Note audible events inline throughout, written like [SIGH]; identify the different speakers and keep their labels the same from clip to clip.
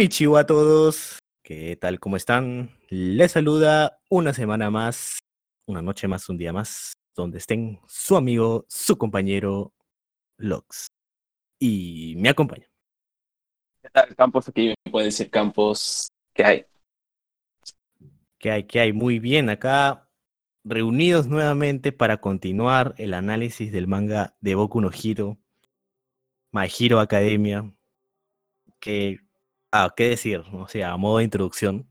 Speaker 1: Konnichiwa a todos. ¿Qué tal? ¿Cómo están? Les saluda una semana más, una noche más, un día más, donde estén su amigo, su compañero, Lox. Y me acompaña.
Speaker 2: ¿Qué tal, Campos? Aquí me puede decir Campos. ¿Qué hay?
Speaker 1: ¿Qué hay? ¿Qué hay? Muy bien, acá reunidos nuevamente para continuar el análisis del manga de Boku no Hero, My Hero Academia, que, ah, qué decir, o sea, a modo de introducción,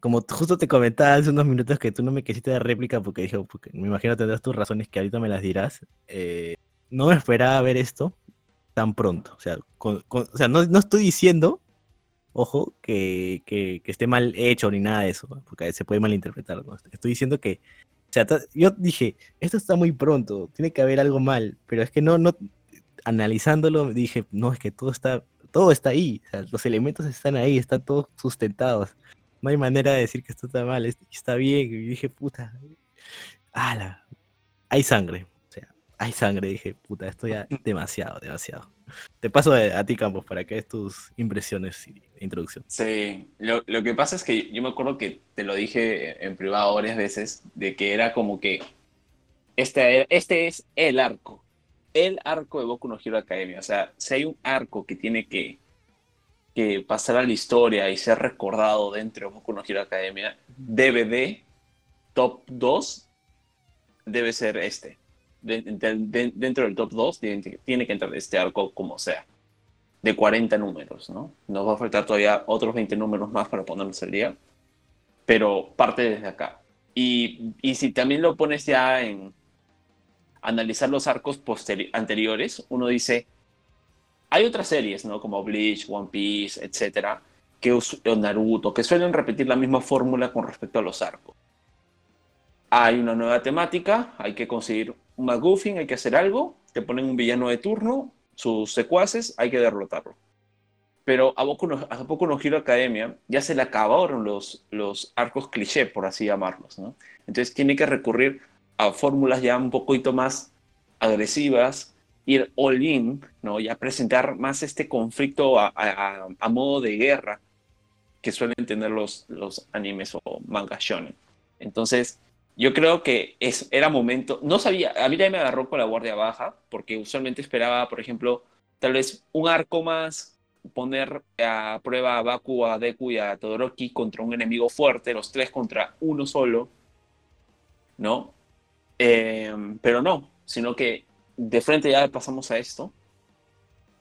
Speaker 1: como justo te comentaba hace unos minutos que tú no me quisiste dar réplica porque dije, porque me imagino tendrás tus razones que ahorita me las dirás, eh, no me esperaba ver esto tan pronto, o sea, con, con, o sea no, no estoy diciendo ojo, que, que, que, esté mal hecho ni nada de eso, porque se puede malinterpretar. ¿no? Estoy diciendo que, o sea, yo dije, esto está muy pronto, tiene que haber algo mal, pero es que no, no, analizándolo, dije, no, es que todo está, todo está ahí, o sea, los elementos están ahí, están todos sustentados. No hay manera de decir que esto está mal, está bien. Y dije, puta, ala, hay sangre, o sea, hay sangre. Dije, puta, esto ya [LAUGHS] demasiado, demasiado. Te paso a, ti, Campos, para que des tus impresiones y introducción.
Speaker 2: Sí, lo, lo, que pasa es que yo me acuerdo que te lo dije en privado varias veces, de que era como que este, este es el arco, el arco de Boku no Hero Academia. O sea, si hay un arco que tiene que, que pasar a la historia y ser recordado dentro de Boku no Hero Academia, DVD top 2 debe ser este de, de, dentro del top 2 tiene, tiene, que entrar este arco como sea, de 40 números, ¿no? Nos va a faltar todavía otros 20 números más para ponernos al día, pero parte desde acá. Y, y si también lo pones ya en analizar los arcos anteriores, uno dice, hay otras series, ¿no? Como Bleach, One Piece, etcétera, que, o Naruto, que suelen repetir la misma fórmula con respecto a los arcos. Hay una nueva temática, hay que conseguir un McGuffin, hay que hacer algo, te ponen un villano de turno, sus secuaces, hay que derrotarlo. Pero a poco no, a poco no Academia ya se le acabaron los, los arcos cliché, por así llamarlos, ¿no? Entonces tiene que recurrir a fórmulas ya un poquito más agresivas, ir all in, ¿no? Ya presentar más este conflicto a, a, modo de guerra que suelen tener los, los animes o mangas shonen. Entonces, yo creo que es, era momento, no sabía, a mí también me agarró con la guardia baja, porque usualmente esperaba, por ejemplo, tal vez un arco más, poner a prueba a Baku, a Deku y a Todoroki contra un enemigo fuerte, los tres contra uno solo, ¿no? Eh, pero no, sino que de frente ya pasamos a esto.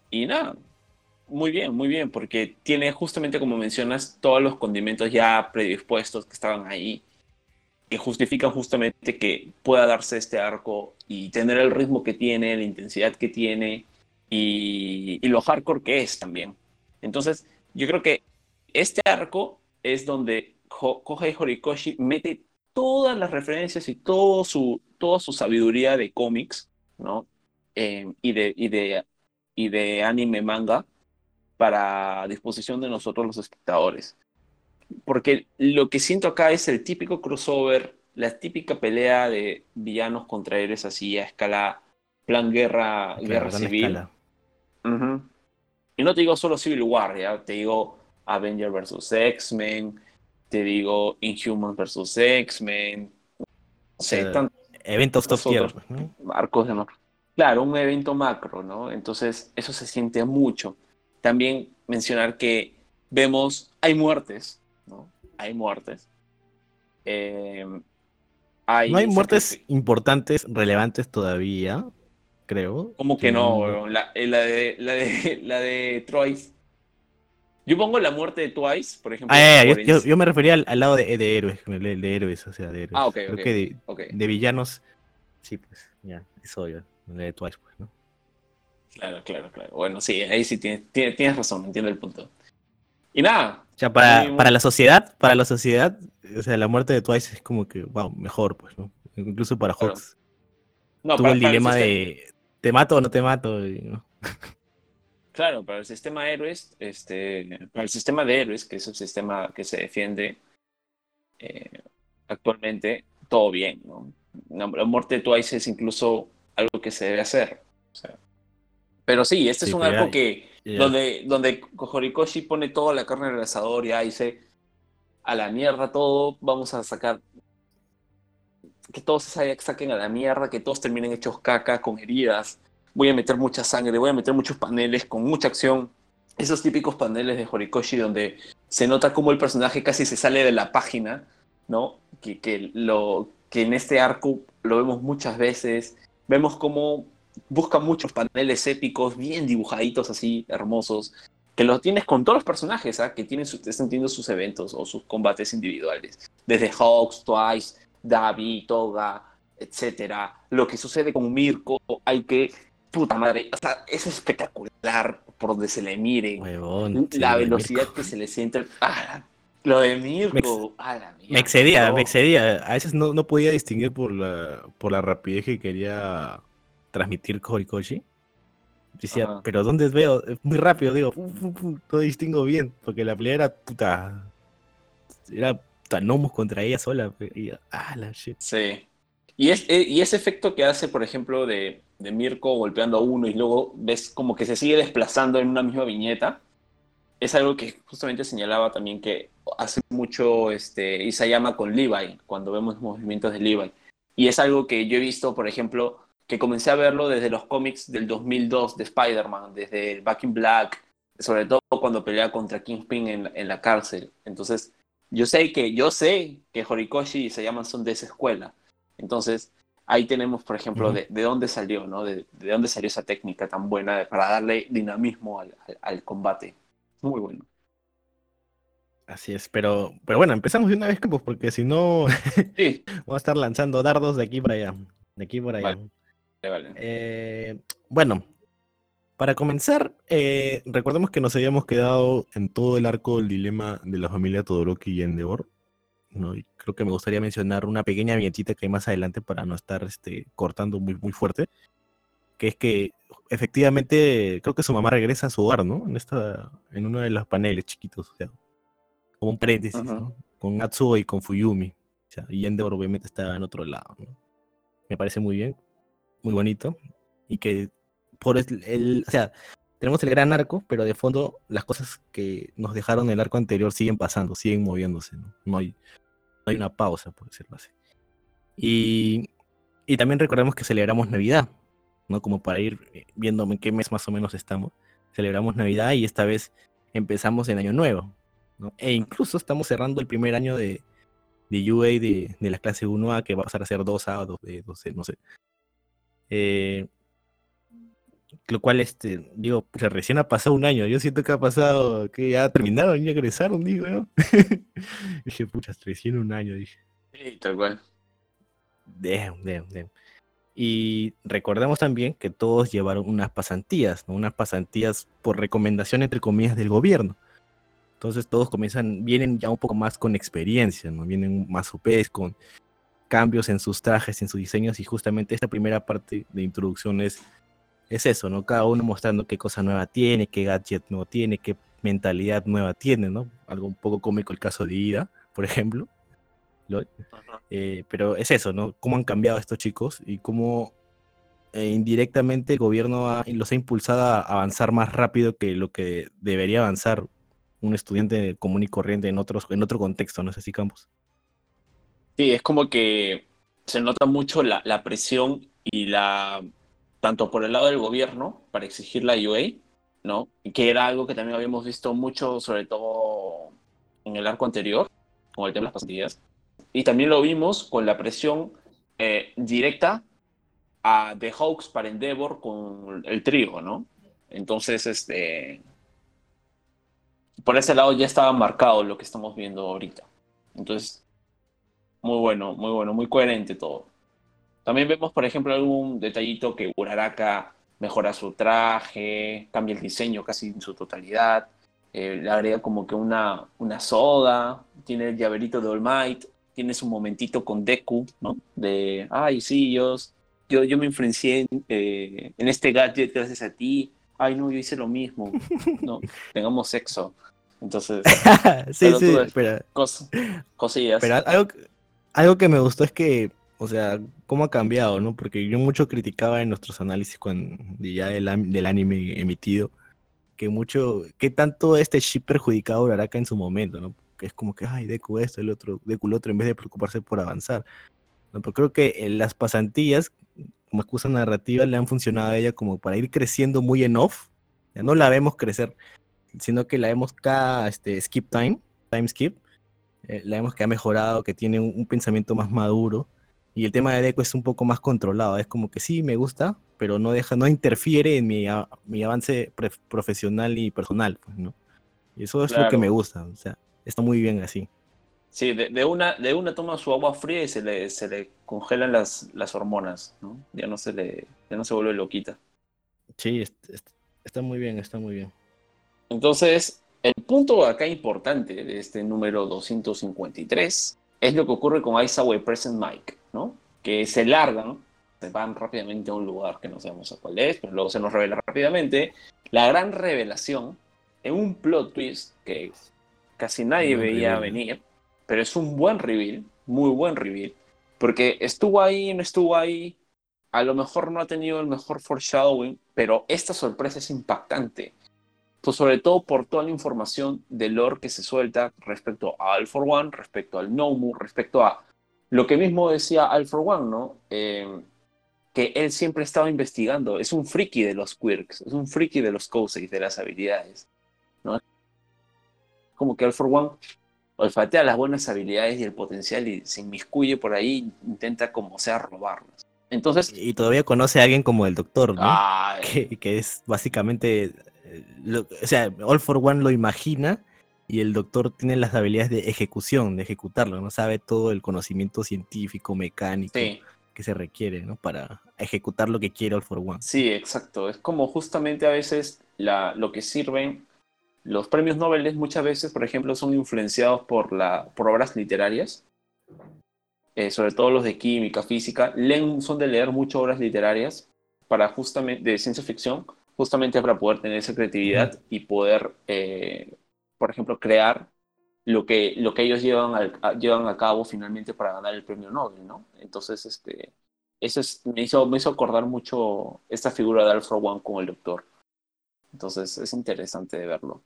Speaker 2: Y nada, muy bien, muy bien, porque tiene justamente como mencionas todos los condimentos ya predispuestos que estaban ahí que justifican justamente que pueda darse este arco y tener el ritmo que tiene, la intensidad que tiene y, y lo hardcore que es también. Entonces, yo creo que este arco es donde Kohei Horikoshi mete todas las referencias y todo su, toda su sabiduría de cómics, ¿no? Eh, y, de, y, de, y de anime manga para disposición de nosotros los espectadores porque lo que siento acá es el típico crossover, la típica pelea de villanos contra héroes así a escala, plan guerra, claro, guerra civil. Uh -huh. Y no te digo solo Civil War, ¿ya? te digo Avenger vs. X-Men, te digo Inhuman vs. X-Men, no sé,
Speaker 1: eh, eventos top tier,
Speaker 2: ¿no? Arcos de macro. Claro, un evento macro, ¿no? Entonces, eso se siente mucho. También mencionar que vemos, hay muertes, ¿no? Hay muertes. Eh, hay
Speaker 1: no hay muertes importantes, relevantes todavía, creo.
Speaker 2: ¿Cómo que no? La, eh, la, de, la, de, [LAUGHS] la de Twice. Yo pongo la muerte de Twice, por ejemplo.
Speaker 1: Ah, por yo, yo, yo, me refería al, al lado de, de, héroes, de, héroes, o sea, de héroes.
Speaker 2: Ah, ok,
Speaker 1: Creo
Speaker 2: okay,
Speaker 1: que de,
Speaker 2: okay.
Speaker 1: de, villanos, sí, pues, ya, es obvio, la de Twice, pues, ¿no?
Speaker 2: Claro, claro, claro. Bueno, sí, ahí sí tienes, tienes, razón, entiendo el punto. Y nada.
Speaker 1: O sea, para, para la sociedad, para la sociedad, o sea, la muerte de Twice es como que, wow, mejor, pues, ¿no? Incluso para Hawks.
Speaker 2: No,
Speaker 1: Tuvo el dilema de, ¿te mato o no te mato? Y, ¿no? [LAUGHS]
Speaker 2: Claro, para el sistema de héroes, este, para el sistema de héroes, que es el sistema que se defiende eh, actualmente, todo bien, ¿no? La, muerte de Twice es incluso algo que se debe hacer. o sea. pero sí, este
Speaker 1: Sí,
Speaker 2: es un arco que Donde, donde Horikoshi pone toda la carne en el asador y dice, a la mierda todo, vamos a sacar que todos se saquen a la mierda, que todos terminen hechos caca, con heridas. Voy a meter mucha sangre, voy a meter muchos paneles con mucha acción. Esos típicos paneles de Horikoshi donde se nota como el personaje casi se sale de la página, ¿no? Que, que, lo, que en este arco lo vemos muchas veces. Vemos cómo busca muchos paneles épicos, bien dibujaditos así, hermosos, que los tienes con todos los personajes, ¿ah? que tienen están teniendo sus eventos o sus combates individuales. Desde Hawks, Twice, Davi, Toga, etcétera. Lo que sucede con Mirko, hay que. Puta madre, o sea, es espectacular por donde se le mire. la velocidad que se le siente. Ah, lo de Mirko.
Speaker 1: Me, me excedía, me excedía. A veces no, no podía distinguir por la, por la rapidez que quería transmitir Horikoshi. Decía, pero ¿dónde veo? Muy rápido, digo, todo distingo bien, porque la pelea era puta. Era Tanomos contra ella sola. ah, la shit.
Speaker 2: Sí. Eh, y ese efecto que hace, por ejemplo, de, Mirko golpeando a uno y luego ves como que se sigue desplazando en una misma viñeta, es algo que justamente señalaba también que hace mucho este, Isayama con Levi, cuando vemos movimientos de Levi. Y es algo que yo he visto, por ejemplo, que comencé a verlo desde los cómics del 2002 de Spider-Man, desde Back in Black, sobre todo cuando pelea contra Kingpin en, la cárcel. Entonces, yo sé que, yo sé que Horikoshi y Sayaman son de esa escuela. Entonces, ahí tenemos, por ejemplo, de, dónde salió, ¿no? De, dónde salió esa técnica tan buena para darle dinamismo al, combate. Muy bueno.
Speaker 1: Así es, pero, pero bueno, empezamos de una vez, pues, porque si no, sí. [LAUGHS] vamos a estar lanzando dardos de aquí para allá. De aquí para allá. Eh, bueno, para comenzar, eh, recordemos que nos habíamos quedado en todo el arco del dilema de la familia Todoroki y Endeavor. ¿No? Y creo que me gustaría mencionar una pequeña viñetita que hay más adelante para no estar este, cortando muy, muy fuerte. Que es que efectivamente creo que su mamá regresa a su hogar, ¿no? En, esta, en uno de los paneles chiquitos, o sea, como un paréntesis, ¿no? Con Atsuo y con Fuyumi. O sea, y Endeavor obviamente está en otro lado, ¿no? Me parece muy bien, muy bonito. Y que por el, o sea, tenemos el gran arco, pero de fondo las cosas que nos dejaron el arco anterior siguen pasando, siguen moviéndose, ¿no? No hay, hay una pausa, por decirlo así. Y, y también recordemos que celebramos Navidad, ¿no? Como para ir eh, viendo en qué mes más o menos estamos. Celebramos Navidad y esta vez empezamos en Año Nuevo, ¿no? E incluso estamos cerrando el primer año de, de UA de, de la clase 1A, que va a pasar a ser dos sábados de 12, no sé. Eh, lo cual, este, digo, pues recién ha pasado un año. Yo siento que ha pasado, que ya terminaron, ya egresaron, digo, ¿no? [LAUGHS] dije, puchas, recién un año, dije.
Speaker 2: Sí, tal cual.
Speaker 1: Damn, damn, damn. Y recordemos también que todos llevaron unas pasantías, ¿no? Unas pasantías por recomendación, entre comillas, del gobierno. Entonces todos comienzan, vienen ya un poco más con experiencia, ¿no? Vienen más UPs, con cambios en sus trajes, en sus diseños, y justamente esta primera parte de introducción es es eso, ¿no? Cada uno mostrando qué cosa nueva tiene, qué gadget nuevo tiene, qué mentalidad nueva tiene, ¿no? Algo un poco cómico el caso de Ida, por ejemplo. Eh, pero es eso, ¿no? Cómo han cambiado estos chicos y cómo eh, indirectamente el gobierno los ha impulsado a avanzar más rápido que lo que debería avanzar un estudiante común y corriente en, otros, en otro contexto, no sé si Campos.
Speaker 2: Sí, es como que se nota mucho la, la presión y la tanto por el lado del gobierno para exigir la UA, ¿no? Que era algo que también habíamos visto mucho, sobre todo en el arco anterior, con el tema de las pastillas. Y también lo vimos con la presión eh, directa a The Hawks para Endeavor con el trigo, ¿no? Entonces, este, por ese lado ya estaba marcado lo que estamos viendo ahorita. Entonces, muy bueno, muy bueno, muy coherente todo. También vemos, por ejemplo, algún detallito que Uraraka mejora su traje, cambia el diseño casi en su totalidad, eh, le agrega como que una, una soda, tiene el llaverito de All Might, tiene su momentito con Deku, ¿no? De, ay, sí, yo, yo, me influencié en, eh, en este gadget gracias a ti, ay, no, yo hice lo mismo, ¿no? [LAUGHS] Tengamos sexo. Entonces, [LAUGHS]
Speaker 1: sí, sí, espera.
Speaker 2: cosillas.
Speaker 1: Pero algo, algo que me gustó es que o sea, cómo ha cambiado, ¿no? Porque yo mucho criticaba en nuestros análisis cuando, ya del, anime emitido que mucho, que tanto este chip perjudicado Uraraka en su momento, ¿no? Que es como que, ay, Deku esto, el otro, Deku el otro, en vez de preocuparse por avanzar. ¿no? Pero creo que las pasantías, como excusa narrativa, le han funcionado a ella como para ir creciendo muy en off. Ya no la vemos crecer, sino que la vemos cada este, skip time, time skip, eh, la vemos que ha mejorado, que tiene un pensamiento más maduro. Y el tema de Deku es un poco más controlado. Es como que sí, me gusta, pero no deja, no interfiere en mi, a- mi avance profesional y personal, pues, ¿no? Y eso es lo que
Speaker 2: Claro.
Speaker 1: me gusta, o sea, está muy bien así.
Speaker 2: Sí, de, de una, de una toma su agua fría y se le, se le congelan las, las hormonas, ¿no? Ya no se le, ya no se vuelve loquita.
Speaker 1: Sí, est- est- está muy bien, está muy bien.
Speaker 2: Entonces, el punto acá importante de este número 253 es lo que ocurre con Isawa y Present Mike, ¿no? Que se largan, se van rápidamente a un lugar que no sabemos a cuál es, pero luego se nos revela rápidamente la gran revelación en un plot twist que casi nadie veía
Speaker 1: reveal.
Speaker 2: venir, pero es un buen reveal, muy buen reveal, porque estuvo ahí, no estuvo ahí, a lo mejor no ha tenido el mejor foreshadowing, pero esta sorpresa es impactante sobre todo por toda la información de lore que se suelta respecto a All for One, respecto al Nomu, respecto a lo que mismo decía All for One, ¿no? Eh, que él siempre estaba investigando, es un friki de los quirks, es un friki de los Kouseis, de las habilidades, ¿no? Como que All for One olfatea las buenas habilidades y el potencial y se inmiscuye por ahí, intenta como sea robarlas. Entonces,
Speaker 1: Y todavía conoce a alguien como el doctor, ¿no? Que, que es básicamente, lo- o sea, All for One lo imagina y el doctor tiene las habilidades de ejecución, de ejecutarlo, ¿no? Sabe todo el conocimiento científico, mecánico
Speaker 2: sí.
Speaker 1: que se requiere, ¿no? Para ejecutar lo que quiere All for One.
Speaker 2: Sí, exacto. Es como justamente a veces la, lo que sirven los premios Nobel muchas veces, por ejemplo, son influenciados por, la, por obras literarias, eh, sobre todo los de química, física, leen, son de leer muchas obras literarias para justamente, de ciencia ficción, justamente para poder tener esa creatividad y poder, eh, por ejemplo, crear lo que, lo que ellos llevan, al- a, llevan a cabo finalmente para ganar el premio Nobel, ¿no? Entonces, este, eso es- me, hizo, me hizo acordar mucho esta figura de Alfred One con el doctor. Entonces, es interesante de verlo.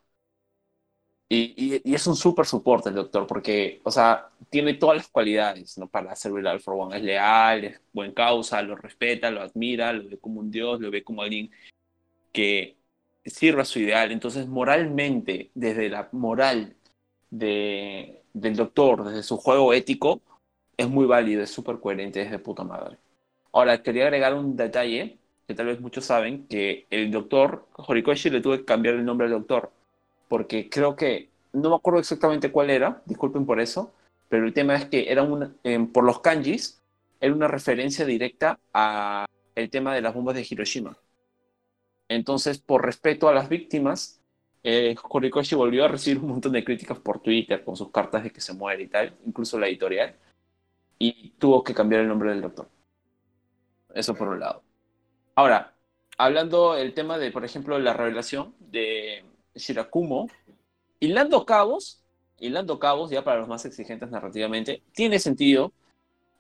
Speaker 2: Y, y- y es un súper soporte el doctor, porque, o sea, tiene todas las cualidades, ¿no? Para servir al Alfred One. Es leal, es buen causa, lo respeta, lo admira, lo ve como un dios, lo ve como alguien que sirve a su ideal. Entonces, moralmente, desde la moral de, del doctor, desde su juego ético, es muy válido, es súper coherente, es de puta madre. Ahora, quería agregar un detalle que tal vez muchos saben, que el doctor Horikoshi le tuve que cambiar el nombre al doctor, porque creo que, no me acuerdo exactamente cuál era, disculpen por eso, pero el tema es que era un, por los kanjis, era una referencia directa a el tema de las bombas de Hiroshima. Entonces, por respeto a las víctimas, eh, volvió a recibir un montón de críticas por Twitter con sus cartas de que se muere y tal, incluso la editorial, y tuvo que cambiar el nombre del doctor. Eso por un lado. Ahora, hablando el tema de, por ejemplo, la revelación de Shirakumo, hilando cabos, hilando cabos ya para los más exigentes narrativamente, tiene sentido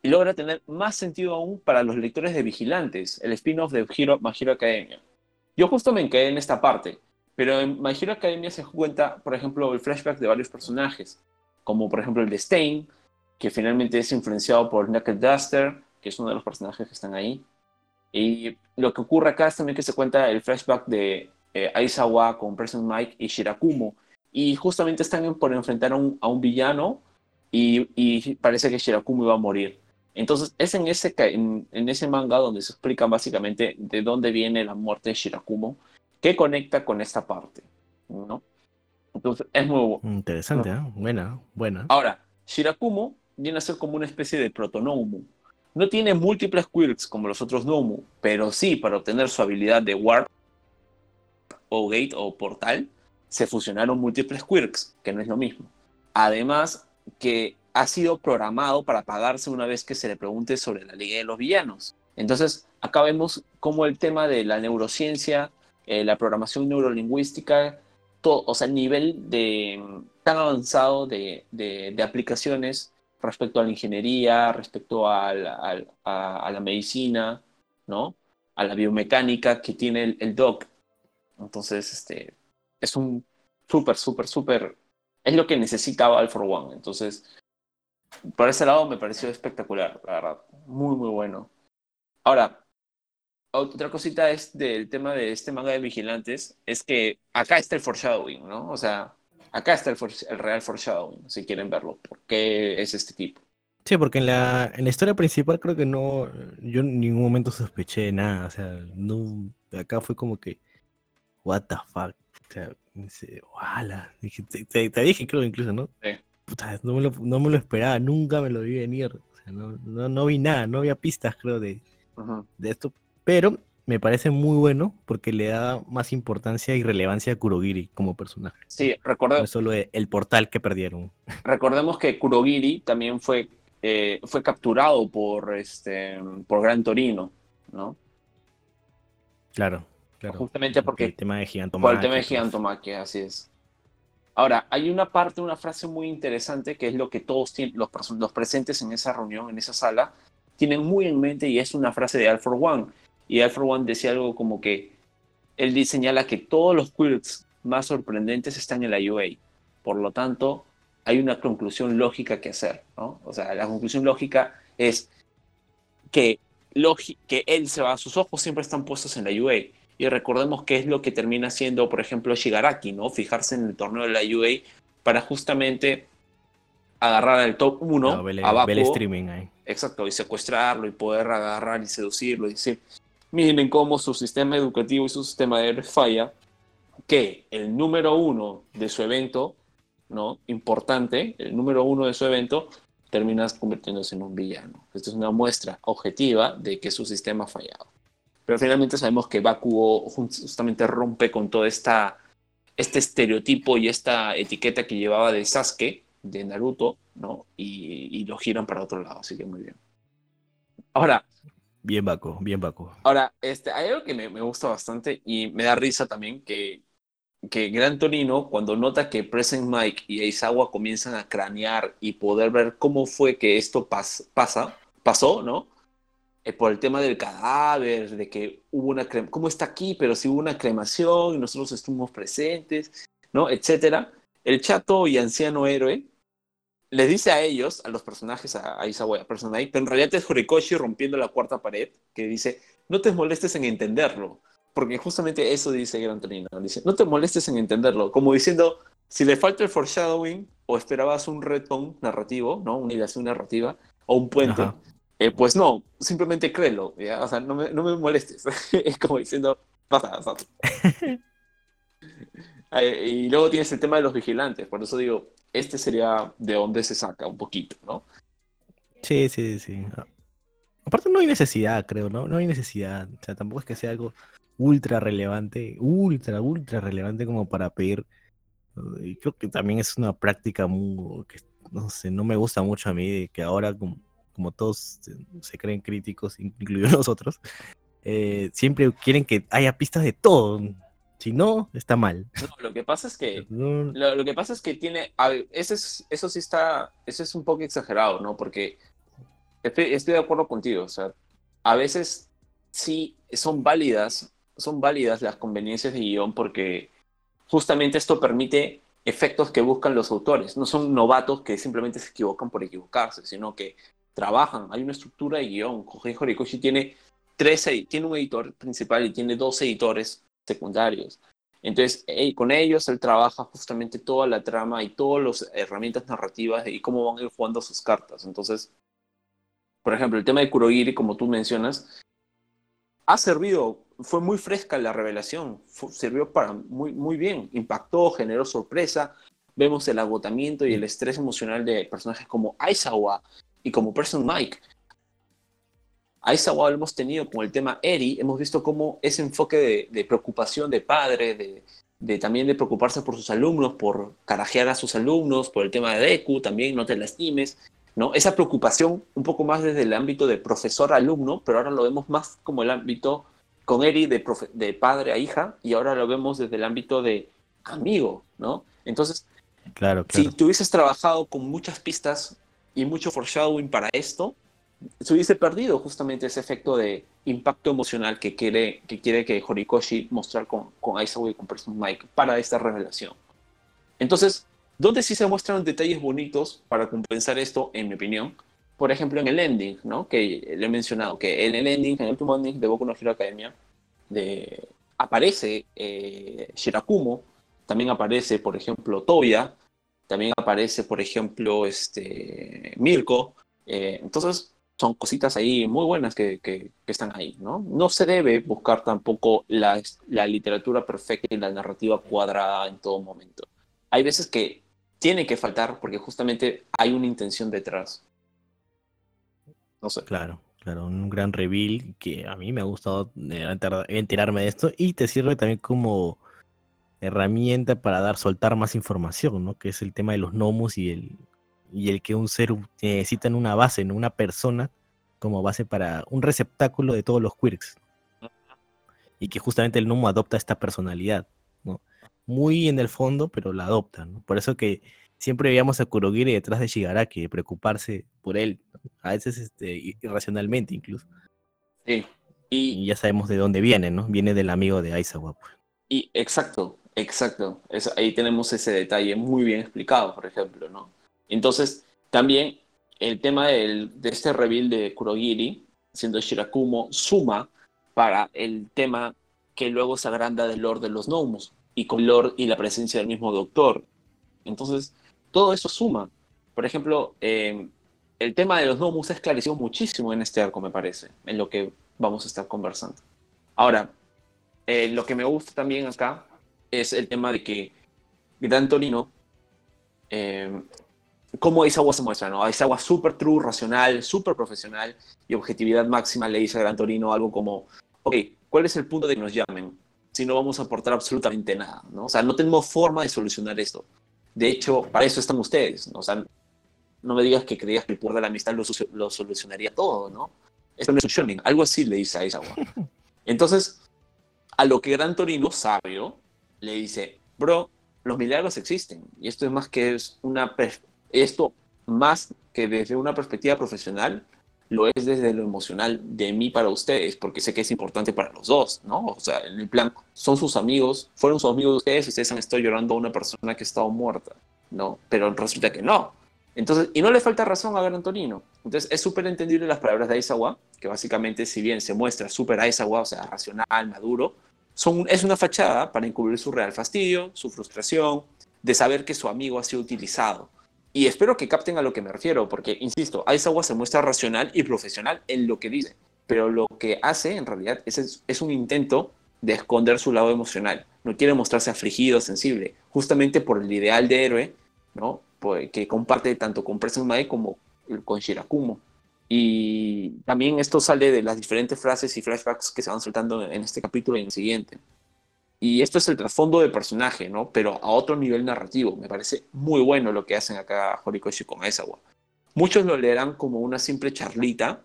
Speaker 2: y logra tener más sentido aún para los lectores de Vigilantes, el spin-off de Hero Academia. Yo justo me quedé en esta parte, pero en My Hero Academia se cuenta, por ejemplo, el flashback de varios personajes, como por ejemplo el de Stain, que finalmente es influenciado por Knuckle Duster, que es uno de los personajes que están ahí. Y lo que ocurre acá es también que se cuenta el flashback de eh, Aizawa con Present Mike y Shirakumo. Y justamente están por enfrentar a un, villano y parece que Shirakumo iba a morir. Entonces es en ese, en, en ese manga donde se explica básicamente de dónde viene la muerte de Shirakumo, que conecta con esta parte. ¿no? Entonces es muy,
Speaker 1: Interesante, ¿eh? Buena, buena.
Speaker 2: Ahora, Shirakumo viene a ser como una especie de protonomu. No tiene múltiples quirks como los otros Nomu, pero sí, para obtener su habilidad de Warp o Gate o Portal, se fusionaron múltiples quirks, que no es lo mismo. Además, que ha sido programado para pagarse una vez que se le pregunte sobre la Liga de los Villanos. Entonces, acá vemos cómo el tema de la neurociencia, eh, la programación neurolingüística, todo, o sea, el nivel tan avanzado de, de- aplicaciones respecto a la ingeniería, respecto a, la medicina, ¿no? A la biomecánica que tiene el, el doc. Entonces, este, es un súper, súper, súper, es lo que necesitaba for One. Entonces, por ese lado me pareció espectacular, la verdad. Muy, muy bueno. Ahora, otra cosita es del tema de este manga de vigilantes, es que acá está el foreshadowing, ¿no? O sea, acá está el, el real foreshadowing, si quieren verlo. ¿Por qué es este tipo?
Speaker 1: Sí, porque en la, en la historia principal creo que no, yo en ningún momento sospeché de nada, o sea, no, acá fue como que, what the fuck, o sea, te, te, dije creo incluso, ¿no? Sí. Puta, no, me lo, no me lo esperaba, nunca me lo vi venir, o sea, no, no, no vi nada, no había pistas creo de, de esto, pero me parece muy bueno porque le da más importancia y relevancia a Kurogiri como personaje.
Speaker 2: Sí, recordemos.
Speaker 1: No solo el portal que perdieron.
Speaker 2: Recordemos que Kurogiri también fue eh, fue capturado por, este, por Gran Torino, ¿no?
Speaker 1: Claro, claro.
Speaker 2: Justamente porque...
Speaker 1: el tema de Gigantomachia.
Speaker 2: Por el tema de Gigantomachia, así es. Ahora, hay una parte, una frase muy interesante que es lo que todos los, los presentes en esa reunión, en esa sala, tienen muy en mente y es una frase de Alfred One. Y Alfred One decía algo como que él señala que todos los quirks más sorprendentes están en la UA. Por lo tanto, hay una conclusión lógica que hacer, ¿no? O sea, la conclusión lógica es que, que él se va, sus ojos siempre están puestos en la UA. Y recordemos que es lo que termina siendo, por ejemplo, Shigaraki, ¿no? Fijarse en el torneo de la UA para justamente agarrar al top 1
Speaker 1: no, streaming ahí.
Speaker 2: Exacto, y secuestrarlo y poder agarrar y seducirlo y decir, miren cómo su sistema educativo y su sistema de falla, que el número uno de su evento ¿no? importante, el número uno de su evento, terminas convirtiéndose en un villano. Esta es una muestra objetiva de que su sistema ha fallado. Pero finalmente sabemos que Bakugo justamente rompe con todo esta, este estereotipo y esta etiqueta que llevaba de Sasuke, de Naruto, ¿no? Y, lo giran para otro lado, así que muy bien. Ahora.
Speaker 1: Bien Baku, bien Baku.
Speaker 2: Ahora, este, hay algo que me, me gusta bastante y me da risa también, que que Gran Torino, cuando nota que Present Mike y Aizawa comienzan a cranear y poder ver cómo fue que esto pasa, pasó, ¿no? Eh, por el tema del cadáver, de que hubo una cómo está aquí, pero si hubo una cremación y nosotros estuvimos presentes, ¿no? Etcétera. El chato y anciano héroe les dice a ellos, a los personajes, a a Present Mike, pero en realidad es Horikoshi rompiendo la cuarta pared, que dice, no te molestes en entenderlo porque justamente eso dice Gran Torino. Dice, no te molestes en entenderlo. Como diciendo, si le falta el foreshadowing o esperabas un retcon narrativo, ¿no? Una ilación narrativa o un puente, eh, pues no, simplemente créelo. ¿ya? O sea, no me, no me molestes. [LAUGHS] es como diciendo, pasa, pasa. [LAUGHS] Y luego tienes el tema de los vigilantes. Por eso digo, este sería de donde se saca un poquito, ¿no?
Speaker 1: Sí, sí, sí. Aparte no hay necesidad, creo, ¿no? No hay necesidad. O sea, tampoco es que sea algo ultra relevante, ultra, ultra relevante como para pedir. Y creo que también es una práctica muy, que no sé, no me gusta mucho a mí, de que ahora como, como todos se, creen críticos, incluidos [LAUGHS] nosotros, eh, siempre quieren que haya pistas de todo. Si no, está mal.
Speaker 2: lo que pasa es que lo, que pasa es que tiene, es, eso sí está, eso es un poco exagerado, ¿no? Porque estoy, estoy de acuerdo contigo, o sea, a veces sí son válidas son válidas las conveniencias de guion porque justamente esto permite efectos que buscan los autores. No son novatos que simplemente se equivocan por equivocarse, sino que trabajan. Hay una estructura de guion. Kohei Horikoshi tiene, tres, tiene un editor principal y tiene dos editores secundarios. Entonces, con ellos él trabaja justamente toda la trama y todas las herramientas narrativas y cómo van a ir jugando sus cartas. Entonces, por ejemplo, el tema de Kurogiri, como tú mencionas, ha servido fue muy fresca la revelación, sirvió para muy, muy bien, impactó, generó sorpresa. Vemos el agotamiento y el estrés emocional de personajes como Aizawa y como Person Mike. Aizawa lo hemos tenido con el tema Eri, hemos visto cómo ese enfoque de, preocupación de padre, de, de, también de preocuparse por sus alumnos, por carajear a sus alumnos, por el tema de Deku, también no te lastimes, ¿no? Esa preocupación un poco más desde el ámbito de profesor-alumno, pero ahora lo vemos más como el ámbito con Eri de, de padre a hija y ahora lo vemos desde el ámbito de amigo, ¿no? Entonces,
Speaker 1: claro,
Speaker 2: si tú hubieses trabajado con muchas pistas y mucho foreshadowing para esto, se hubiese perdido justamente ese efecto de impacto emocional que quiere que, quiere que Horikoshi mostrar con, con Aizawa y con Person Mike para esta revelación. Entonces, ¿dónde sí se muestran detalles bonitos para compensar esto, en mi opinión? Por ejemplo, en el ending, ¿no? Que le he mencionado, que en el ending, en el último ending de Boku no Hero Academia, de, aparece eh, Shirakumo, también aparece, por ejemplo, Toya, también aparece, por ejemplo, este, Mirko. Eh, entonces, son cositas ahí muy buenas que, que, están ahí, ¿no? No se debe buscar tampoco la, la, literatura perfecta y la narrativa cuadrada en todo momento. Hay veces que tiene que faltar porque justamente hay una intención detrás.
Speaker 1: No sé. Claro, claro, un gran reveal que a mí me ha gustado eh, enterarme de esto y te sirve también como herramienta para dar, soltar más información, ¿no? Que es el tema de los gnomos y el, y el que un ser necesita en una base, en una persona, como base para un receptáculo de todos los quirks. Y que justamente el gnomo adopta esta personalidad, ¿no? Muy en el fondo, pero la adopta, ¿no? Por eso que siempre veíamos a Kurogiri detrás de Shigaraki, preocuparse por él, a veces este, irracionalmente incluso.
Speaker 2: Sí.
Speaker 1: Y, ya sabemos de dónde viene, ¿no? Viene del amigo de Aizawa. Pues.
Speaker 2: Y exacto, exacto. ahí tenemos ese detalle muy bien explicado, por ejemplo, ¿no? Entonces, también el tema de este reveal de Kurogiri, siendo Shirakumo, suma para el tema que luego se agranda del Lord de los Gnomos y con Lord y la presencia del mismo Doctor. Entonces, todo eso suma. Por ejemplo, em, el tema de los Gnomos se esclareció muchísimo en este arco, me parece, en lo que vamos a estar conversando. Ahora, eh, lo que me gusta también acá es el tema de que Gran Torino eh, cómo Aizawa se muestra, ¿no? Aizawa súper true, racional, súper profesional y objetividad máxima le dice a Gran Torino algo como, ok, ¿cuál es el punto de que nos llamen? Si no vamos a aportar absolutamente nada, ¿no? O sea, no tenemos forma de solucionar esto. De hecho, para eso están ustedes, ¿no? O sea, no me digas que creías que el poder de la amistad lo, solucionaría todo, ¿no? Esto no es un algo así le dice a Aizawa. [LAUGHS] Entonces, a lo que Gran Torino, sabio, le dice, bro, los milagros existen y esto es más que es una esto más que desde una perspectiva profesional, lo es desde lo emocional de mí para ustedes, porque sé que es importante para los dos, ¿no? O sea, en el plan, son sus amigos, fueron sus amigos de ustedes, ustedes han estado llorando a una persona que ha estado muerta, ¿no? Pero resulta que no. Entonces, y no le falta razón a Gran Antonino. Entonces, es súper entendible las palabras de Aizawa, que básicamente, si bien se muestra súper Aizawa, o sea, racional, maduro, es una fachada para encubrir su real fastidio, su frustración, de saber que su amigo ha sido utilizado y espero que capten a lo que me refiero, porque, insisto, Aizawa se muestra racional y profesional en lo que dice, pero lo que hace en realidad es, un intento de esconder su lado emocional. No quiere mostrarse afligido, sensible, justamente por el ideal de héroe, ¿no? Pues, que comparte tanto con Preston Mae como con Shirakumo. Y también esto sale de las diferentes frases y flashbacks que se van soltando en este capítulo y en el siguiente. Y esto es el trasfondo del personaje, ¿no? Pero a otro nivel narrativo. Me parece muy bueno lo que hacen acá Horikoshi con Aizawa. Muchos lo leerán como una simple charlita,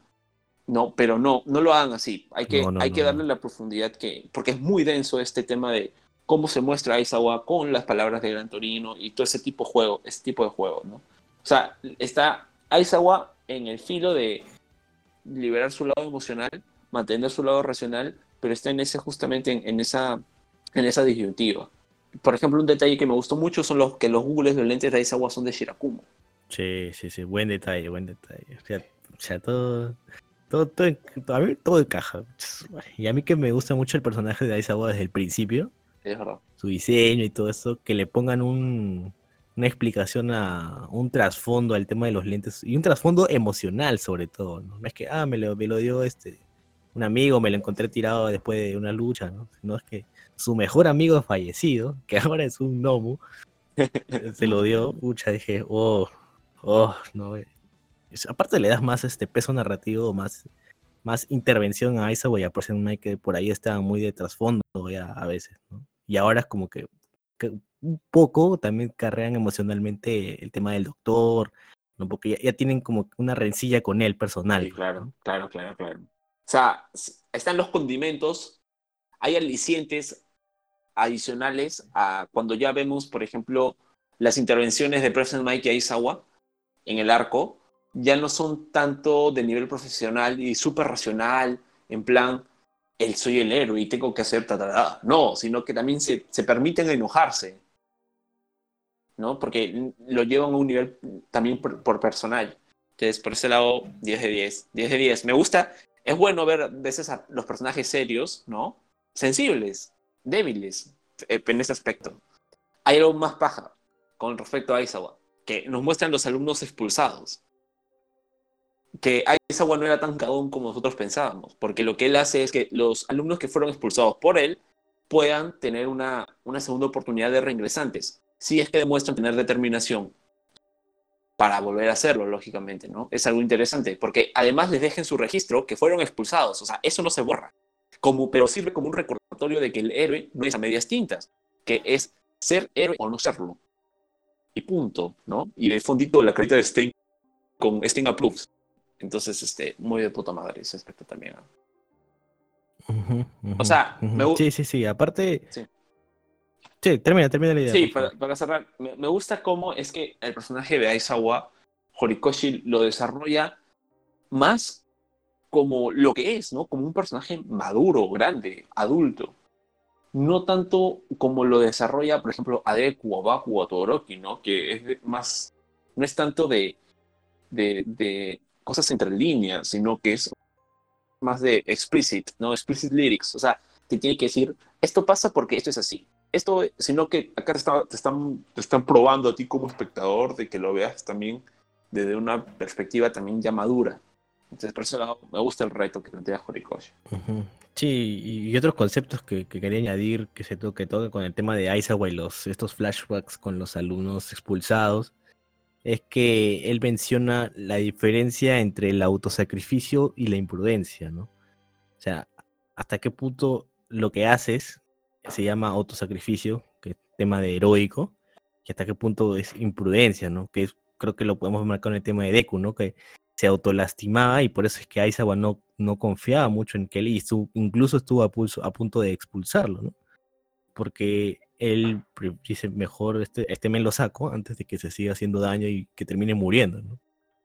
Speaker 2: ¿no? Pero no, no lo hagan así. Hay que, hay que darle la profundidad que... Porque es muy denso este tema de cómo se muestra Aizawa con las palabras de Gran Torino y todo ese tipo de juego, ese tipo de juego, ¿no? O sea, está Aizawa en el filo de liberar su lado emocional, mantener su lado racional, pero está en ese justamente en esa en esa disyuntiva. Por ejemplo, un detalle que me gustó mucho son los que los googles, los lentes de Aizawa son de Shirakumo.
Speaker 1: Sí, sí, sí, buen detalle, buen detalle. O sea, todo, todo, todo, a mí todo encaja. Y a mí que me gusta mucho el personaje de Aizawa desde el principio.
Speaker 2: Es verdad.
Speaker 1: Su diseño y todo eso, que le pongan un, una explicación a un trasfondo al tema de los lentes y un trasfondo emocional sobre todo, ¿no? No es que, ah, me lo, me lo dio este un amigo, me lo encontré tirado después de una lucha, ¿no? No es que su mejor amigo fallecido, [LAUGHS] que ahora es un Nomu, se lo dio, pucha, dije, oh, oh, no. Eh". Aparte le das más este peso narrativo, más, más intervención a esa a por Mike que por ahí está muy de trasfondo ya a veces, ¿no? Y ahora es como que, un poco también carrean emocionalmente el tema del doctor, ¿no? Porque ya, tienen como una rencilla con él personal.
Speaker 2: claro, claro, claro, claro. O sea, están los condimentos, hay alicientes adicionales a cuando ya vemos, por ejemplo, las intervenciones de President Mike y Aizawa en el arco, ya no son tanto de nivel profesional y súper racional, en plan, él soy el héroe y tengo que hacer ta, No, sino que también se, permiten enojarse, ¿no? Porque lo llevan a un nivel también por, personal. Entonces, por ese lado, 10 de 10. 10 de 10. Me gusta, es bueno ver a veces a los personajes serios, ¿no? Sensibles, débiles eh, en ese aspecto. Hay algo más paja con respecto a Aizawa, que nos muestran los alumnos expulsados que Aizawa no era tan cagón como nosotros pensábamos, porque lo que él hace es que los alumnos que fueron expulsados por él puedan tener una, una segunda oportunidad de reingresantes, si es que demuestran tener determinación para volver a hacerlo, lógicamente, ¿no? Es algo interesante, porque además les dejen su registro que fueron expulsados, o sea, eso no se borra, como, pero sirve como un recordatorio de que el héroe no es a medias tintas, que es ser héroe o no serlo. Y punto, ¿no? Y de fondito la carita de Stein con Stein Approves. Entonces, este, muy de puta madre ese aspecto también. o sea, me
Speaker 1: gusta. Sí, sí, sí. Aparte. Sí. sí. termina, termina la idea.
Speaker 2: Sí, para, cerrar, me, gusta cómo es que el personaje de Aizawa, Horikoshi, lo desarrolla más como lo que es, ¿no? Como un personaje maduro, grande, adulto. No tanto como lo desarrolla, por ejemplo, Adeku Baku o Todoroki, ¿no? Que es más. No es tanto de, de cosas entre líneas, sino que es más de explicit, ¿no? Explicit lyrics, o sea, te tiene que decir, esto pasa porque esto es así. Esto, sino que acá te, están, te están probando a ti como espectador de que lo veas también desde una perspectiva también ya madura. Entonces, por eso me gusta el reto que plantea Horikoshi.
Speaker 1: Sí, y otros conceptos que, quería añadir que se toque todo con el tema de Aizawa y los, estos flashbacks con los alumnos expulsados es que él menciona la diferencia entre el autosacrificio y la imprudencia, ¿no? O sea, hasta qué punto lo que haces se llama autosacrificio, que es tema de heroico, y hasta qué punto es imprudencia, ¿no? Que creo que lo podemos marcar en el tema de Deku, ¿no? Que se autolastimaba y por eso es que Aizawa no, no confiaba mucho en que él incluso estuvo a, a punto de expulsarlo, ¿no? Porque él dice, mejor este, este me lo saco antes de que se siga haciendo daño y que termine muriendo. ¿no?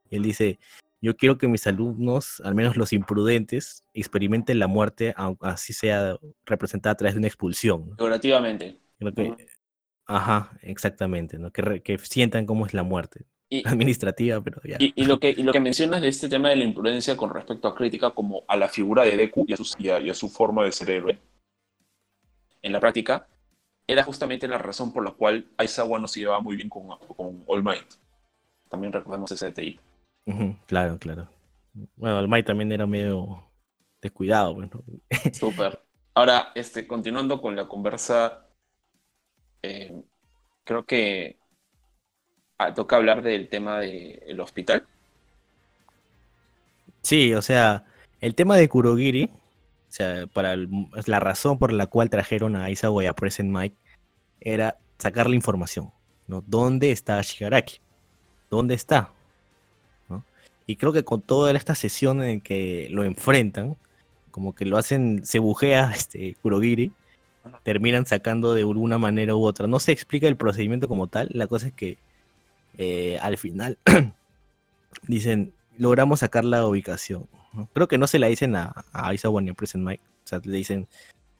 Speaker 1: Y él dice, yo quiero que mis alumnos, al menos los imprudentes, experimenten la muerte, aunque así sea representada a través de una expulsión.
Speaker 2: ¿no?
Speaker 1: Ajá, exactamente, ¿no? Que, que, sientan cómo es la muerte. [LAUGHS] administrativa, pero ya.
Speaker 2: Y, lo que, y lo que mencionas de este tema de la imprudencia con respecto a crítica como a la figura de Deku y a su, y a su forma de ser héroe, en la práctica, era justamente la razón por la cual Aizawa no se llevaba muy bien con, con All Might. También recordemos ese detalle.
Speaker 1: claro, claro. Bueno, All Might también era medio descuidado. Bueno.
Speaker 2: Pues, [LAUGHS] Súper. Ahora, este, continuando con la conversa, eh, creo que ah, toca hablar del tema del hospital.
Speaker 1: Sí, o sea, el tema de Kurogiri, o sea, para la razón por la cual trajeron a Aizawa y a Present Mike era sacar la información, ¿no? ¿Dónde está Shigaraki? ¿Dónde está? Y creo que con toda esta sesión en que lo enfrentan, como que lo hacen, se bujea [LAUGHS] este Kurogiri, terminan sacando de alguna manera u otra. No se explica el procedimiento como tal, la cosa es que eh, al final [CLEARS THROAT] dicen, logramos sacar la ubicación. Creo que no se la dicen a, a Isawa ni a Present Mike, o sea, le dicen,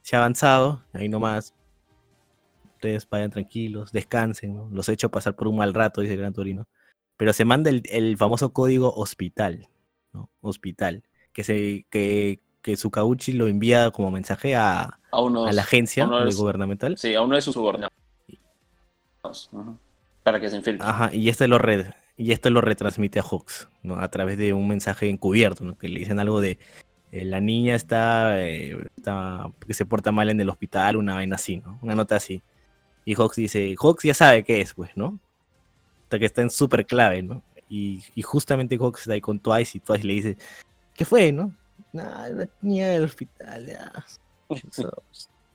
Speaker 1: se ha avanzado, ahí nomás, ustedes vayan tranquilos, descansen, ¿no? Los he hecho pasar por un mal rato, dice Gran Torino. Pero se manda el, famoso código hospital, ¿no? Hospital, que se que, que Sukauchi lo envía como mensaje a, a, la agencia gubernamental.
Speaker 2: Sí, a uno de sus subordinados. Para que se infiltre.
Speaker 1: Ajá, y este lo red, y esto lo retransmite a Hawks, ¿no? A través de un mensaje encubierto, ¿no? Que le dicen algo de eh, la niña está, eh, está, que se porta mal en el hospital, una vaina así, ¿no? Una nota así. Y Hawks dice, Hawks ya sabe qué es, pues, ¿no? Hasta que está en súper clave, ¿no? Y, justamente Hawks está ahí con Twice y Twice le dice, ¿qué fue, no? Nada, la niña del hospital, ya.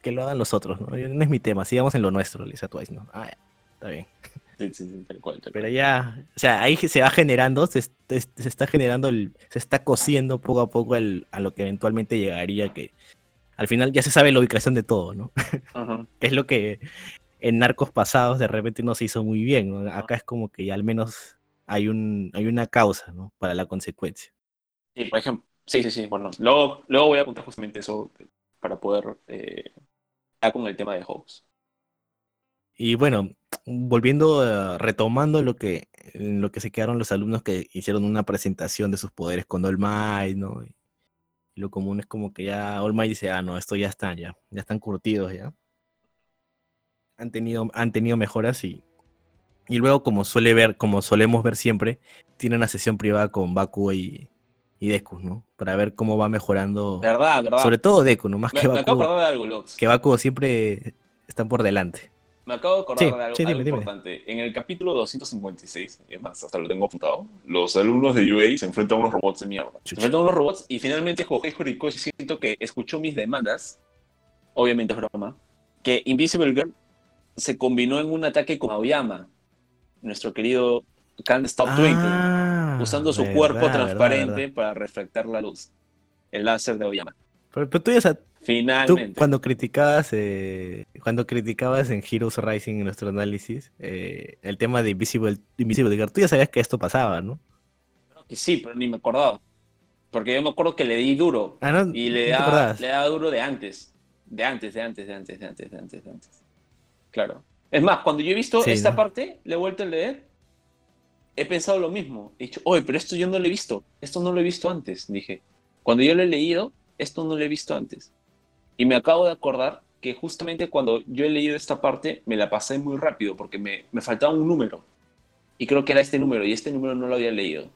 Speaker 1: que lo hagan los otros, ¿no? No es mi tema, sigamos en lo nuestro, le dice a Twice, ¿no? Ah, ya, está bien.
Speaker 2: Sí, sí, tal cual,
Speaker 1: Pero ya, o sea, ahí se va generando, se, está generando, el, se está cosiendo poco a poco el, a lo que eventualmente llegaría, que al final ya se sabe la ubicación de todo, ¿no? [LAUGHS] es lo que en narcos pasados de repente no se hizo muy bien. Acá es como que ya al menos hay, un, hay una causa, ¿no? Para la consecuencia.
Speaker 2: Sí, por ejemplo, sí, sí, sí, bueno, luego, luego voy a contar justamente eso para poder eh, con el tema de Hawks.
Speaker 1: Y bueno, volviendo, a, retomando lo que, lo que se quedaron los alumnos que hicieron una presentación de sus poderes con All Might, ¿no? Y lo común es como que ya All Might dice, ah, no, esto ya están, ya, ya están curtidos, ya. Han tenido, han tenido mejoras y, y luego, como suele ver, como solemos ver siempre, tiene una sesión privada con Baku y, y Deku, ¿no? Para ver cómo va mejorando.
Speaker 2: Verdad, verdad.
Speaker 1: Sobre todo Deku, ¿no? Más que Baku.
Speaker 2: Me acabo de algo,
Speaker 1: Que Baku siempre están por delante.
Speaker 2: Me acabo de acordar de algo, importante. En el capítulo 256, y más, hasta lo tengo apuntado, los alumnos de UA se enfrentan a unos robots de mierda. Se enfrentan a unos robots y finalmente Jorge Horikoshi siento que escuchó mis demandas, obviamente es broma, que Invisible Girl se combinó en un ataque con Aoyama, nuestro querido Can't Stop ah, usando su cuerpo transparente para reflectar la luz. El láser de Aoyama.
Speaker 1: Pero, tú ya
Speaker 2: Finalmente.
Speaker 1: cuando criticabas, eh, cuando criticabas en Heroes Rising en nuestro análisis, eh, el tema de Invisible, Invisible Girl, tú ya sabías que esto pasaba, ¿no?
Speaker 2: Sí, pero ni me acordaba. Porque yo me acuerdo que le di duro.
Speaker 1: Ah,
Speaker 2: y le, daba, le daba duro de antes. De antes, de antes, de antes, de antes, de antes, de antes. Claro. Es más, cuando yo he visto esta parte, le he vuelto a leer, he pensado lo mismo. He dicho, oye, pero esto yo no lo he visto. Esto no lo he visto antes, dije. Cuando yo lo he leído, esto no lo he visto antes. Y me acabo de acordar que justamente cuando yo he leído esta parte, me la pasé muy rápido porque me, me faltaba un número. Y creo que era este número, y este número no lo había leído.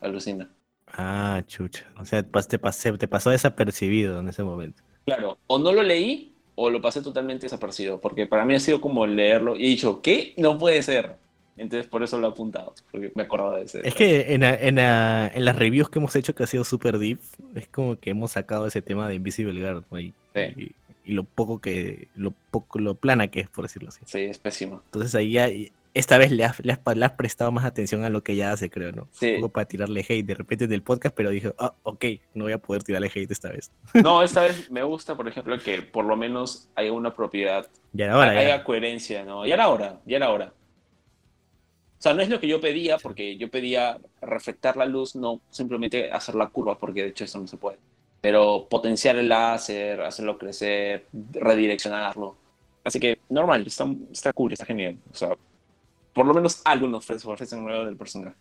Speaker 2: Alucina.
Speaker 1: Ah, chucha. O sea, te, pasé, te pasó desapercibido en ese momento.
Speaker 2: Claro, o no lo leí o lo pasé totalmente desapercibido, porque para mí ha sido como leerlo y he dicho, ¿qué? No puede ser. Entonces por eso lo he apuntado, porque me acordaba de ese.
Speaker 1: Es que en, en, en, las reviews que hemos hecho, que ha sido super deep, es como que hemos sacado ese tema de Invisible Guard y, y, lo poco que, lo poco, lo plana que es, por decirlo así.
Speaker 2: Sí, es pésimo.
Speaker 1: Entonces ahí ya, esta vez le has, le, has, prestado más atención a lo que ya hace, creo, ¿no?
Speaker 2: Sí.
Speaker 1: Un poco para tirarle hate de repente del podcast, pero dije, ah, ok, no voy a poder tirarle hate esta vez.
Speaker 2: No, esta vez me gusta, por ejemplo, que por lo menos haya una propiedad.
Speaker 1: Ya era hora.
Speaker 2: Haya coherencia, ¿no? Ya era hora, ya era hora. O sea, no es lo que yo pedía, porque yo pedía reflectar la luz, no simplemente hacer la curva, porque de hecho eso no se puede. Pero potenciar el láser, hacerlo crecer, redireccionarlo. Así que normal, está, está cool, está genial. O sea, por lo menos algunos ofrecen nuevo del personaje.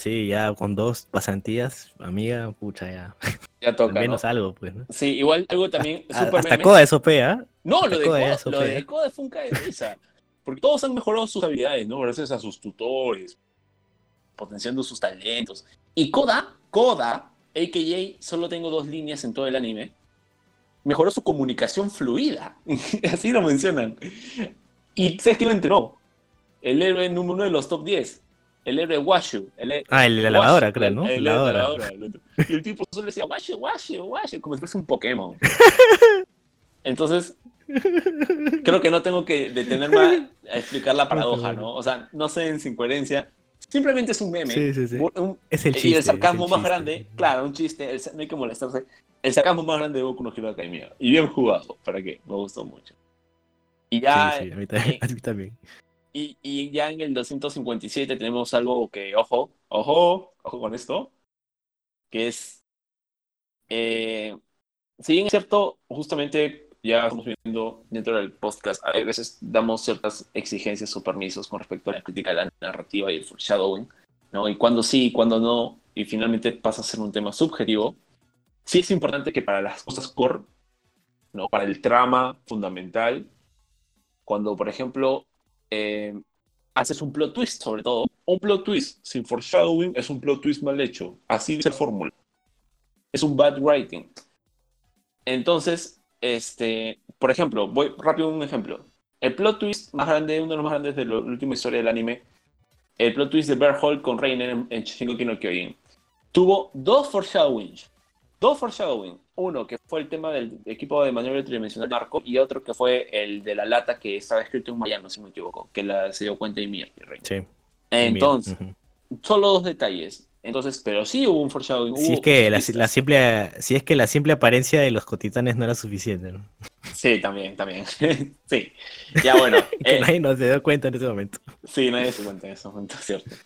Speaker 1: Sí, ya con dos pasantías, amiga, pucha, ya.
Speaker 2: Ya toca.
Speaker 1: Al menos algo, pues. ¿no?
Speaker 2: Sí, igual algo también.
Speaker 1: Super [LAUGHS] Hasta Coda eso pea.
Speaker 2: No, lo de Coda, lo de Coda fue un cae de risa. Porque todos han mejorado sus habilidades, ¿no? Gracias a sus tutores, potenciando sus talentos. Y Koda, Koda, a.k.a. solo tengo dos líneas en todo el anime, mejoró su comunicación fluida. [LAUGHS] Así lo mencionan. Y ¿sabes quién lo entrenó? El héroe número uno de los top 10. El héroe Washu. El,
Speaker 1: ah, el de la lavadora, creo, ¿no?
Speaker 2: El, la lavadora. Y el tipo solo decía Washu, Washu, Washu, como si fuese un Pokémon. [LAUGHS] Entonces, [LAUGHS] creo que no tengo que detenerme a [LAUGHS] explicar la paradoja, ¿no? O sea, no sé en sin coherencia. Simplemente es un meme.
Speaker 1: Sí, sí, sí.
Speaker 2: es el chiste. Y el sarcasmo más grande, claro, un chiste, no hay que molestarse. El sarcasmo más grande de Boku no Hero Academia. Y bien jugado, ¿para qué? Me gustó mucho. Y ya.
Speaker 1: Sí, sí, a mí también. a mí también.
Speaker 2: Y, y, ya en el 257 tenemos algo que, ojo, ojo, ojo con esto, que es. Eh, si bien es cierto, justamente ya estamos viendo dentro del podcast, a veces damos ciertas exigencias o permisos con respecto a la crítica de la narrativa y el foreshadowing, ¿no? Y cuando sí y cuando no, y finalmente pasa a ser un tema subjetivo, sí es importante que para las cosas core, ¿no? Para el trama fundamental, cuando, por ejemplo, eh, haces un plot twist, sobre todo, un plot twist sin foreshadowing es un plot twist mal hecho. Así es el fórmula. Es un bad writing. Entonces, este, por ejemplo, voy rápido un ejemplo. El plot twist más grande, uno de los más grandes de la última historia del anime, el plot twist de Bear Hall con Reiner en, en Shingeki no Kyojin, tuvo dos foreshadowings. Dos foreshadowing. Uno que fue el tema del equipo de maniobra tridimensional Marco y otro que fue el de la lata que estaba escrito en mayano, si me equivoco, que la, se dio cuenta Ymir.
Speaker 1: Sí.
Speaker 2: Entonces, solo dos detalles. Entonces, pero sí hubo un foreshadowing.
Speaker 1: Si es que la, simple, si es que la simple apariencia de los cotitanes no era suficiente, ¿no?
Speaker 2: Sí, también, también. [LAUGHS] sí. Ya bueno. [LAUGHS]
Speaker 1: que
Speaker 2: eh,
Speaker 1: nadie nos se dio cuenta en ese momento.
Speaker 2: Sí, nadie se cuenta en ese momento, cierto.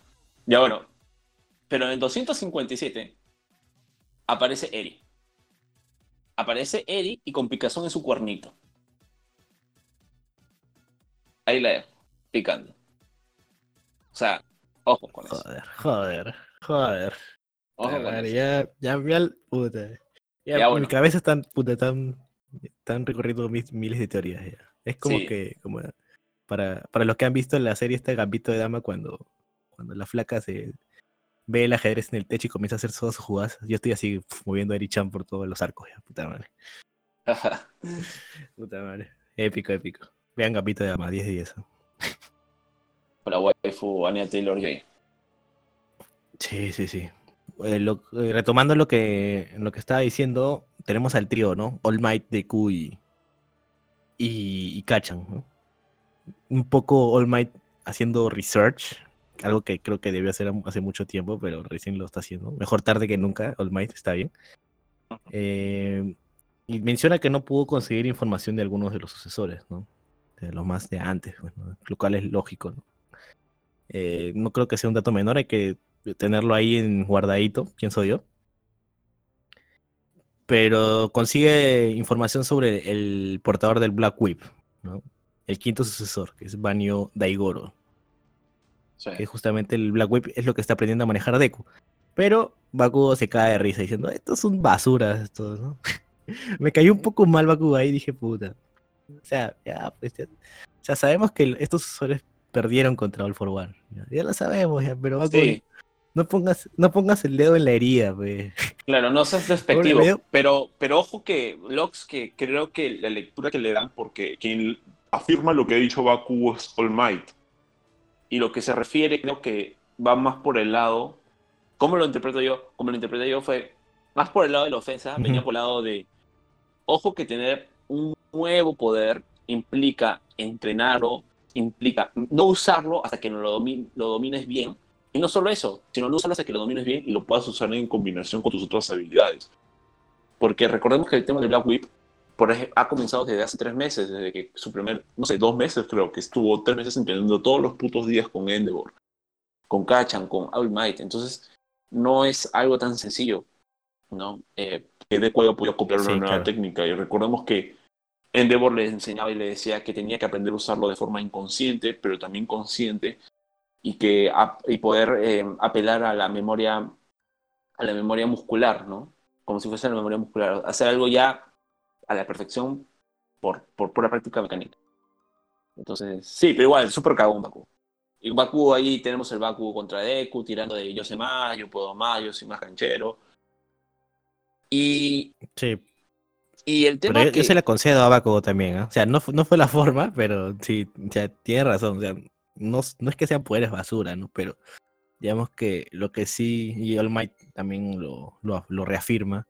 Speaker 2: Ya bueno. Pero en 257 aparece Eri. Aparece Eri y con picazón en su cuernito. Ahí la dejo, picando. O sea, ojo con eso.
Speaker 1: Joder, joder, joder.
Speaker 2: Ojo
Speaker 1: ya, ya, ya, puta. Ya,
Speaker 2: Ya,
Speaker 1: en
Speaker 2: bueno.
Speaker 1: mi cabeza están, puta, están, están recorriendo mis- miles de teorías ya. Es como
Speaker 2: Sí.
Speaker 1: que, como para, para los que han visto la serie este Gambito de Dama cuando, cuando la flaca se ve el ajedrez en el techo y comienza a hacer todas sus jugadas. Yo estoy así pf, moviendo a Eri-chan por todos los arcos ya, puta madre. [LAUGHS] [LAUGHS] Puta madre. Épico, épico. Vean Gambito de Dama, 10 de 10.
Speaker 2: Con la waifu Anya Taylor-Joy.
Speaker 1: Sí, sí, sí. Eh, lo- eh, retomando lo que, lo que estaba diciendo, tenemos al trío, ¿no? All Might, Deku y, y, y Kachan, ¿no? Un poco All Might haciendo research, algo que creo que debió hacer hace mucho tiempo, pero recién lo está haciendo. Mejor tarde que nunca, All Might está bien. Eh, y menciona que no pudo conseguir información de algunos de los sucesores, ¿no? De los más de antes, pues, ¿no? lo cual es lógico, ¿no? Eh, no creo que sea un dato menor, hay que tenerlo ahí en guardadito, pienso yo. Pero consigue información sobre el portador del Black Whip, ¿no? El quinto sucesor, que es Banio Daigoro,
Speaker 2: Sí.
Speaker 1: que justamente el Black Whip es lo que está aprendiendo a manejar Deku. Pero Bakugo se cae de risa diciendo, estos son basuras, estos, ¿no? [LAUGHS] Me cayó un poco mal Bakugo ahí dije, puta. O sea, ya, pues, ya, o sea, sabemos que estos sucesores perdieron contra All for One. Ya, ya lo sabemos, ya, pero Bakugo,
Speaker 2: Sí,
Speaker 1: no pongas, no pongas el dedo en la herida, pues.
Speaker 2: claro, no seas despectivo, pero, pero ojo que Locks, que creo que la lectura que le dan, porque quien
Speaker 3: Afirma lo que ha dicho Baku es All Might.
Speaker 2: y lo que se refiere creo que va más por el lado, ¿cómo lo interpreto yo? Como lo interpreté yo fue más por el lado de la ofensa, venía por el lado de, ojo que tener un nuevo poder implica entrenarlo, implica no usarlo hasta que no lo, domi- lo domines bien, y no solo eso, sino no usarlo hasta que lo domines bien
Speaker 3: Y lo puedas usar en combinación con tus otras habilidades.
Speaker 2: Porque recordemos que el tema del Black Whip por ej- ha comenzado desde hace tres meses, desde que su primer, no sé, dos meses creo que estuvo tres meses entrenando todos los putos días con Endeavor, con Kachan, con All Might. Entonces, no es algo tan sencillo, ¿no? Eh,
Speaker 3: Que de cual podía copiar una
Speaker 1: Sí,
Speaker 3: nueva
Speaker 1: claro.
Speaker 3: técnica. Y recordemos que
Speaker 2: Endeavor le enseñaba y le decía que tenía que aprender a usarlo de forma inconsciente, pero también consciente, y que ap- y poder eh, apelar a la memoria, a la memoria muscular, ¿no? Como si fuese la memoria muscular, hacer algo ya a la perfección por, por pura práctica mecánica. Entonces, sí, pero igual, súper cagón Baku. Y Baku ahí tenemos el Baku contra Deku, tirando de yo sé más, yo puedo más, yo soy más canchero. Y,
Speaker 1: Sí,
Speaker 2: y el tema
Speaker 1: pero yo,
Speaker 2: que...
Speaker 1: yo se la concedo a Bakugo también, ¿ah? O sea, no, no fue la [LAUGHS] forma, pero sí, o sea, tiene razón. O sea, no, no es que sean poderes basura, ¿no? Pero digamos que lo que sí, y All Might también lo, lo, lo reafirma,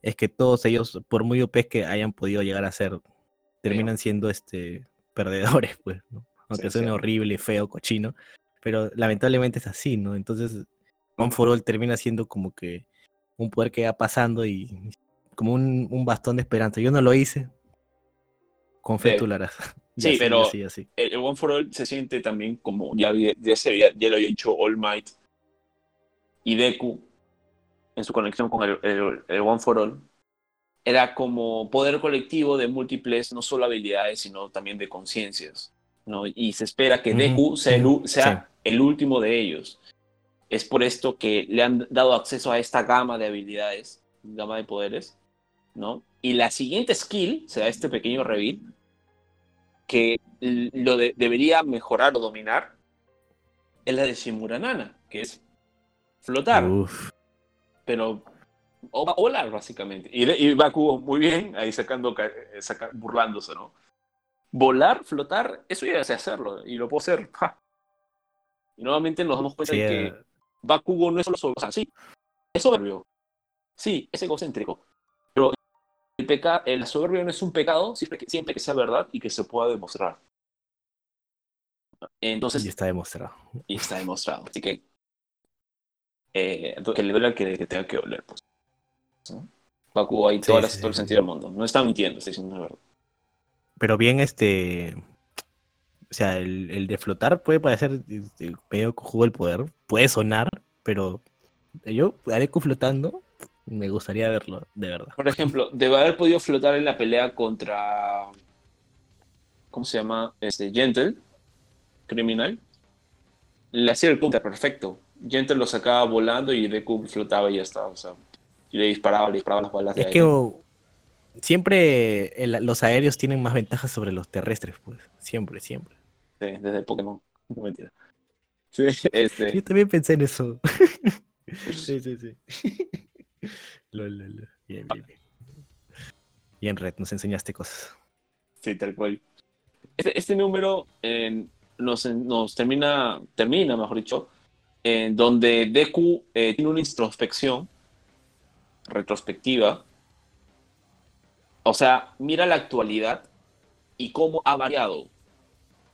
Speaker 1: es que todos ellos, por muy OP que hayan podido llegar a ser, terminan siendo este perdedores, pues, ¿no? Aunque
Speaker 2: Sí,
Speaker 1: suene
Speaker 2: sí.
Speaker 1: horrible, feo, cochino, pero lamentablemente es así, ¿no? Entonces, One for All termina siendo como que un poder que va pasando y como un, un bastón de esperanza. Yo no lo hice. Con fe
Speaker 2: Sí.
Speaker 1: tú lo harás. [LAUGHS]
Speaker 2: Sí,
Speaker 1: así,
Speaker 2: pero-
Speaker 1: así, así.
Speaker 2: el, el One for All se siente también como ya, ya, se había- ya lo había dicho All Might y Deku en su conexión con el, el- el One for All. Era como poder colectivo de múltiples, no solo habilidades, sino también de conciencias. ¿no? Y se espera que
Speaker 1: Ujú,
Speaker 2: Deku sea, el, sea el último de ellos. Es por esto que le han dado acceso a esta gama de habilidades, gama de poderes, ¿no? Y la siguiente skill, se da este pequeño reveal, que lo de- debería mejorar o dominar, es la de Shimuranana, que es flotar,
Speaker 1: Uf.
Speaker 2: pero o volar básicamente. Y, y Bakugo muy bien, ahí sacando, ca- eh, saca- burlándose, ¿no? Volar, flotar, eso ya sé hacerlo, y lo puedo hacer. [LAUGHS] ¡ja! Y nuevamente nos damos cuenta de que
Speaker 1: eh,
Speaker 2: Bakugo no es solo soberbio, o sea, sí, es soberbio, sí, es egocéntrico, el peca el soberbio no es un pecado siempre que, siempre que sea verdad y que se pueda demostrar. Entonces,
Speaker 1: y está demostrado.
Speaker 2: y está demostrado. Así que, eh, que le duele al que, que tenga que doler. Pues, ¿no? Bakugo hay
Speaker 1: Sí,
Speaker 2: todas las-
Speaker 1: sí,
Speaker 2: todo el sentido del mundo. No está mintiendo, está diciendo la verdad.
Speaker 1: Pero bien, este. O sea, el, el de flotar puede parecer este, medio jugo del poder. Puede sonar, pero yo, Areku flotando, me gustaría verlo, de verdad.
Speaker 2: Por ejemplo, de haber podido flotar en la pelea contra. ¿Cómo se llama? Este, Gentle, criminal. Le hacía el counter perfecto. Gentle lo sacaba volando y Deku flotaba y ya estaba. O sea, y le disparaba, le disparaba las balas de
Speaker 1: Es
Speaker 2: aire.
Speaker 1: que siempre el- los aéreos tienen más ventajas sobre los terrestres, pues. Siempre, siempre.
Speaker 2: Sí, desde Pokémon. No mentira. Sí, [LAUGHS] este.
Speaker 1: Yo también pensé en eso. [LAUGHS] sí, sí, sí. [LAUGHS] Bien, Red, nos enseñaste cosas.
Speaker 2: Sí, tal cual. Este, este número nos, nos termina, termina, mejor dicho, en donde Deku eh, tiene una introspección retrospectiva. O sea, mira la actualidad y cómo ha variado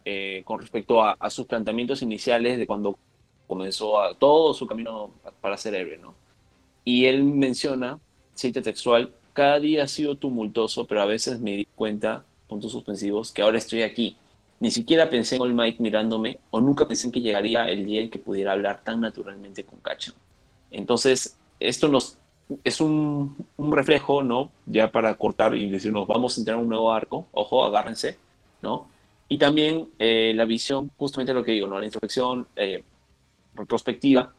Speaker 2: eh, con respecto a, a sus planteamientos iniciales de cuando comenzó a, todo su camino para ser héroe, ¿no? Y él menciona, cita textual, cada día ha sido tumultuoso, pero a veces me di cuenta, puntos suspensivos, que ahora estoy aquí. Ni siquiera pensé en All Might mirándome, o nunca pensé en que llegaría el día en que pudiera hablar tan naturalmente con Kacha. Entonces, esto nos es un, un reflejo, ¿no? Ya para cortar y decirnos, vamos a entrar a un nuevo arco, ojo, agárrense, ¿no? Y también eh, la visión, justamente lo que digo, ¿no? La introspección eh, retrospectiva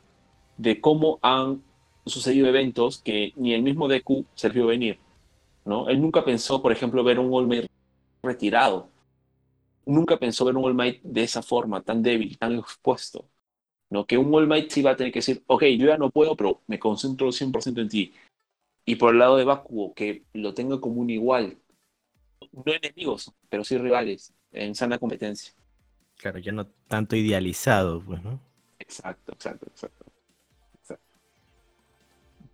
Speaker 2: de cómo han sucedido eventos que ni el mismo Deku se vio venir, ¿no? Él nunca pensó, por ejemplo, ver un All Might retirado. Nunca pensó ver un All Might de esa forma, tan débil, tan expuesto. ¿no? Que un All Might sí va a tener que decir, ok, yo ya no puedo, pero me concentro 100% en ti. Y por el lado de Bakugo, que lo tenga como un igual. No enemigos, pero sí rivales, en sana competencia.
Speaker 1: Claro, ya no tanto idealizado, pues, ¿no?
Speaker 2: Exacto, exacto, exacto. exacto.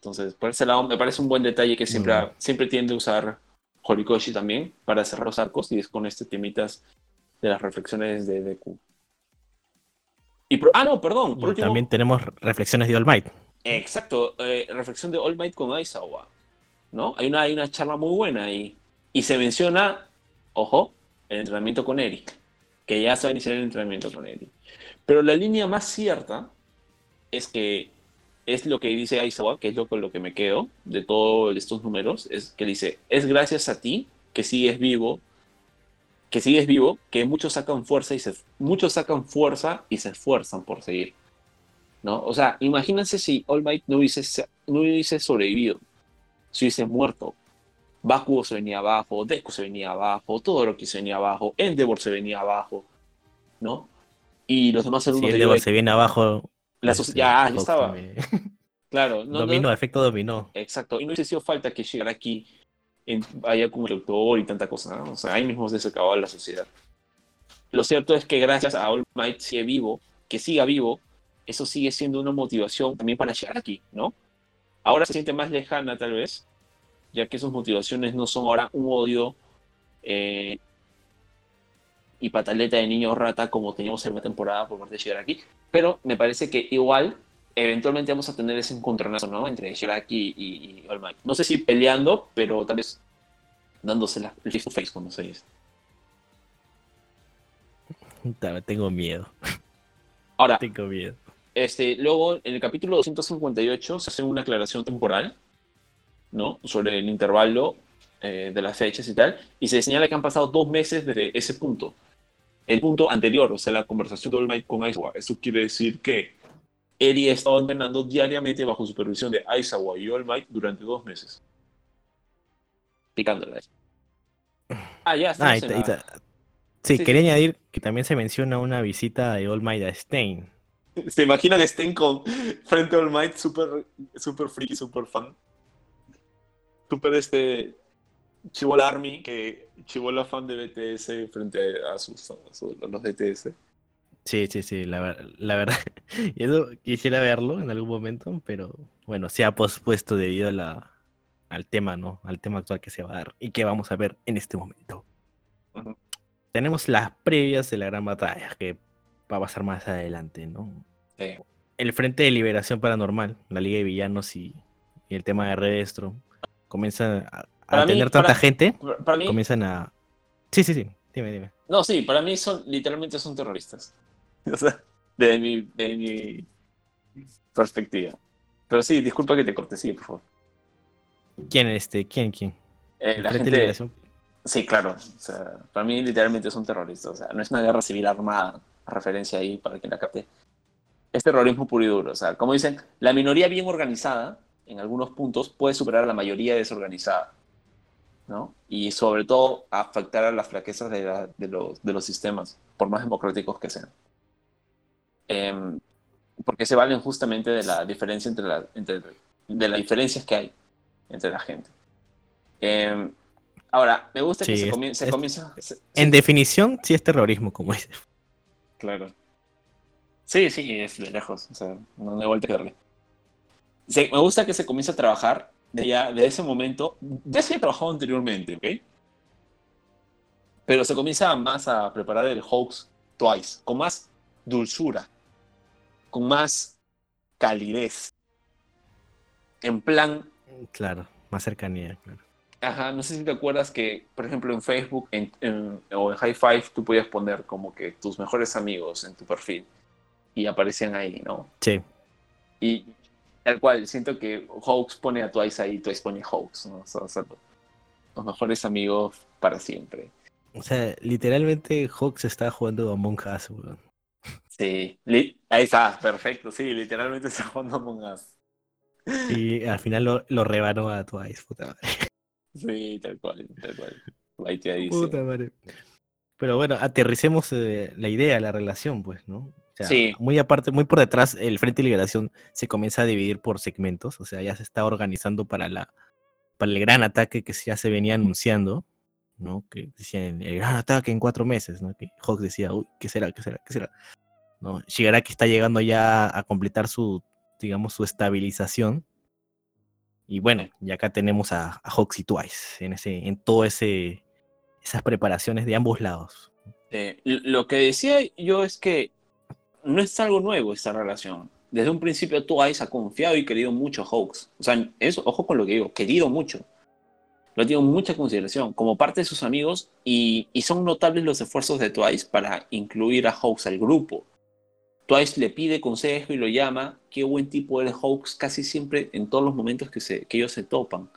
Speaker 2: Entonces, por ese lado, me parece un buen detalle que siempre,
Speaker 1: Mm.
Speaker 2: siempre tiende a usar Horikoshi también para cerrar los arcos y es con este temitas de las reflexiones de Deku. Y por- ah, no, perdón. Por
Speaker 1: Y
Speaker 2: último,
Speaker 1: también tenemos reflexiones de All Might.
Speaker 2: Exacto, eh, reflexión de All Might con Aizawa, ¿no? Hay una, hay una charla muy buena ahí. Y se menciona, ojo, el entrenamiento con Eri, que ya se va a iniciar el entrenamiento con Eri. Pero la línea más cierta es que es lo que dice Aizawa, que es lo con lo que me quedo de todos estos números, es que dice, es gracias a ti que sigues vivo, que sigues vivo, que muchos sacan fuerza y se, muchos sacan fuerza y se esfuerzan por seguir. ¿no? O sea, imagínense si All Might no hubiese, no hubiese sobrevivido, si hubiese muerto. Bakugo se venía abajo, Deku se venía abajo, todo lo que se venía abajo, Endeavor se venía abajo, ¿no? Y los demás
Speaker 1: Si
Speaker 2: alumnos de
Speaker 1: Devo
Speaker 2: Yoga-
Speaker 1: se viene abajo.
Speaker 2: La
Speaker 1: este,
Speaker 2: ya, estaba. [LAUGHS] Claro, no,
Speaker 1: dominó,
Speaker 2: no,
Speaker 1: efecto dominó.
Speaker 2: exacto. Y no hubiese sido falta que llegara aquí, en, vaya como doctor y tanta cosa, ¿no? O sea, ahí mismo se acababa la sociedad. Lo cierto es que gracias a All Might sigue vivo, que siga vivo, eso sigue siendo una motivación también para llegar aquí, ¿no? Ahora se siente más lejana tal vez, ya que sus motivaciones no son ahora un odio eh, y pataleta de niño rata como teníamos en la temporada por parte de Shigaraki, pero me parece que igual eventualmente vamos a tener ese encontronazo, ¿no? Entre Shigaraki y, y All Might. No sé si peleando, pero tal vez dándose la face to face, como se dice.
Speaker 1: Tengo miedo.
Speaker 2: Ahora,
Speaker 1: Tengo miedo.
Speaker 2: Este, luego, en el capítulo 258 se hace una aclaración temporal, ¿no? Sobre el intervalo eh, de las fechas y tal, y se señala que han pasado dos meses desde ese punto. El punto anterior, o sea, la conversación de All Might con Aizawa. Eso quiere decir que Eri ha estado entrenando diariamente bajo supervisión de Aizawa y All Might durante dos meses. Picándola. Ah, ya,
Speaker 1: Ah, ta- Sí,
Speaker 2: Sí,
Speaker 1: quería
Speaker 2: sí.
Speaker 1: añadir que también se menciona una visita de All Might a Stein.
Speaker 2: ¿Se imaginan estén con frente a All Might, súper super friki, súper fan? Súper este. Chivola Army, que Chivola fan de BTS frente a sus, a sus- a los DTS.
Speaker 1: Sí, sí, sí, la, la verdad. [LAUGHS] y Eso quisiera verlo en algún momento, pero bueno, se ha pospuesto debido a la, al tema, ¿no? Al tema actual que se va a dar y que vamos a ver en este momento. Tenemos las previas de la gran batalla que va a pasar más adelante, ¿no?
Speaker 2: Sí.
Speaker 1: El Frente de Liberación Paranormal, la Liga de Villanos y, y el tema de Redestro comienzan a,
Speaker 2: Para mí,
Speaker 1: tener tanta
Speaker 2: para-
Speaker 1: gente,
Speaker 2: Para mí,
Speaker 1: comienzan a... Sí, sí, sí. Dime, dime.
Speaker 2: No, sí, para mí son, literalmente son terroristas. [LAUGHS] O sea, desde mi, de mi perspectiva. Pero sí, disculpa que te corte, sí, por favor.
Speaker 1: ¿Quién, este? ¿Quién, quién?
Speaker 2: Eh, la
Speaker 1: de
Speaker 2: gente,
Speaker 1: Liberación.
Speaker 2: sí, claro. O sea, para mí literalmente son terroristas. O sea, no es una guerra civil armada, referencia ahí para quien la capte. Es terrorismo puro y duro. O sea, como dicen, la minoría bien organizada, en algunos puntos, puede superar a la mayoría desorganizada. ¿No? Y sobre todo afectar a las flaquezas de, la- de los, de los sistemas, por más democráticos que sean. Em, porque se valen justamente de la diferencia entre, la, entre de las diferencias que hay entre la gente. Em, ahora, me gusta que
Speaker 1: Sí,
Speaker 2: se,
Speaker 1: es-
Speaker 2: comie- se comienza... se-
Speaker 1: En definición, sí es terrorismo, como dice.
Speaker 2: Claro. Sí, sí, es de lejos. O sea, no hay vuelta que darle. Sí, me gusta que se comience a trabajar de, ya, de ese momento. Ya se había trabajado anteriormente, ¿ok? Pero se comienza más a preparar el hoax twice, con más dulzura, con más calidez. En plan,
Speaker 1: Claro, más cercanía, claro.
Speaker 2: Ajá, no sé si te acuerdas que, por ejemplo, en Facebook en- en- o en High Five tú podías poner como que tus mejores amigos en tu perfil y aparecían ahí, ¿no?
Speaker 1: Sí,
Speaker 2: Y tal cual, siento que Hoax pone a Twice ahí, Twice pone Hoax, ¿no? O sea, o sea, los mejores amigos para siempre.
Speaker 1: o sea, literalmente Hawks está jugando Among Us, weón.
Speaker 2: Sí, ahí está, perfecto, sí, literalmente está jugando Among Us.
Speaker 1: Y al final lo, lo rebanó a Twice, puta madre.
Speaker 2: Sí, tal cual, tal cual. Ahí te dice.
Speaker 1: Puta madre. Pero bueno, aterricemos eh, la idea, la relación, pues, ¿no? O sea,
Speaker 2: Sí.
Speaker 1: Muy aparte, muy por detrás, el Frente de Liberación se comienza a dividir por segmentos, o sea, ya se está organizando para la para el gran ataque que ya se venía anunciando, ¿no? Que decían el gran ataque en cuatro meses, ¿no? Que Hawks decía, uy, ¿qué será? ¿Qué será? ¿Qué será? ¿No? Shigaraki está llegando ya a completar su, digamos, su estabilización. Y bueno, y acá tenemos a, a Hawks y Twice en ese, en todo ese, esas preparaciones de ambos lados.
Speaker 2: Eh, lo que decía yo es que no es algo nuevo esta relación. Desde un principio Twice ha confiado y querido mucho a Hawks. O sea, eso, ojo con lo que digo, querido mucho. Lo ha tenido mucha consideración como parte de sus amigos y, y son notables los esfuerzos de Twice para incluir a Hawks al grupo. Twice le pide consejo y lo llama. Qué buen tipo eres Hawks casi siempre en todos los momentos que, se, que ellos se topan.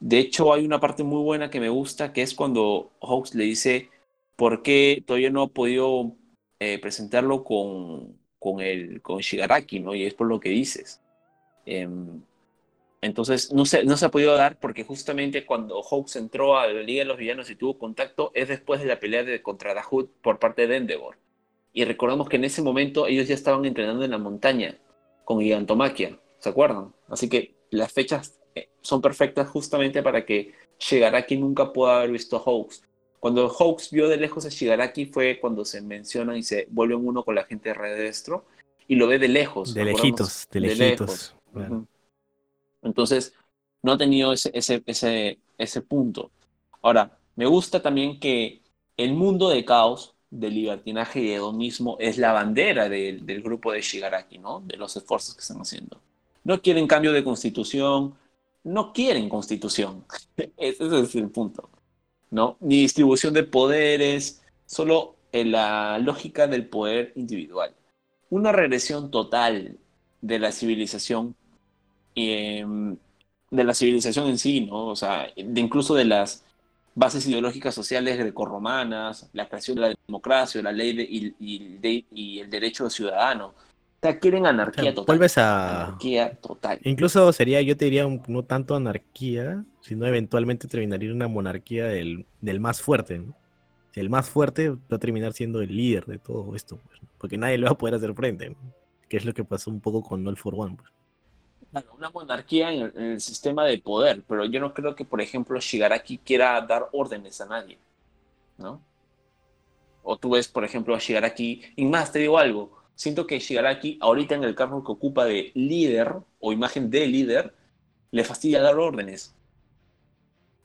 Speaker 2: De hecho, hay una parte muy buena que me gusta, que es cuando Hawks le dice, ¿por qué todavía no ha podido eh, presentarlo con, con, el, con Shigaraki? ¿no? Y es por lo que dices. Em, entonces, no se, no se ha podido dar porque justamente cuando Hawks entró a la Liga de los Villanos y tuvo contacto es después de la pelea de, contra Dahut por parte de Endeavor. Y recordamos que en ese momento ellos ya estaban entrenando en la montaña con Gigantomaquia, ¿se acuerdan? Así que las fechas eh, son perfectas justamente para que Shigaraki nunca pueda haber visto a Hawks. Cuando Hawks vio de lejos a Shigaraki fue cuando se mencionan y se vuelven uno con la gente de Redestro y lo ve de lejos.
Speaker 1: De lejitos, de lejitos. claro.
Speaker 2: Ujú. Entonces, no ha tenido ese, ese, ese, ese punto. Ahora, me gusta también que el mundo de caos, de libertinaje y hedonismo es la bandera del, del grupo de Shigaraki, ¿no? De los esfuerzos que están haciendo. No quieren cambio de constitución, no quieren constitución. [LAUGHS] Ese es el punto, ¿no? Ni distribución de poderes, solo en la lógica del poder individual. Una regresión total de la civilización eh, de la civilización en sí, ¿no? O sea, de incluso de las bases ideológicas sociales grecorromanas, la creación de la democracia, la ley de- y, el derecho de ciudadano. O sea, quieren
Speaker 1: O
Speaker 2: anarquía
Speaker 1: sea,
Speaker 2: total.
Speaker 1: vuelves a.
Speaker 2: Anarquía total.
Speaker 1: Incluso sería, yo te diría, un- no tanto anarquía, sino eventualmente terminaría una monarquía del, del más fuerte. ¿no? El más fuerte va a terminar siendo el líder de todo esto, pues, ¿no? porque nadie le va a poder hacer frente. ¿no? Que es lo que pasó un poco con All for One. pues.
Speaker 2: Claro, una monarquía en el, en el sistema de poder, pero yo no creo que, por ejemplo, Shigaraki quiera dar órdenes a nadie, ¿no? O tú ves, por ejemplo, a Shigaraki, y más, te digo algo, siento que Shigaraki, ahorita en el cargo que ocupa de líder, o imagen de líder, le fastidia dar órdenes,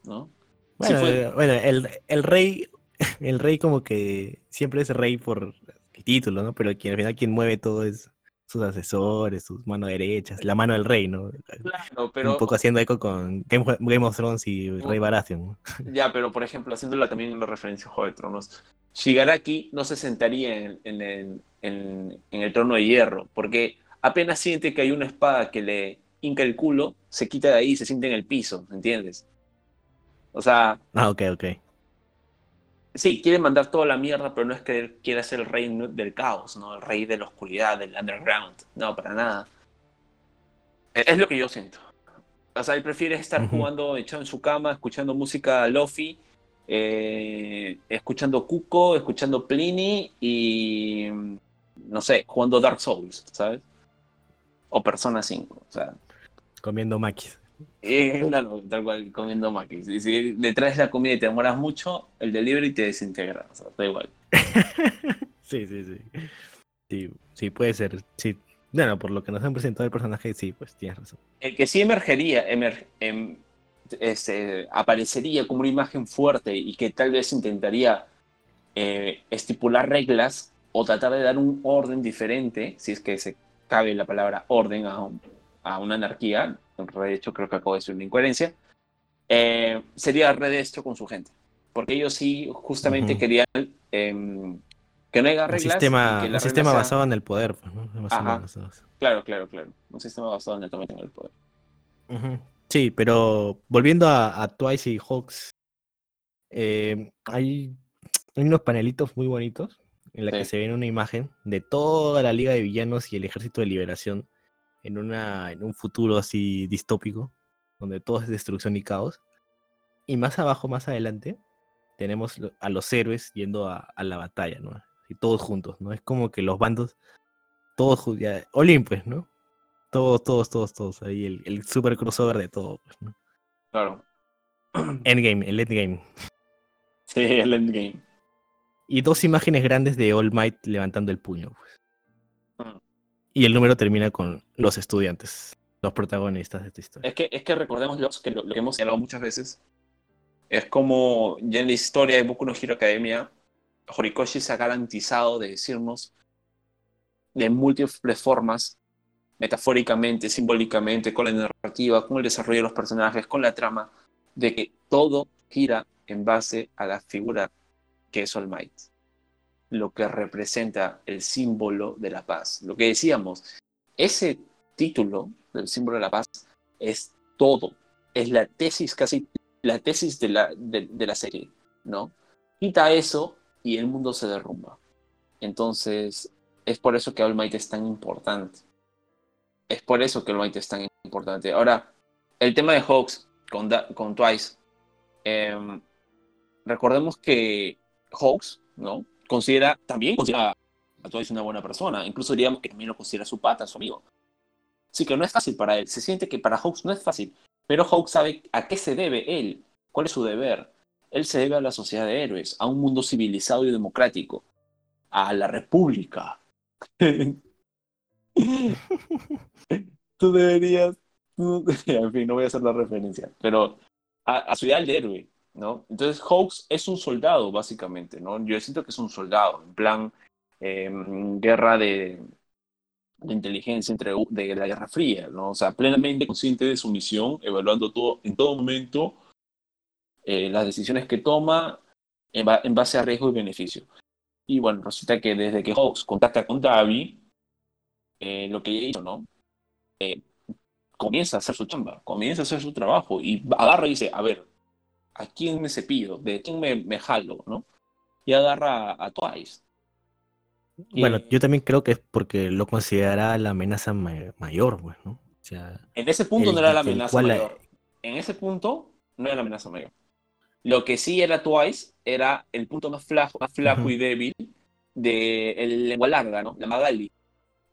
Speaker 2: ¿no? Sí
Speaker 1: Bueno,
Speaker 2: fue-
Speaker 1: eh, bueno, el, el rey, [LAUGHS] el rey como que siempre es rey por el título, ¿no? Pero quien, al final quien mueve todo es, sus asesores, sus manos derechas, la mano del rey, ¿no?
Speaker 2: Claro, pero
Speaker 1: Un poco haciendo eco con Game, Game of Thrones y Rey Baratheon.
Speaker 2: Ya, pero por ejemplo, haciéndola también en la referencia a Juego de Tronos, Shigaraki no se sentaría en, en el, en- en el trono de hierro, porque apenas siente que hay una espada que le hinca el culo, se quita de ahí y se siente en el piso, ¿entiendes? O sea,
Speaker 1: Ah, ok, ok.
Speaker 2: Sí, quiere mandar toda la mierda, pero no es que quiera ser el rey del caos, ¿no? El rey de la oscuridad, del underground. No, para nada. Es, es lo que yo siento. O sea, él prefiere estar jugando echado en su cama, escuchando música lofi, eh, escuchando Cuco, escuchando Pliny y, no sé, jugando Dark Souls, ¿sabes? O Persona 5, o sea,
Speaker 1: Comiendo maquis.
Speaker 2: Eh, claro, tal cual, comiendo maquis. Y si detrás de la comida y te demoras mucho, el delivery te desintegra, o sea, da igual. [LAUGHS]
Speaker 1: Sí, sí, sí. Sí, sí, puede ser. Sí. Bueno, por lo que nos han presentado el personaje, sí, pues tienes razón.
Speaker 2: El que sí emergería, emer- em- este, aparecería como una imagen fuerte y que tal vez intentaría eh, estipular reglas o tratar de dar un orden diferente, si es que se cabe la palabra orden a, un- a una anarquía, de hecho creo que acabo de decir una incoherencia, eh, sería Redestro con su gente. Porque ellos sí justamente querían em, que no haya
Speaker 1: Un
Speaker 2: reglas.
Speaker 1: sistema, un sistema
Speaker 2: reglas sean-
Speaker 1: basado en el poder, pues, ¿no?
Speaker 2: Ajá. Claro, claro, claro. Un sistema basado en el tamaño del poder.
Speaker 1: Sí, pero volviendo a, a Twice y Hawks, eh, hay, hay unos panelitos muy bonitos en la que se ve una imagen de toda la Liga de Villanos y el Ejército de Liberación en, una, en un futuro así distópico, donde todo es destrucción y caos. Y más abajo, más adelante, tenemos a los héroes yendo a, a la batalla, ¿no? Y todos juntos, ¿no? Es como que los bandos, todos, ya, Olin, pues, ¿no? Todos, todos, todos, todos. Ahí el, el super crossover de todo, pues, ¿no?
Speaker 2: Claro. [CLEARS THROAT]
Speaker 1: Endgame, el Endgame.
Speaker 2: Sí, el endgame.
Speaker 1: Y dos imágenes grandes de All Might levantando el puño. pues. Y el número termina con los estudiantes, los protagonistas de esta historia.
Speaker 2: Es que, es que recordemos los que lo, lo que hemos hablado muchas veces. Es como ya en la historia de Boku no Hero Academia, Horikoshi se ha garantizado de decirnos de múltiples formas, metafóricamente, simbólicamente, con la narrativa, con el desarrollo de los personajes, con la trama, de que todo gira en base a la figura que es All Might. Lo que representa el símbolo de la paz. Lo que decíamos, ese título del símbolo de la paz es todo. Es la tesis, casi la tesis de la, de, la serie, ¿no? Quita eso y el mundo se derrumba. Entonces, es por eso que All Might es tan importante. Es por eso que All Might es tan importante. Ahora, el tema de Hawks con, con Twice. em, recordemos que Hawks, ¿no? Considera, también considera a Twice una buena persona. Incluso diríamos que también lo considera su pata, su amigo. Sí que no es fácil para él. Se siente que para Hawks no es fácil. Pero Hawks sabe a qué se debe él. ¿Cuál es su deber? Él se debe a la sociedad de héroes, a un mundo civilizado y democrático, a la república. [LAUGHS] tú deberías... tú- [LAUGHS] en fin, no voy a hacer la referencia, pero a, a su ideal de héroe, ¿no? Entonces Hawks es un soldado, básicamente, ¿no? Yo siento que es un soldado, en plan eh, guerra de, de inteligencia entre, de la Guerra Fría, ¿no? O sea, plenamente consciente de su misión, evaluando todo, en todo momento eh, las decisiones que toma en, ba- en base a riesgo y beneficio. Y bueno, resulta que desde que Hawks contacta con Davi, eh, lo que ella hizo, ¿no? Eh, comienza a hacer su chamba, comienza a hacer su trabajo y agarra y dice, a ver, ¿a quién me cepillo? ¿De quién me, me jalo? ¿no? Y agarra a, a Twice.
Speaker 1: Bueno,
Speaker 2: Eh,
Speaker 1: yo también creo que es porque lo considera la amenaza ma- mayor, pues, ¿no? O sea,
Speaker 2: En ese punto
Speaker 1: el-
Speaker 2: no era la amenaza mayor. En ese punto no era la amenaza mayor. Lo que sí era Twice era el punto más flaco, más flaco
Speaker 1: Ujú.
Speaker 2: y débil de el lengua larga, ¿no? La Magali.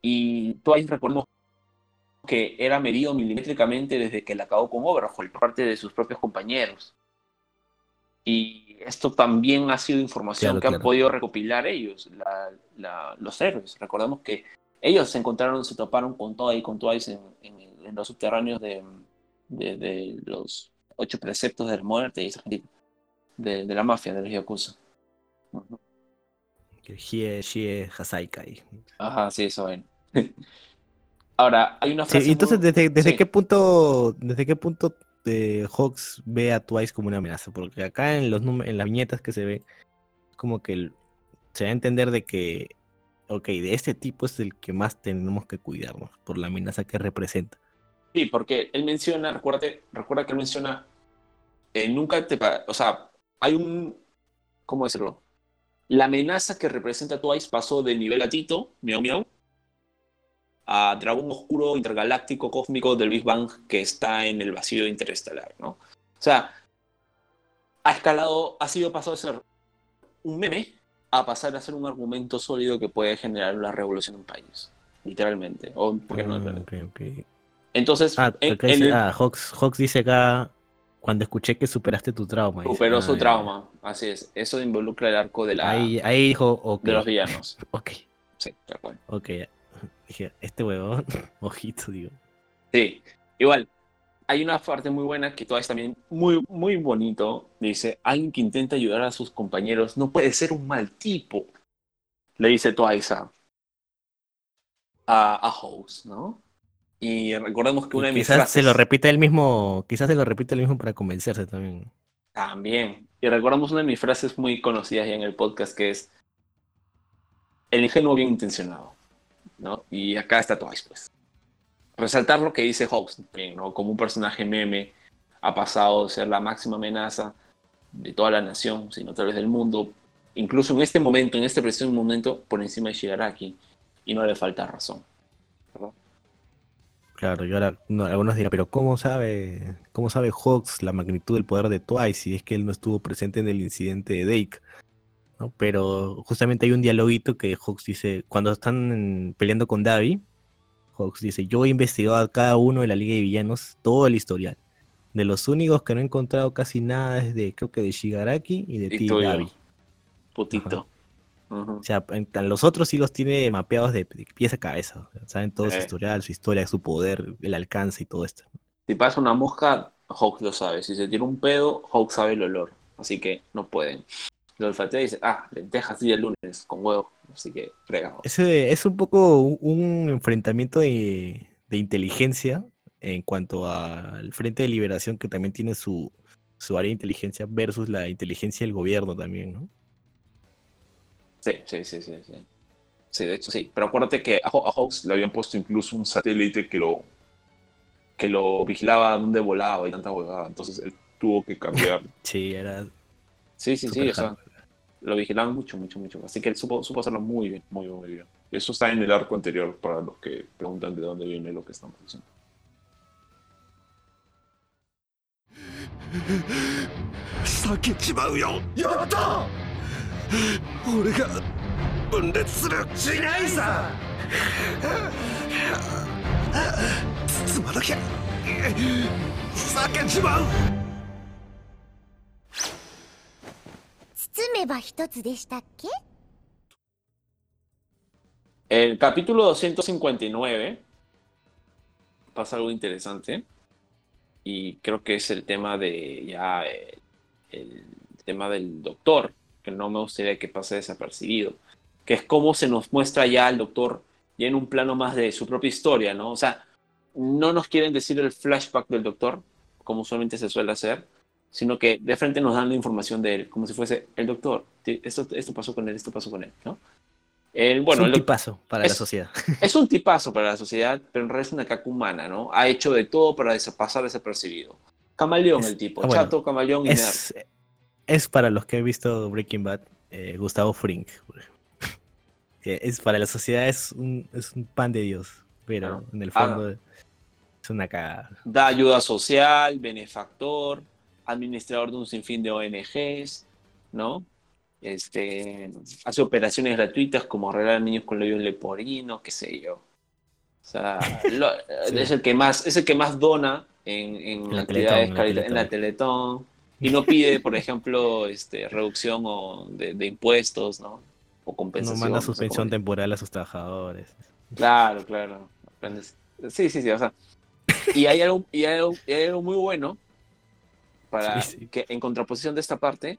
Speaker 2: Y Twice recordemos que era medido milimétricamente desde que la acabó con Overhaul por parte de sus propios compañeros. Y esto también ha sido información
Speaker 1: Claro,
Speaker 2: que han podido recopilar ellos, la- la- los héroes. Recordemos que ellos se encontraron, se toparon con todo y con Twice en, en- en los subterráneos de, de- de los ocho preceptos de la muerte y de, de la mafia, de los Yakuza.
Speaker 1: Shie Hasaikai.
Speaker 2: Ajá, sí, eso ven. [LAUGHS] Ahora, hay una
Speaker 1: Sí,
Speaker 2: frase.
Speaker 1: y entonces,
Speaker 2: muy-
Speaker 1: ¿desde, desde
Speaker 2: sí.
Speaker 1: qué punto, desde qué punto eh, Hawks ve a Twice como una amenaza? Porque acá en los en las viñetas que se ve, como que se da a entender de que, ok, de este tipo es el que más tenemos que cuidarnos por la amenaza que representa.
Speaker 2: Sí, porque él menciona, recuérdate, recuerda que él menciona, eh, nunca te, o sea, hay un, ¿cómo decirlo? La amenaza que representa Twice pasó de nivel gatito, miau miau, a dragón oscuro intergaláctico cósmico del Big Bang que está en el vacío interestelar, ¿no? O sea, ha escalado, ha sido pasado de ser un meme a pasar a ser un argumento sólido que puede generar la revolución en un país, literalmente, o por qué no
Speaker 1: ok.
Speaker 2: Entonces,
Speaker 1: Ah,
Speaker 2: en-
Speaker 1: acá
Speaker 2: en
Speaker 1: dice-
Speaker 2: el-
Speaker 1: ah, Hawks, Hawks dice acá, cuando escuché que superaste tu trauma. dice.
Speaker 2: superó
Speaker 1: Ah,
Speaker 2: su
Speaker 1: ya,
Speaker 2: trauma, así es. Eso involucra el arco de, la,
Speaker 1: Ahí, ahí dijo, ok,
Speaker 2: de los villanos. [LAUGHS]
Speaker 1: ok,
Speaker 2: Sí, tal cual.
Speaker 1: ok. Dije, este huevón, [LAUGHS] ojito, digo.
Speaker 2: Sí, igual. Hay una parte muy buena que Twice también, muy, muy bonito, dice, alguien que intenta ayudar a sus compañeros no puede ser un mal tipo. Le dice Twice a, a, House, ¿no? Y recordemos que una de mis
Speaker 1: quizás
Speaker 2: frases...
Speaker 1: se lo repite él mismo, quizás se lo repite él mismo para convencerse también.
Speaker 2: También. Y recordamos una de mis frases muy conocidas ya en el podcast que es el ingenuo bien intencionado. Y acá está Twice, pues. Resaltar lo que dice también, ¿no? Como un personaje meme ha pasado de ser la máxima amenaza de toda la nación, sino tal vez del mundo, incluso en este momento, en este preciso momento, por encima de Shigaraki, y no le falta razón.
Speaker 1: Claro, y ahora no, algunos dirán, pero ¿cómo sabe, cómo sabe Hawks la magnitud del poder de Twice si es que él no estuvo presente en el incidente de Dake? ¿No? Pero justamente hay un dialoguito que Hawks dice, cuando están en- peleando con Davi, Hawks dice, yo he investigado a cada uno de la Liga de Villanos todo el historial. De los únicos que no he encontrado casi nada es de, creo que de Shigaraki y de
Speaker 2: Y
Speaker 1: ti. Davi.
Speaker 2: Putito.
Speaker 1: O sea, en- los otros sí los tiene mapeados de, de pies a cabeza. o sea, Saben todo su historial, su historia, su poder, el alcance y todo esto.
Speaker 2: Si pasa una mosca, Hawk lo sabe. Si se tira un pedo, Hawk sabe el olor. Así que no pueden. Lo olfatea y dice, ah, lentejas día lunes con huevo. Así que fregado.
Speaker 1: Ese es un poco un, enfrentamiento de, de inteligencia en cuanto al Frente de Liberación, que también tiene su, su área de inteligencia, versus la inteligencia del gobierno también, ¿no?
Speaker 2: Sí, sí, sí, sí, sí. Sí, de hecho sí. Pero acuérdate que a, Hawks
Speaker 3: Le habían puesto incluso un satélite que lo, que lo vigilaba donde volaba y tanta huevada. Entonces él tuvo que cambiar. [LAUGHS]
Speaker 1: Sí, era
Speaker 2: Sí, sí, sí, o sea. Lo vigilaban mucho, mucho, mucho. Así que él supo, supo hacerlo muy bien.
Speaker 3: Muy bien, muy bien. Eso está en el arco anterior para los que preguntan de dónde viene lo que estamos diciendo.
Speaker 4: めば一つでしたっけ
Speaker 2: El capítulo 259 pasa algo interesante y creo que es el tema de ya eh, el tema del doctor, que no me gustaría que pase desapercibido, que es cómo se nos muestra ya al doctor ya en un plano más de su propia historia, ¿no? O sea, no nos quieren decir el flashback del doctor, como usualmente se suele hacer, sino que de frente nos dan la información de él, como si fuese el doctor, esto, esto pasó con él, esto pasó con él, ¿no? El, bueno,
Speaker 1: es un tipazo para la
Speaker 2: es-
Speaker 1: sociedad. [LAUGHS]
Speaker 2: es un tipazo para la sociedad, pero en realidad es una caca humana, ¿no? Ha hecho de todo para pasar desapercibido. Camaleón
Speaker 1: Es-
Speaker 2: el tipo,
Speaker 1: ah, bueno,
Speaker 2: chato, camaleón y nerd.
Speaker 1: Es, es para los que han visto Breaking Bad, eh, Gustavo Frink. [LAUGHS] Que es para la sociedad es un, es un pan de Dios, pero
Speaker 2: Claro.
Speaker 1: en el
Speaker 2: Ah.
Speaker 1: fondo es una cagada.
Speaker 2: Da ayuda social, benefactor, administrador de un sinfín de ONGs, ¿no? Este, hace operaciones gratuitas como arreglar a niños con labios leporinos, qué sé yo. O sea, [LAUGHS] lo-
Speaker 1: Sí.
Speaker 2: es, el que más, es el que más dona en, en
Speaker 1: la
Speaker 2: actividades
Speaker 1: Teletón, en la
Speaker 2: carita- en la Teletón. Y no pide, por ejemplo, este, reducción o de, de impuestos, ¿no? O
Speaker 1: No
Speaker 2: compensación.
Speaker 1: manda
Speaker 2: no sé cómo
Speaker 1: suspensión temporal a sus trabajadores.
Speaker 2: Claro, claro. Sí, sí, sí. O sea, y hay algo, y hay algo, y hay algo muy bueno para
Speaker 1: Sí, sí.
Speaker 2: que en contraposición de esta parte,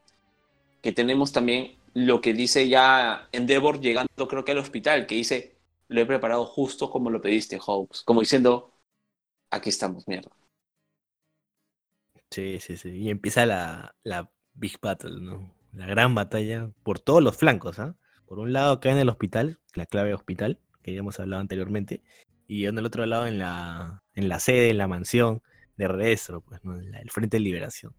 Speaker 2: que tenemos también lo que dice ya Endeavor llegando creo que al hospital, que dice lo he preparado justo como lo pediste, Hawks. Como diciendo, aquí estamos, mierda.
Speaker 1: Sí, sí, sí. Y empieza la, la Big Battle, ¿no? La gran batalla por todos los flancos, ¿ah? Por un lado acá en el hospital, la clave hospital, que ya hemos hablado anteriormente, y en el otro lado en la, en la sede, en la mansión de Redestro, pues, ¿no? El Frente de Liberación.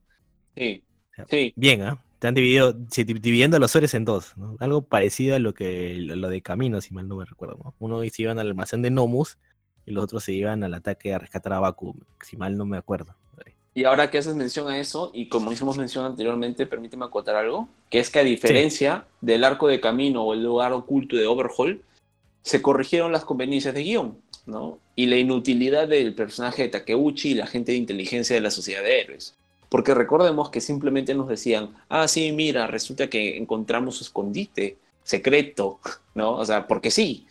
Speaker 2: Sí,
Speaker 1: O sea,
Speaker 2: sí.
Speaker 1: Bien, ¿ah? Te han dividido, dividiendo a los Sores en dos, ¿no? Algo parecido a lo que lo lo de Camino, si mal no me recuerdo, ¿no? Uno se iban al almacén de Nomus y los otros se iban al ataque a rescatar a Baku, si mal no me acuerdo.
Speaker 2: Y ahora que haces mención a eso, y como hicimos mención anteriormente, permíteme acotar algo, que es que a diferencia del arco de camino o el lugar oculto de Overhaul, se corrigieron las conveniencias de guion, ¿no? Y la inutilidad del personaje de Takeuchi y la gente de inteligencia de la sociedad de héroes. Porque recordemos que simplemente nos decían, ah, sí, mira, resulta que encontramos su escondite secreto, [LAUGHS] ¿no? O sea, porque sí.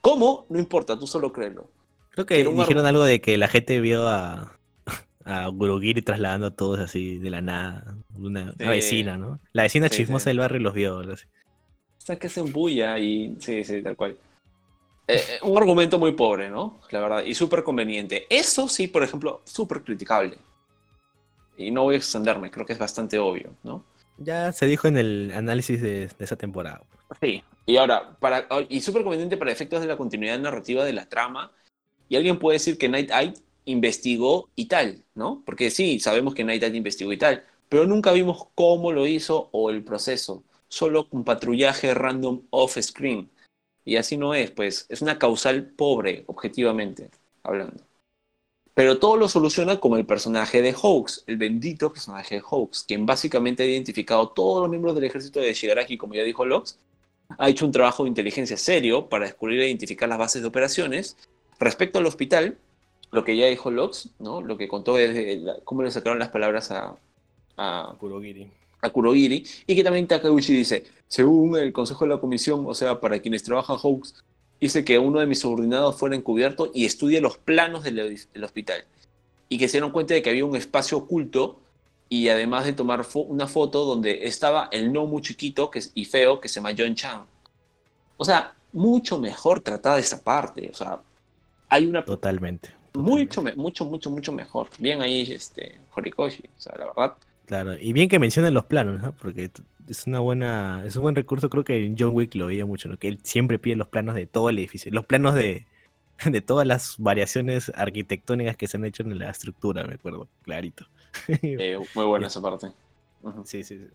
Speaker 2: ¿Cómo? No importa, tú solo créelo.
Speaker 1: Creo que dijeron algo de que la gente vio a, [LAUGHS] a Gurugiri trasladando a todos así de la nada. Una, vecina, ¿no? La vecina
Speaker 2: Sí,
Speaker 1: chismosa
Speaker 2: sí.
Speaker 1: del barrio los vio. así.
Speaker 2: Hasta que se embulla y sí, sí, tal cual. Eh, eh, un argumento muy pobre, ¿no? La verdad, y súper conveniente. Eso sí, por ejemplo, súper criticable. Y no voy a extenderme, creo que es bastante obvio, ¿no?
Speaker 1: Ya se dijo en el análisis de, de esa temporada.
Speaker 2: Sí. Y ahora, para, y súper conveniente para efectos de la continuidad narrativa de la trama. Y alguien puede decir que Night Eye investigó y tal, ¿no? Porque sí, sabemos que Night Eye investigó y tal, pero nunca vimos cómo lo hizo o el proceso. Solo un patrullaje random off-screen. Y así no es, pues es una causal pobre, objetivamente hablando. Pero todo lo soluciona como el personaje de Hawks, el bendito personaje de Hawks, quien básicamente ha identificado a todos los miembros del ejército de Shigaraki, como ya dijo Lox, ha hecho un trabajo de inteligencia serio para descubrir e identificar las bases de operaciones. Respecto al hospital, lo que ya dijo Lox, ¿no? lo que contó es la- cómo le sacaron las palabras a, a,
Speaker 1: Kurogiri.
Speaker 2: A y que también Takeuchi dice, según el consejo de la comisión, o sea, para quienes trabajan Hawks, dice que uno de mis subordinados fuera encubierto y estudie los planos del, hospital, y que se dieron cuenta de que había un espacio oculto, y además de tomar fo- una foto donde estaba el no muy chiquito que, y feo que se llama John Chan. O sea, mucho mejor tratada esa parte, o sea, hay una
Speaker 1: Totalmente.
Speaker 2: mucho, mucho, mucho, mucho mejor. Bien ahí, este, Horikoshi, o sea, la verdad.
Speaker 1: Claro, y bien que mencionan los planos, ¿no? Porque es una buena, es un buen recurso, creo que John Wick lo veía mucho, ¿no? Que él siempre pide los planos de todo el edificio, los planos de, [LAUGHS] de todas las variaciones arquitectónicas que se han hecho en la estructura, me acuerdo, clarito.
Speaker 2: Eh, [LAUGHS] muy buena esa parte. Ujú.
Speaker 1: Sí, sí, sí.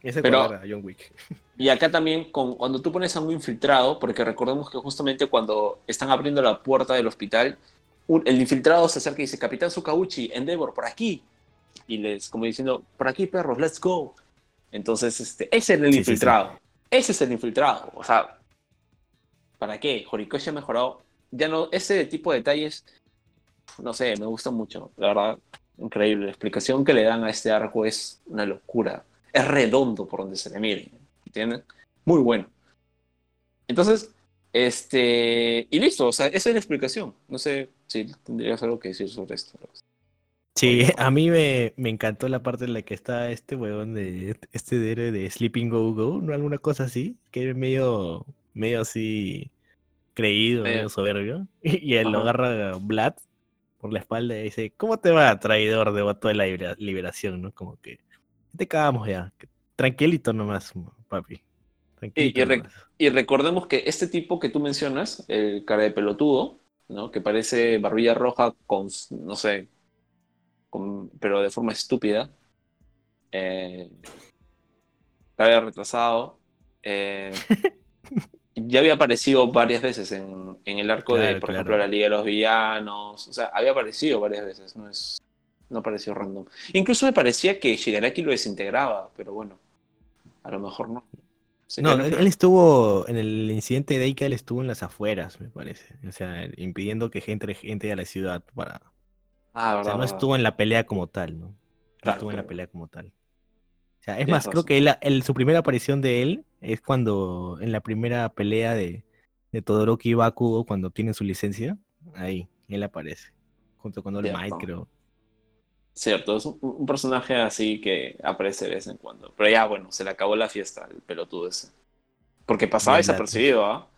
Speaker 1: Ese
Speaker 2: Pero-
Speaker 1: a John Wick. [LAUGHS]
Speaker 2: Y acá también, con, cuando tú pones a un infiltrado, porque recordemos que justamente cuando están abriendo la puerta del hospital, un- el infiltrado se acerca y dice, Capitán Sukauchi, Endeavor, por aquí. Y les, como diciendo, por aquí, perros, let's go. Entonces, este, ese es el
Speaker 1: Sí, sí,
Speaker 2: infiltrado. Ese es el infiltrado. O sea, ¿para qué? Horikoshi ha mejorado. Ya no, ese tipo de detalles, no sé, me gusta mucho. La verdad, increíble. La explicación que le dan a este arco es una locura. Es redondo por donde se le mire. ¿Entienden? Muy bueno. Entonces, este. Y listo, o sea, esa es la explicación. No sé si tendrías algo que decir sobre esto.
Speaker 1: Sí, [LAUGHS] a mí me, me encantó la parte en la que está este huevón de este héroe de Sleeping Go Go, ¿no? Alguna cosa así, que es medio, medio así creído,
Speaker 2: Medio-
Speaker 1: medio soberbio. Y, [LAUGHS] y él lo agarra Vlad por la espalda y dice, ¿cómo te va, traidor de voto de la libera- liberación? ¿no? Como que te cagamos ya. Tranquilito nomás, papi. Tranquilito
Speaker 2: y re-
Speaker 1: nomás.
Speaker 2: Y recordemos que este tipo que tú mencionas, el cara de pelotudo, ¿no? Que parece barbilla roja con, no sé, con- pero de forma estúpida. Eh, cabello retrasado. eh, [LAUGHS] ya había aparecido varias veces en, en el arco de, por
Speaker 1: claro.
Speaker 2: ejemplo, la Liga de los Villanos. O sea, había aparecido varias veces, no es. No pareció random. Incluso me parecía que Shigaraki lo desintegraba, pero bueno, a lo mejor no. Se
Speaker 1: No, él estuvo en el incidente de Ica, él estuvo en las afueras, me parece. O sea, impidiendo que entre gente a la ciudad para.
Speaker 2: Ah,
Speaker 1: O sea, no
Speaker 2: verdad.
Speaker 1: estuvo en la pelea como tal, ¿no? No
Speaker 2: Claro,
Speaker 1: estuvo en la pelea como tal. O sea, es más, creo que él, él- su primera aparición de él es cuando en la primera pelea de, de Todoroki y Bakugo, cuando tienen su licencia, ahí, él aparece. Junto con All. Might, creo.
Speaker 2: Cierto, es un, un personaje así que aparece de vez en cuando. Pero ya, bueno, se le acabó la fiesta, el pelotudo ese. Porque pasaba desapercibido, ¿ah?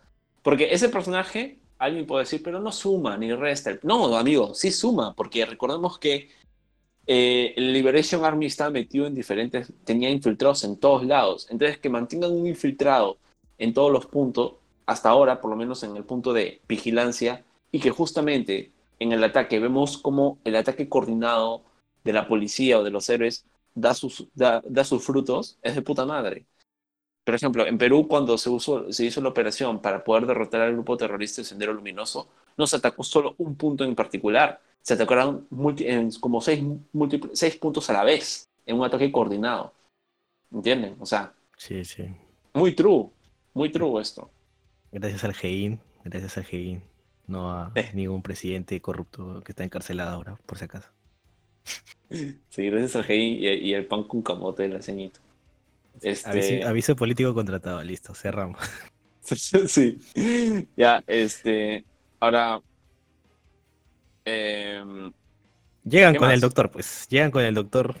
Speaker 2: Porque ese personaje, alguien puede decir, pero no suma ni resta. No, amigo, sí suma, porque recordemos que eh, el Liberation Army estaba metido en diferentes, tenía infiltrados en todos lados. Entonces, que mantengan un infiltrado en todos los puntos, hasta ahora, por lo menos en el punto de vigilancia, y que justamente en el ataque vemos como el ataque coordinado de la policía o de los héroes da sus, da, da sus frutos, es de puta madre. Por ejemplo, en Perú, cuando se, usó, se hizo la operación para poder derrotar al grupo terrorista de Sendero Luminoso, no se atacó solo un punto en particular, se atacaron multi, en como seis, seis puntos a la vez, en un ataque coordinado. ¿Entienden? O sea,
Speaker 1: Sí, sí.
Speaker 2: muy true, muy true esto.
Speaker 1: Gracias al GEIN, gracias al GEIN. No a
Speaker 2: Eh.
Speaker 1: ningún presidente corrupto que está encarcelado ahora, por si acaso. [LAUGHS]
Speaker 2: Sí, gracias al GI y, y el pan con camote del ceñito. Este,
Speaker 1: Aviso, aviso político contratado, listo, cerramos. [LAUGHS] [LAUGHS]
Speaker 2: sí. Ya, este. Ahora. em,
Speaker 1: Llegan
Speaker 2: ¿Qué
Speaker 1: con el doctor, pues. Llegan con el doctor,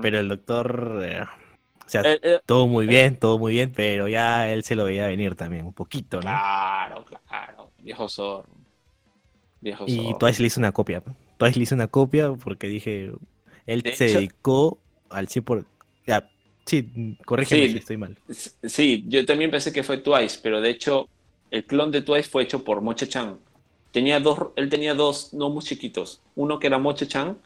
Speaker 1: pero el doctor. eh, o sea,
Speaker 2: Eh, eh,
Speaker 1: todo muy bien, todo muy bien, pero ya él se lo veía venir también, un poquito, ¿no?
Speaker 2: claro, claro. Viejo zorro. Viejo
Speaker 1: Y
Speaker 2: zorro.
Speaker 1: Twice le hizo una copia. Twice le hizo una copia porque dije, él
Speaker 2: De
Speaker 1: se
Speaker 2: hecho-
Speaker 1: dedicó al 100%. Por... Ya, sí, corrígeme
Speaker 2: Sí.
Speaker 1: si estoy mal.
Speaker 2: Sí, yo también pensé que fue Twice, pero de hecho, el clon de Twice fue hecho por Moche Chan. Tenía dos, él tenía dos gnomos chiquitos. Uno que era Moche Chan,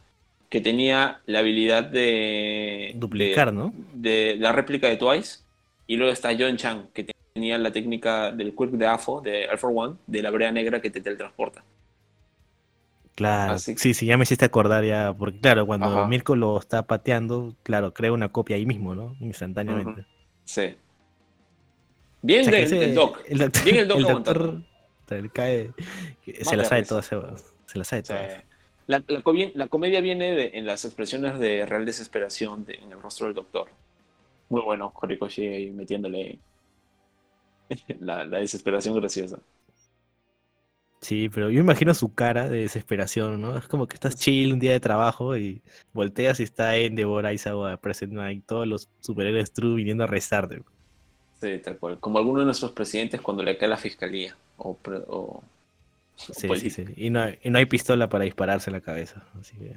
Speaker 2: que tenía la habilidad de.
Speaker 1: Duplicar,
Speaker 2: de-
Speaker 1: ¿no?
Speaker 2: de la réplica de Twice. Y luego está John Chan, que tenía la técnica del Quick de AFO, de Alpha One, de la brea negra que te teletransporta.
Speaker 1: Claro,
Speaker 2: Así
Speaker 1: sí, sí, ya me hiciste acordar ya, porque claro, cuando
Speaker 2: Ajá.
Speaker 1: Mirko lo está pateando, claro, crea una copia ahí mismo, ¿no? Instantáneamente.
Speaker 2: Sí. Bien
Speaker 1: O sea,
Speaker 2: del,
Speaker 1: ese-
Speaker 2: del Doc.
Speaker 1: El doctor,
Speaker 2: Bien el Doc [LAUGHS]
Speaker 1: el doctor cae, se la sabe
Speaker 2: risa.
Speaker 1: toda, se, se la sabe
Speaker 2: Sí.
Speaker 1: toda.
Speaker 2: La, la covi- la comedia viene de- en las expresiones de real desesperación de- en el rostro del doctor. Muy bueno, Horikoshi ahí metiéndole [LAUGHS] la, la desesperación graciosa.
Speaker 1: Sí, pero yo imagino su cara de desesperación, ¿no? Es como que estás chill un día de trabajo y volteas y está Endeavor, Aizawa, Present Night, todos los superhéroes true viniendo a rezarte.
Speaker 2: Sí, tal cual. Como alguno de nuestros presidentes cuando le cae la fiscalía. O, o-
Speaker 1: Sí, sí, sí. Y no, y no hay pistola para dispararse en la cabeza. Así que...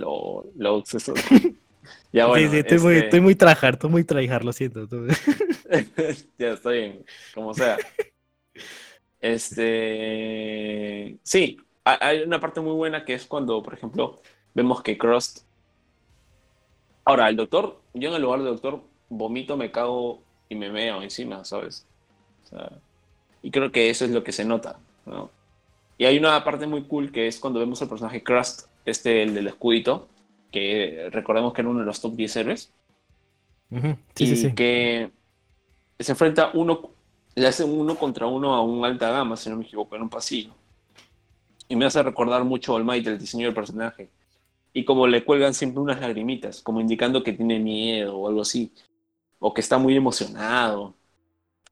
Speaker 2: Lo, lo- eso- [LAUGHS] ya bueno.
Speaker 1: sí, sí, estoy, muy,
Speaker 2: este-
Speaker 1: estoy muy tryhard, estoy muy tryhard, lo siento. [LAUGHS]
Speaker 2: ya está bien, como sea. [LAUGHS] Este, sí, ha- hay una parte muy buena que es cuando, por ejemplo, vemos que Crust. Ahora, el doctor, yo en el lugar del doctor vomito, me cago y me meo encima, ¿sabes? O sea, y creo que eso es lo que se nota, ¿no? Y hay una parte muy cool que es cuando vemos al personaje Crust, este, el del escudito, que recordemos que era uno de los top 10 héroes
Speaker 1: Sí,
Speaker 2: y
Speaker 1: sí, sí.
Speaker 2: que se enfrenta uno, le hace uno contra uno a un alta gama, si no me equivoco, en un pasillo. Y me hace recordar mucho a All Might, el diseño del personaje. Y como le cuelgan siempre unas lagrimitas, como indicando que tiene miedo o algo así, o que está muy emocionado.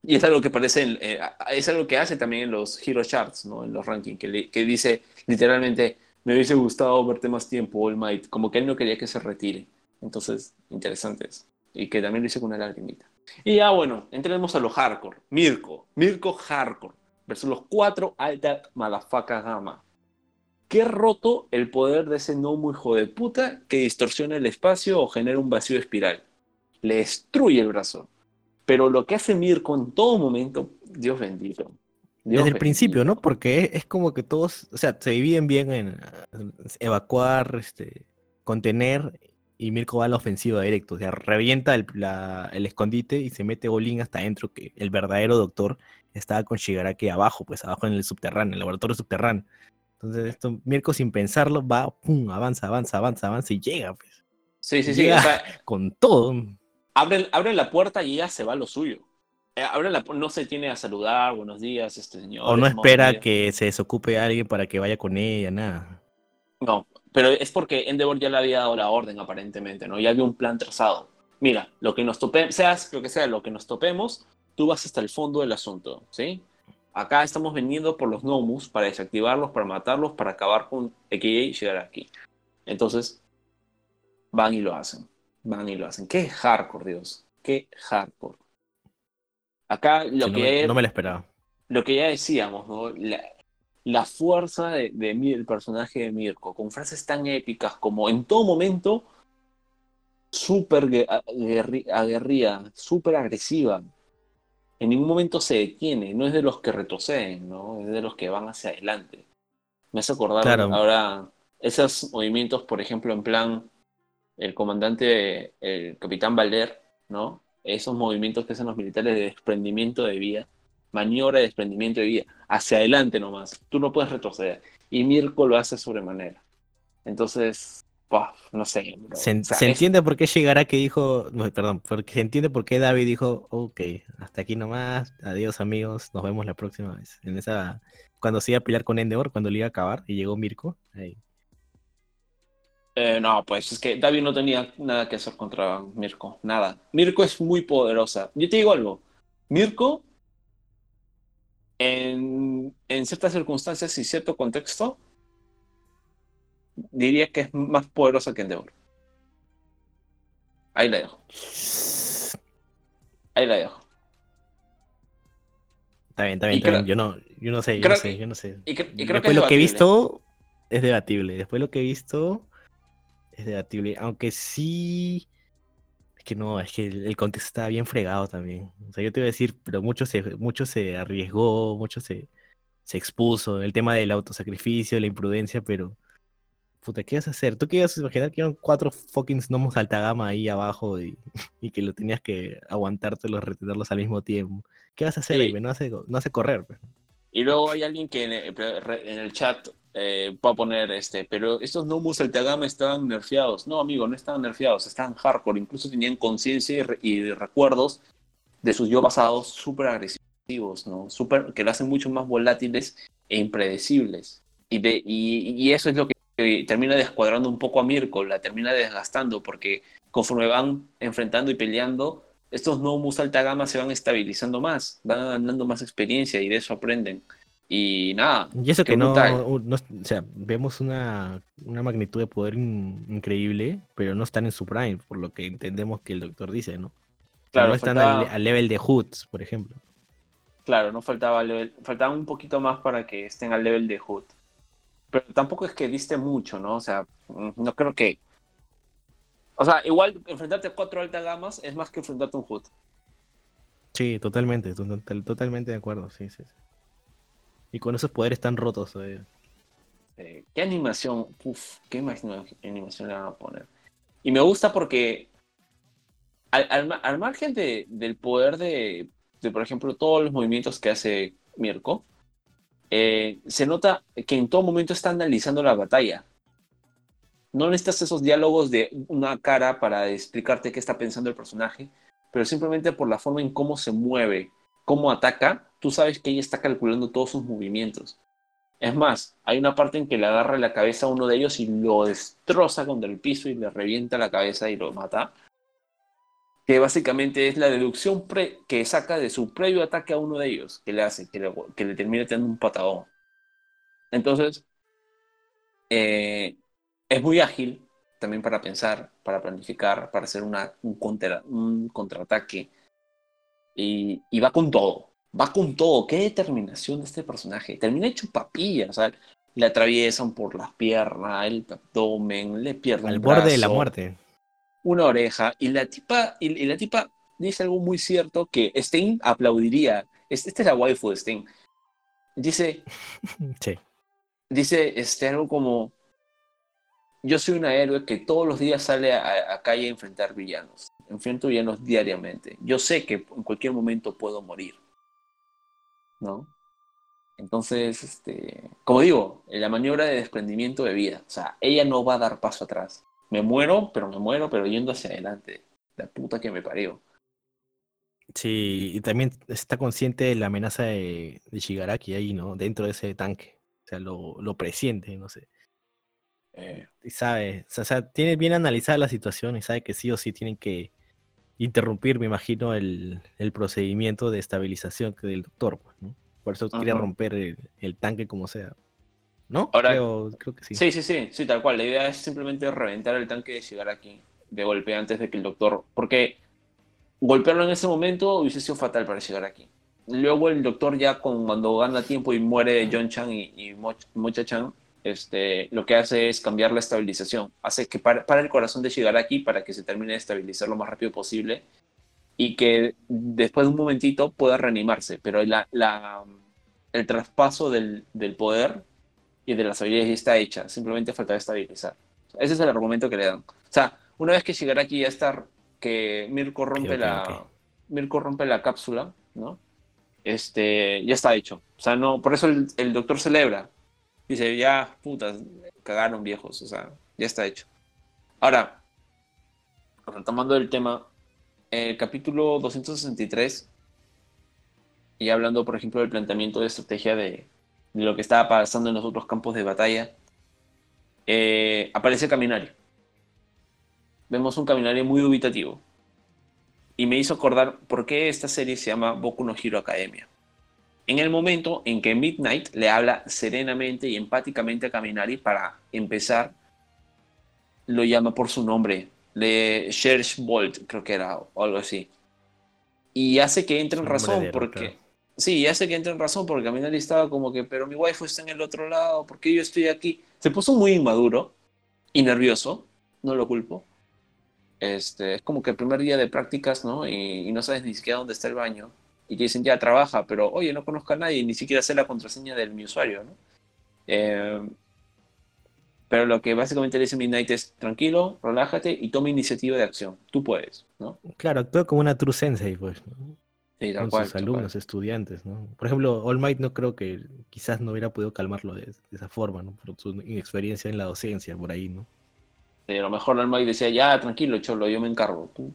Speaker 2: Y es algo que parece, eh, es algo que hace también en los Hero Charts, ¿no? en los rankings, que dice literalmente, me hubiese gustado verte más tiempo, All Might, como que él no quería que se retire. Entonces, interesante eso y que también lo hice con una lagrimita. Y ya bueno, entremos a lo hardcore. Mirko, Mirko hardcore, versus los cuatro alta motherfucker gama. Qué roto el poder de ese no muy hijo de puta que distorsiona el espacio o genera un vacío espiral. Le destruye el brazo. Pero lo que hace Mirko en todo momento, Dios bendito. Dios
Speaker 1: Desde el principio, ¿no? Porque es, como que todos, o sea, se dividen bien en evacuar, este, contener, y Mirko va a la ofensiva directo, o sea, revienta el, la- el escondite y se mete Bolín hasta adentro, que el verdadero doctor estaba con Shigaraki abajo, pues abajo en el subterráneo, en el laboratorio subterráneo. Entonces, esto, Mirko sin pensarlo va, pum, avanza, avanza, avanza, avanza y llega, pues,
Speaker 2: Sí, sí, sí. O sea,
Speaker 1: con todo.
Speaker 2: abren, abren la puerta y ya se va a lo suyo. Eh, abren la, no se tiene a saludar, buenos días, este señor.
Speaker 1: O no espera que se desocupe alguien para que vaya con ella, nada.
Speaker 2: No, pero es porque Endeavor ya le había dado la orden, aparentemente, ¿no? Ya había un plan trazado. Mira, lo que nos topemos, seas lo que sea, lo que nos topemos, tú vas hasta el fondo del asunto, ¿sí? Acá estamos veniendo por los Nomus para desactivarlos, para matarlos, para acabar con EKA y llegar aquí. Entonces, van y lo hacen. Van y lo hacen. Qué hardcore, Dios. Qué hardcore. Acá lo
Speaker 1: Sí, no,
Speaker 2: que
Speaker 1: me, no me lo esperaba.
Speaker 2: lo que ya decíamos, ¿no? La, la fuerza de, del personaje de Mirko, con frases tan épicas como en todo momento súper gue- aguerri- aguerrida, súper agresiva. En ningún momento se detiene, no es de los que retroceden, ¿no? Es de los que van hacia adelante. Me hace acordar
Speaker 1: Claro.
Speaker 2: ahora esos movimientos, por ejemplo, en plan el comandante, el capitán Valer, ¿no? Esos movimientos que hacen los militares de desprendimiento de vida, maniobra de desprendimiento de vida, hacia adelante nomás. Tú no puedes retroceder. Y Mirko lo hace sobremanera. Entonces, puf, no sé. bro.
Speaker 1: Se,
Speaker 2: O sea,
Speaker 1: se
Speaker 2: es-
Speaker 1: entiende por qué llegará que dijo, no, perdón, porque se entiende por qué David dijo, ok, hasta aquí nomás, adiós amigos, nos vemos la próxima vez. En esa, cuando se iba a pelear con Endeavor, cuando le iba a acabar y llegó Mirko, ahí.
Speaker 2: Eh, no, pues es que David no tenía nada que hacer contra Mirko, nada. Mirko es muy poderosa. Yo te digo algo, Mirko, en, en ciertas circunstancias y cierto contexto, diría que es más poderosa que Endeavor. Ahí la dejo, ahí la dejo.
Speaker 1: Está bien, está bien, está
Speaker 2: creo-
Speaker 1: bien. Yo no, yo no sé, yo no sé,
Speaker 2: que-
Speaker 1: yo no sé.
Speaker 2: Y, cre- y creo que
Speaker 1: Después
Speaker 2: es
Speaker 1: lo que he visto es debatible. Después lo que he visto es debatible. Aunque sí. Que no, es que el, el contexto estaba bien fregado también. O sea, yo te iba a decir, pero mucho se, mucho se arriesgó, mucho se, se expuso. El tema del autosacrificio, la imprudencia, pero. Puta, ¿qué vas a hacer? ¿Tú qué ibas a imaginar que eran cuatro fucking gnomos alta gama ahí abajo y, [LAUGHS] y que lo tenías que aguantártelos, retenerlos al mismo tiempo? ¿Qué vas a hacer
Speaker 2: Sí.
Speaker 1: ahí? pe? No hace, no hace correr. pe.
Speaker 2: Y luego hay alguien que en el, en el chat eh, va a poner este, pero estos Nomus Altagama estaban nerfeados. No, amigo, no estaban nerfeados, estaban hardcore. Incluso tenían conciencia y, re- y recuerdos de sus yo pasados súper agresivos, ¿no? Súper, que lo hacen mucho más volátiles e impredecibles. Y, de- y, y eso es lo que termina descuadrando un poco a Mirko, la termina desgastando, porque conforme van enfrentando y peleando, estos Nomus alta gama se van estabilizando más, van ganando más experiencia y de eso aprenden. Y nada,
Speaker 1: Y eso que no, no o sea, vemos una, una magnitud de poder in- increíble, pero no están en su prime, por lo que entendemos que el doctor dice, ¿no?
Speaker 2: Claro,
Speaker 1: no están
Speaker 2: faltaba-
Speaker 1: al, al level de Hoods, por ejemplo.
Speaker 2: claro, no faltaba level, faltaba un poquito más para que estén al level de Hood. Pero tampoco es que diste mucho, ¿no? O sea, mm, no creo que. O sea, igual enfrentarte a cuatro altas gamas es más que enfrentarte a un Hood.
Speaker 1: Sí, totalmente, to- total- totalmente de acuerdo, sí, sí. sí. Y con esos poderes tan rotos todavía.
Speaker 2: Eh, ¿Qué animación? Uf, ¿qué animación le van a poner? Y me gusta porque al, al ma- al margen de- del poder de, de, por ejemplo, todos los movimientos que hace Mirko, eh, se nota que en todo momento está analizando la batalla. No necesitas esos diálogos de una cara para explicarte qué está pensando el personaje, pero simplemente por la forma en cómo se mueve, cómo ataca, tú sabes que ella está calculando todos sus movimientos. Es más, hay una parte en que le agarra la cabeza a uno de ellos y lo destroza contra el piso y le revienta la cabeza y lo mata. Que básicamente es la deducción que saca de su previo ataque a uno de ellos, que le hace, que le, termina teniendo un patadón. Entonces, eh, es muy ágil también para pensar, para planificar, para hacer un, contra- un contraataque. Y va con todo, va con todo. Qué determinación de este personaje. Termina hecho papilla, o sea, le atraviesan por las piernas, el abdomen, le pierden
Speaker 1: Al
Speaker 2: un
Speaker 1: borde de la
Speaker 2: brazo,
Speaker 1: muerte.
Speaker 2: Una oreja. Y la tipa, y, y la tipa dice algo muy cierto que Stein aplaudiría. Este- Esta es la waifu de Stein. Dice, [LAUGHS]
Speaker 1: Sí.
Speaker 2: dice este, algo como, yo soy una héroe que todos los días sale a, a calle a enfrentar villanos. Enfrento villanos diariamente. Yo sé que en cualquier momento puedo morir. ¿No? Entonces, este, como digo, en la maniobra de desprendimiento de vida. O sea, ella no va a dar paso atrás. Me muero, pero me muero, pero yendo hacia adelante. La puta que me parió.
Speaker 1: Sí, y también está consciente de la amenaza de, de Shigaraki ahí, ¿no? Dentro de ese tanque. O sea, lo, lo presiente, no sé.
Speaker 2: Eh,
Speaker 1: Y sabe, o sea, tiene bien analizada la situación y sabe que sí o sí tienen que interrumpir, me imagino, el, el procedimiento de estabilización que del doctor, pues, ¿no? Por eso quiere
Speaker 2: Ajá.
Speaker 1: romper el, el tanque como sea. ¿No?
Speaker 2: Ahora-
Speaker 1: creo, creo que sí.
Speaker 2: Sí, sí, sí, sí, tal cual. La idea es simplemente reventar el tanque de Shigaraki de golpe antes de que el doctor. Porque golpearlo en ese momento hubiese sido fatal para Shigaraki. luego el doctor ya con, cuando gana tiempo y muere John Chan y, y Mo- Mocha Chan, este, lo que hace es cambiar la estabilización. Hace que para, para el corazón de Shigaraki para que se termine de estabilizar lo más rápido posible y que después de un momentito pueda reanimarse. Pero la, la- el traspaso del, del poder y de las habilidades ya está hecha. Simplemente falta estabilizar. Ese es el argumento que le dan. O sea, una vez que Shigaraki ya está, que Mirko rompe la...
Speaker 1: ok.
Speaker 2: Mirko rompe la cápsula, ¿no? Este, ya está hecho. O sea, no, por eso el, el doctor celebra. Dice, ya, putas, cagaron viejos, o sea, ya está hecho. Ahora, retomando el tema, el capítulo 263, y hablando, por ejemplo, del planteamiento de estrategia de, lo que estaba pasando en los otros campos de batalla, eh, aparece Caminari. Vemos un Caminari muy dubitativo. Y me hizo acordar por qué esta serie se llama Boku no Hero Academia. En el momento en que Midnight le habla serenamente y empáticamente a Kaminari para empezar, lo llama por su nombre, le Serge Bolt, creo que era, o algo así. Y hace que entre en razón, porque... Sí, hace que entre en razón, porque Kaminari estaba como que, pero mi waifu está en el otro lado, ¿por qué yo estoy aquí? Se puso muy inmaduro y nervioso, no lo culpo. Este, es como que el primer día de prácticas, ¿no? Y, y no sabes ni siquiera dónde está el baño. Y te dicen, ya trabaja, pero oye, no conozco a nadie, ni siquiera sé la contraseña de mi usuario, ¿no? Eh, pero lo que básicamente le dice Midnight es, tranquilo, relájate y toma iniciativa de acción. Tú puedes, ¿no?
Speaker 1: Claro, actúa como una true sensei, pues, ¿no?
Speaker 2: Sí, tal
Speaker 1: con
Speaker 2: cual,
Speaker 1: sus alumnos,
Speaker 2: cual.
Speaker 1: estudiantes, ¿no? Por ejemplo, All Might no creo que quizás no hubiera podido calmarlo de, de esa forma, ¿no? Por su inexperiencia en la docencia, por ahí, ¿no?
Speaker 2: Sí, a lo mejor el Mike decía, ya, tranquilo, cholo, yo me encargo. Tú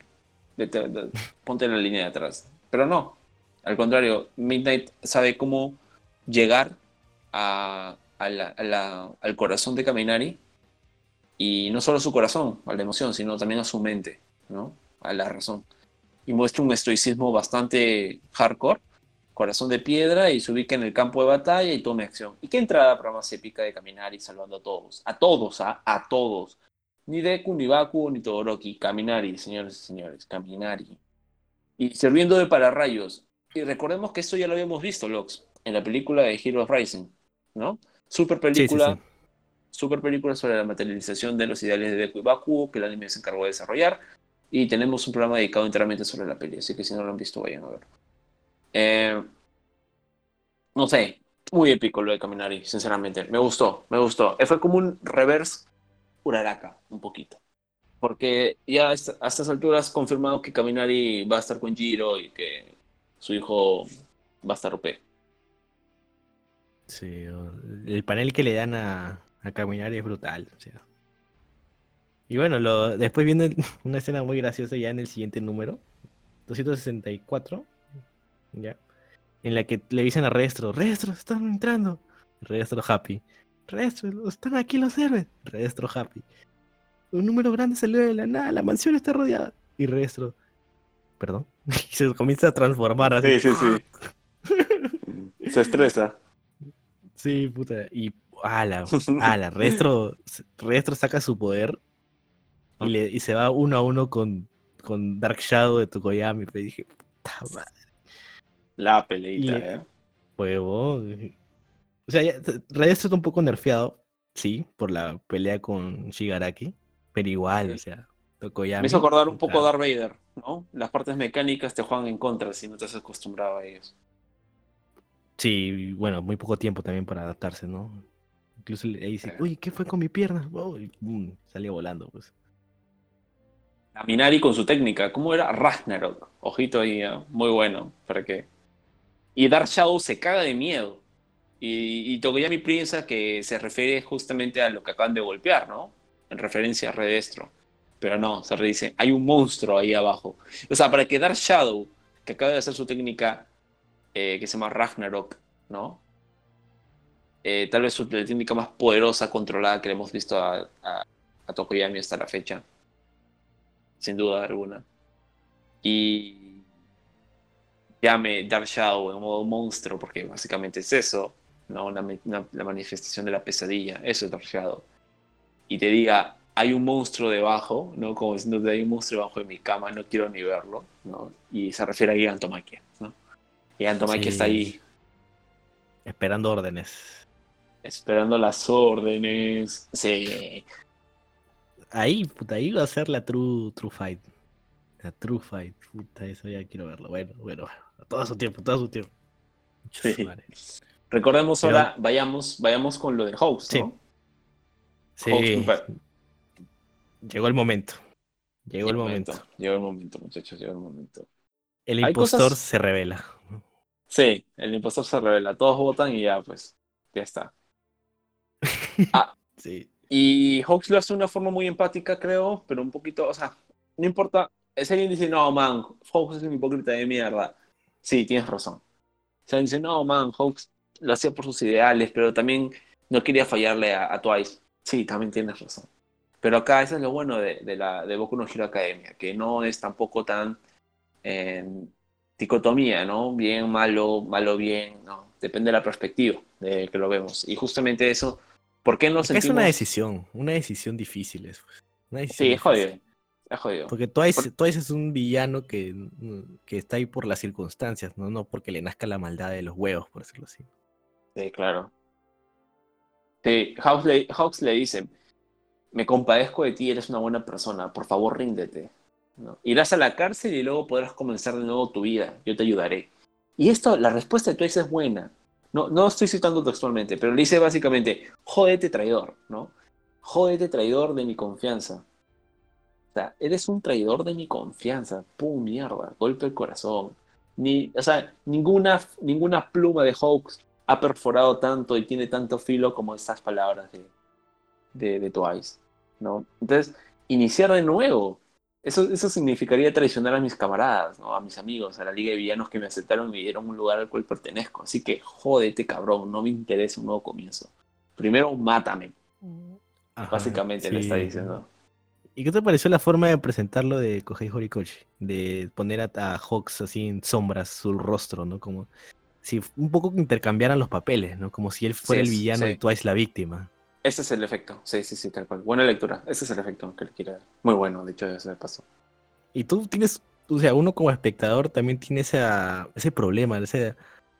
Speaker 2: vete- ponte en la línea de atrás. Pero no. Al contrario, Midnight sabe cómo llegar a, a la- a la- al corazón de Kaminari. Y no solo a su corazón, a la emoción, sino también a su mente, ¿no? A la razón. Y muestra un estoicismo bastante hardcore, corazón de piedra, y se ubica en el campo de batalla y toma acción. ¿Y qué entrada más épica de Kaminari salvando a todos? A todos, ¿ah? a todos. Ni Deku, ni Baku, ni Todoroki. Kaminari, señores y señores. Kaminari. Y sirviendo de pararrayos. Y recordemos que esto ya lo habíamos visto, Lox, en la película de Heroes Rising, ¿no? Super
Speaker 1: Sí, sí,
Speaker 2: película,
Speaker 1: sí.
Speaker 2: super película sobre la materialización de los ideales de Deku y Baku, que el anime se encargó de desarrollar. Y tenemos un programa dedicado enteramente sobre la peli, así que si no lo han visto, vayan a ver. Eh, no sé, muy épico lo de Kaminari, sinceramente. Me gustó, me gustó. Eh, Fue como un reverse Uraraka, un poquito. Porque ya a esta- a estas alturas confirmado que Kaminari va a estar con Jiro y que su hijo va a estar.
Speaker 1: Sí, el panel que le dan a, caminar es brutal. Y bueno, después viene [LAUGHS] una escena muy graciosa ya en el siguiente número, 264, ya, en la que le dicen a Restro, Restro, están entrando. Restro happy. Restro, están aquí los héroes. Restro happy. Un número grande salió de la nada, la mansión está rodeada. Y Restro, perdón, y [LAUGHS] se comienza a transformar así.
Speaker 2: sí, sí. Se estresa.
Speaker 1: Sí, puta. Y ala, ala, Restro, Restro saca su poder y, le, y se va uno a uno con, con Dark Shadow de Tokoyami. Y dije, puta madre,
Speaker 2: La peleita, ¿eh?
Speaker 1: huevón. O sea, ya, Restro está un poco nerfeado, sí, por la pelea con Shigaraki, pero igual, o sea, Tokoyami.
Speaker 2: Me hizo acordar un poco
Speaker 1: puta,
Speaker 2: Darth Vader, ¿no? Las partes mecánicas te juegan en contra si no te has acostumbrado a ellos.
Speaker 1: Sí, bueno, muy poco tiempo también para adaptarse, ¿no? Incluso le dice,
Speaker 2: Sí.
Speaker 1: uy, ¿qué fue con mi pierna? Oh, y boom, salió volando, pues.
Speaker 2: Kaminari con su técnica, ¿cómo era? Ragnarok. Ojito ahí, ¿eh? muy bueno. ¿Para qué? Y Dark Shadow se caga de miedo. Y, y Tokoyami piensa que se refiere justamente a lo que acaban de golpear, ¿no? En referencia a Redestro. Pero no, se dice, hay un monstruo ahí abajo. O sea, para que Dark Shadow, que acaba de hacer su técnica eh, que se llama Ragnarok, ¿no? Eh, tal vez su técnica más poderosa, controlada que le hemos visto a, a, a Tokoyami hasta la fecha sin duda alguna. Y llame Dark Shadow en modo monstruo, porque básicamente es eso, ¿no? La manifestación de la pesadilla, eso es Dark Shadow. Y te diga, hay un monstruo debajo, ¿no? Como diciendo, hay un monstruo debajo de mi cama, no quiero ni verlo, ¿no? Y se refiere a Gigantomachia, ¿no? Gigante Mike
Speaker 1: Sí.
Speaker 2: está ahí
Speaker 1: Esperando órdenes.
Speaker 2: esperando las órdenes. Sí.
Speaker 1: Ahí, puta, ahí va a ser la true, true fight. La true fight. Puta, eso ya quiero verlo. Bueno, bueno, a todo su tiempo, todo su tiempo.
Speaker 2: Sí. Recordemos
Speaker 1: Pero-
Speaker 2: ahora, vayamos, vayamos con lo de Hawks,
Speaker 1: Sí.
Speaker 2: ¿no?
Speaker 1: Sí,
Speaker 2: pa-
Speaker 1: llegó el momento. Llegó el momento.
Speaker 2: Llegó el momento, muchachos, llegó el momento.
Speaker 1: El impostor
Speaker 2: cosas-
Speaker 1: se revela.
Speaker 2: Sí, el impostor se revela. Todos votan y ya, pues, ya está. [LAUGHS]
Speaker 1: Sí.
Speaker 2: Y Hawks lo hace de una forma muy empática, creo, pero un poquito, o sea, no importa. Si alguien dice, no, man, Hawks es un hipócrita de mierda. Sí, tienes razón. Si alguien dice, no, man, Hawks lo hacía por sus ideales, pero también no quería fallarle a, a Twice. Sí, también tienes razón. Pero acá eso es lo bueno de, de la de Boku no Hero Academia, que no es tampoco tan en dicotomía, ¿no? Bien, malo, malo, bien, no. Depende de la perspectiva de que lo vemos. Y justamente eso, ¿por qué no
Speaker 1: Es
Speaker 2: sentimos...
Speaker 1: una decisión, una decisión difícil. Es. Una decisión
Speaker 2: Sí, es jodido. Es jodido.
Speaker 1: Porque Twice, Twice es un villano que, que está ahí por las circunstancias, ¿no? No porque le nazca la maldad de los huevos, por decirlo así.
Speaker 2: Sí, claro. Sí, Hawks le, Hawks le dice, me compadezco de ti, eres una buena persona, por favor ríndete. ¿no? Irás a la cárcel y luego podrás comenzar de nuevo tu vida, yo te ayudaré. Y esto, la respuesta de Twice es buena. No, no estoy citando textualmente, pero le dice básicamente, jódete traidor, ¿no? Jódete traidor de mi confianza. O sea, eres un traidor de mi confianza. Pum, mierda, golpe al corazón. Ni, o sea, ninguna, ninguna pluma de Hawks ha perforado tanto y tiene tanto filo como estas palabras de, de, de Twice, ¿no? Entonces, iniciar de nuevo. Eso, eso significaría traicionar a mis camaradas, ¿no? A mis amigos, a la liga de villanos que me aceptaron y me dieron un lugar al cual pertenezco. Así que jódete, cabrón, no me interesa un nuevo comienzo. Primero, mátame,
Speaker 1: Ajá,
Speaker 2: básicamente le está diciendo.
Speaker 1: ¿Y qué te pareció la forma de presentarlo de Kohei Horikoshi? De poner a, a Hawks así en sombras su rostro, ¿no? Como si un poco que intercambiaran los papeles, ¿no? Como si él fuera el villano
Speaker 2: sí.
Speaker 1: y Twice la víctima.
Speaker 2: Ese es el efecto, sí, sí, sí, tal cual. Buena lectura, ese es el efecto que le quiere dar. Muy bueno, dicho de paso.
Speaker 1: Y tú tienes, o sea, uno como espectador también tiene esa, ese problema, ese,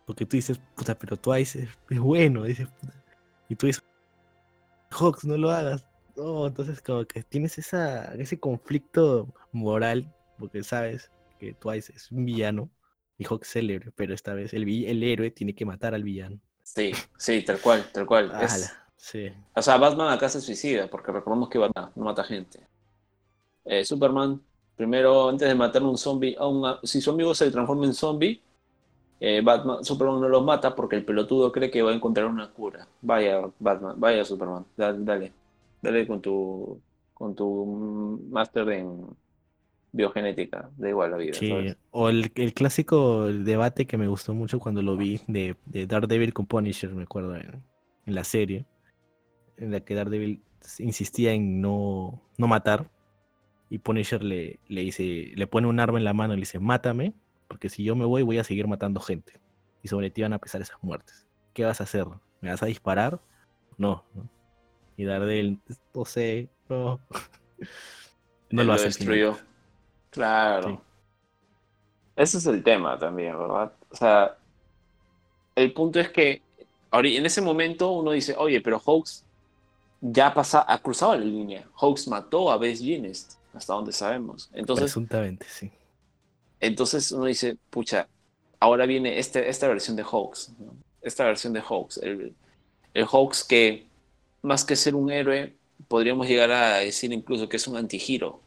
Speaker 1: porque tú dices, puta, pero Twice es, es bueno, dices, puta. y tú dices, Hawks, no lo hagas. No, entonces como que tienes esa, ese conflicto moral, porque sabes que Twice es un villano y Hawks es el héroe, pero esta vez el, el héroe tiene que matar al villano.
Speaker 2: Sí, sí, tal cual, tal cual. Es-
Speaker 1: sí.
Speaker 2: O sea, Batman acá se suicida, porque recordemos que Batman no mata gente. Eh, Superman, primero, antes de matar a un zombie, a un- si su amigo se transforma en zombie, eh, Batman, Superman no los mata porque el pelotudo cree que va a encontrar una cura. Vaya, Batman, vaya, Superman, da- dale, dale con tu, con tu máster en biogenética, da igual la vida.
Speaker 1: Sí,
Speaker 2: ¿sabes?
Speaker 1: o el, el clásico debate que me gustó mucho cuando lo vi de, de Daredevil con Punisher, me acuerdo, en, en la serie, en la que Daredevil insistía en no, no matar, y Punisher le, le dice, le pone un arma en la mano y le dice, mátame, porque si yo me voy voy a seguir matando gente, y sobre ti van a pesar esas muertes. ¿Qué vas a hacer? ¿Me vas a disparar? No. ¿no? Y Daredevil, no sé, no. [LAUGHS] No lo hace.
Speaker 2: destruyó. Claro.
Speaker 1: Sí.
Speaker 2: Ese es el tema también, ¿verdad? O sea, el punto es que en ese momento uno dice, oye, pero Hawks ya pasa, ha cruzado la línea. Hawks mató a Bess Jeanist, hasta donde sabemos. Entonces,
Speaker 1: Presuntamente, sí.
Speaker 2: entonces uno dice, pucha, ahora viene este, esta versión de Hawks, ¿no? esta versión de Hawks, el, el Hawks que más que ser un héroe, podríamos llegar a decir incluso que es un antigiro,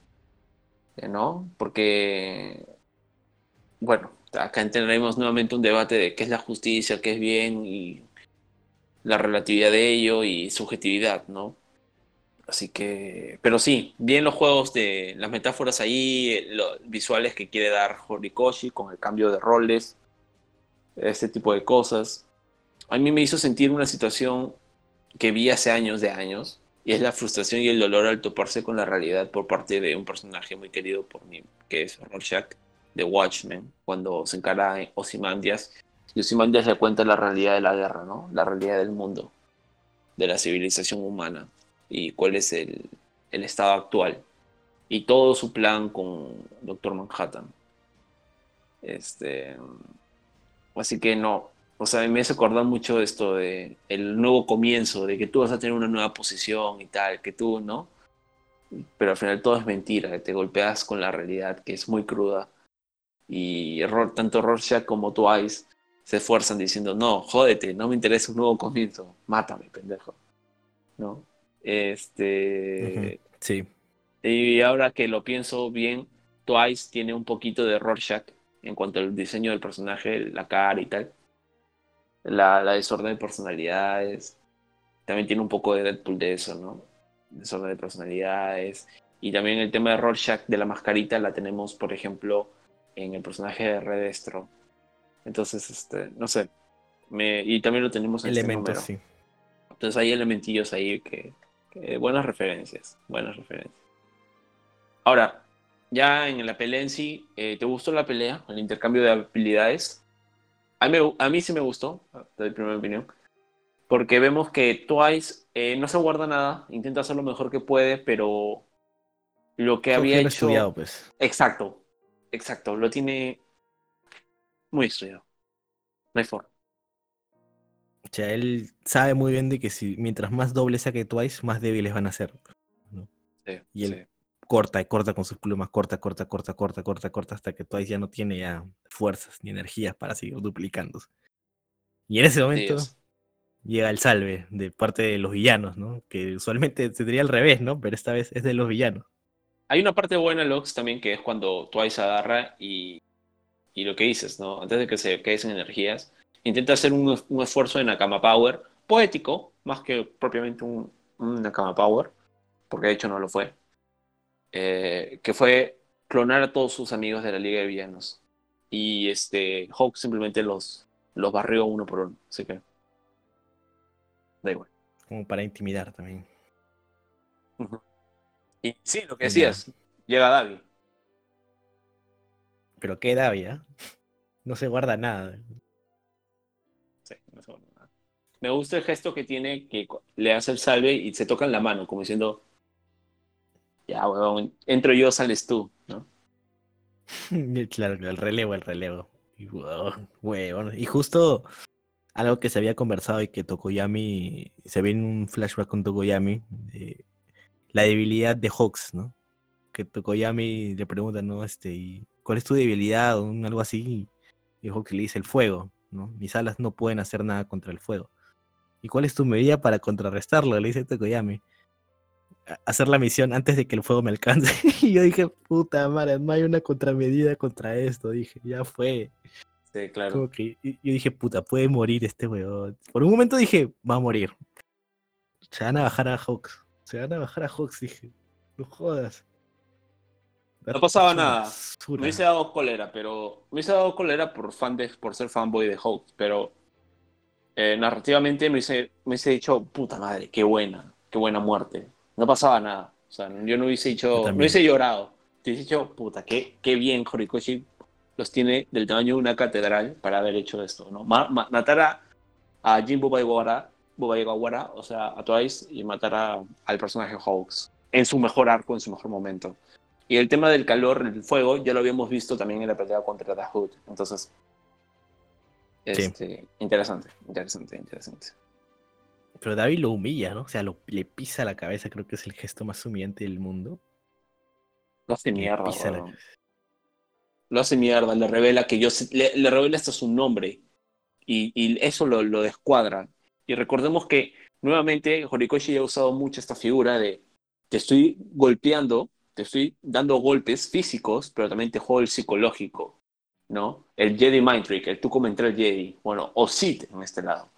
Speaker 2: ¿no? Porque, bueno, acá tendremos nuevamente un debate de qué es la justicia, qué es bien y la relatividad de ello y subjetividad, ¿no? Así que, pero sí, bien los juegos de las metáforas ahí, los visuales que quiere dar Horikoshi con el cambio de roles, este tipo de cosas. A mí me hizo sentir una situación que vi hace años de años, y es la frustración y el dolor al toparse con la realidad por parte de un personaje muy querido por mí, que es Rorschach de Watchmen, cuando se encara a Ozymandias, y Ozymandias le cuenta la realidad de la guerra, ¿no? La realidad del mundo, de la civilización humana y cuál es el, el estado actual y todo su plan con Doctor Manhattan. Este, Así que no. O sea, me hace acordar mucho esto de el nuevo comienzo, de que tú vas a tener una nueva posición y tal, que tú, ¿no? Pero al final todo es mentira, te golpeas con la realidad, que es muy cruda. Y Ro- tanto Rorschach como Twice se esfuerzan diciendo, no, jódete, no me interesa un nuevo comienzo, mátame, pendejo. ¿No? Este...
Speaker 1: Ujú, Sí.
Speaker 2: Y ahora que lo pienso bien, Twice tiene un poquito de Rorschach en cuanto al diseño del personaje, la cara y tal. La, la desorden de personalidades. También tiene un poco de Deadpool de eso, ¿no? Desorden de personalidades. Y también el tema de Rorschach de la mascarita la tenemos, por ejemplo, en el personaje de Redestro. Entonces, este, no sé. Me, y también lo tenemos en este
Speaker 1: Elementos,
Speaker 2: número.
Speaker 1: sí.
Speaker 2: Entonces hay elementillos ahí que, que buenas referencias, buenas referencias. Ahora, ya en la pelea en sí, eh, ¿te gustó la pelea? El intercambio de habilidades. A mí, a mí sí me gustó, de primera opinión, porque vemos que Twice eh, no se guarda nada, intenta hacer lo mejor que puede, pero lo que había hecho...
Speaker 1: estudiado, pues.
Speaker 2: Exacto, exacto, lo tiene muy estudiado. No hay forma.
Speaker 1: O sea, él sabe muy bien de que si mientras más doble saque Twice, más débiles van a ser.
Speaker 2: Sí,
Speaker 1: Y
Speaker 2: sí.
Speaker 1: Corta y corta con sus plumas, corta, corta, corta, corta, corta, corta, hasta que Twice ya no tiene ya fuerzas ni energías para seguir duplicándose. Y en ese momento llega el salve de parte de los villanos, ¿no? Que usualmente se diría al revés, ¿no? Pero esta vez es de los villanos.
Speaker 2: Hay una parte buena, Lux, también, que es cuando Twice agarra y, y lo que dices, ¿no? Antes de que se quede sin energías, intenta hacer un, un esfuerzo de Nakama Power, poético, más que propiamente un, un Nakama Power, porque de hecho no lo fue, eh, que fue clonar a todos sus amigos de la Liga de Villanos. Y este, Hawk simplemente los, los barrió uno por uno, así que da igual.
Speaker 1: Como para intimidar también.
Speaker 2: Y sí, lo que decías, llega Davi.
Speaker 1: Pero qué Davia. [LAUGHS] No se guarda nada.
Speaker 2: Sí, no se guarda nada. Me gusta el gesto que tiene, que le hace el salve y se tocan la mano, como diciendo, ya, huevón, entro yo, sales tú, ¿no? [LAUGHS]
Speaker 1: Claro, el relevo, el relevo. Y, huevón. Y justo algo que se había conversado y que Tokoyami, se ve en un flashback con Tokoyami, de la debilidad de Hawks, ¿no? Que Tokoyami le pregunta, ¿no? Este, ¿y ¿cuál es tu debilidad? O un- algo así. Y Hawks le dice el fuego, ¿no? Mis alas no pueden hacer nada contra el fuego. ¿Y cuál es tu medida para contrarrestarlo? Le dice Tokoyami. "A- Hacer la misión antes de que el fuego me alcance. [LAUGHS] y yo dije, puta madre, no hay una contramedida contra esto. Dije, ya fue.
Speaker 2: Sí, claro.
Speaker 1: Como que y- yo dije, puta, puede morir este weón. Por un momento dije, va a morir. Se van a bajar a Hawks. Se van a bajar a Hawks, dije. No jodas.
Speaker 2: No pasaba nada.
Speaker 1: basura.
Speaker 2: Me hubiese dado cólera, pero me hubiese dado cólera por, fan de, por ser fanboy de Hawk, pero eh, narrativamente me hubiese, me hubiese dicho, puta madre, qué buena, qué buena muerte. No pasaba nada. O sea, yo no hubiese dicho, no hubiese llorado. Te hubiese dicho, puta, qué, qué bien Horikoshi los tiene del tamaño de una catedral para haber hecho esto, ¿no? Ma- ma- matar a, a Bubaigawara, o sea, a Twice, y matar a- al personaje Hawks en su mejor arco, en su mejor momento. Y el tema del calor, el fuego, ya lo habíamos visto también en la pelea contra The Hood. Entonces, este, interesante, interesante, interesante.
Speaker 1: Pero David lo humilla, ¿no? O sea, lo, le pisa la cabeza, creo que es el gesto más humillante del mundo.
Speaker 2: Lo hace mierda,
Speaker 1: la.
Speaker 2: Lo hace mierda, le revela que yo le revela hasta su nombre. Y, y eso lo, lo descuadra. Y recordemos que nuevamente Horikoshi ha usado mucho esta figura de te estoy golpeando, te estoy dando golpes físicos, pero también te juego el psicológico, ¿no? El Jedi Mind Trick, el tú como entrar el Jedi, bueno, o Sith en este lado.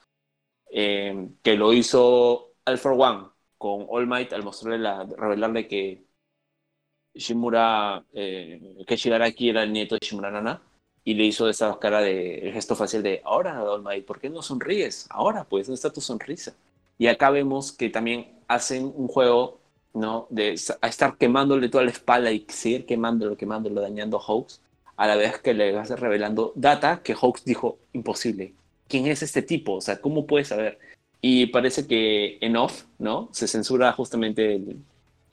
Speaker 2: Eh, que lo hizo for One con All Might al mostrarle la, revelarle que Shimura, eh, que Shigaraki era el nieto de Shimura Nana, y le hizo esa cara de, el gesto facial de, ahora, All Might, ¿por qué no sonríes? Ahora, pues, ¿dónde está tu sonrisa? Y acá vemos que también hacen un juego, ¿no? De a estar quemándole toda la espalda y seguir quemándolo, quemándolo, dañando a Hawks, a la vez que le vas revelando data que Hawks dijo, imposible. ¿Quién es este tipo? O sea, ¿cómo puedes saber? Y parece que en off, ¿no? Se censura justamente el,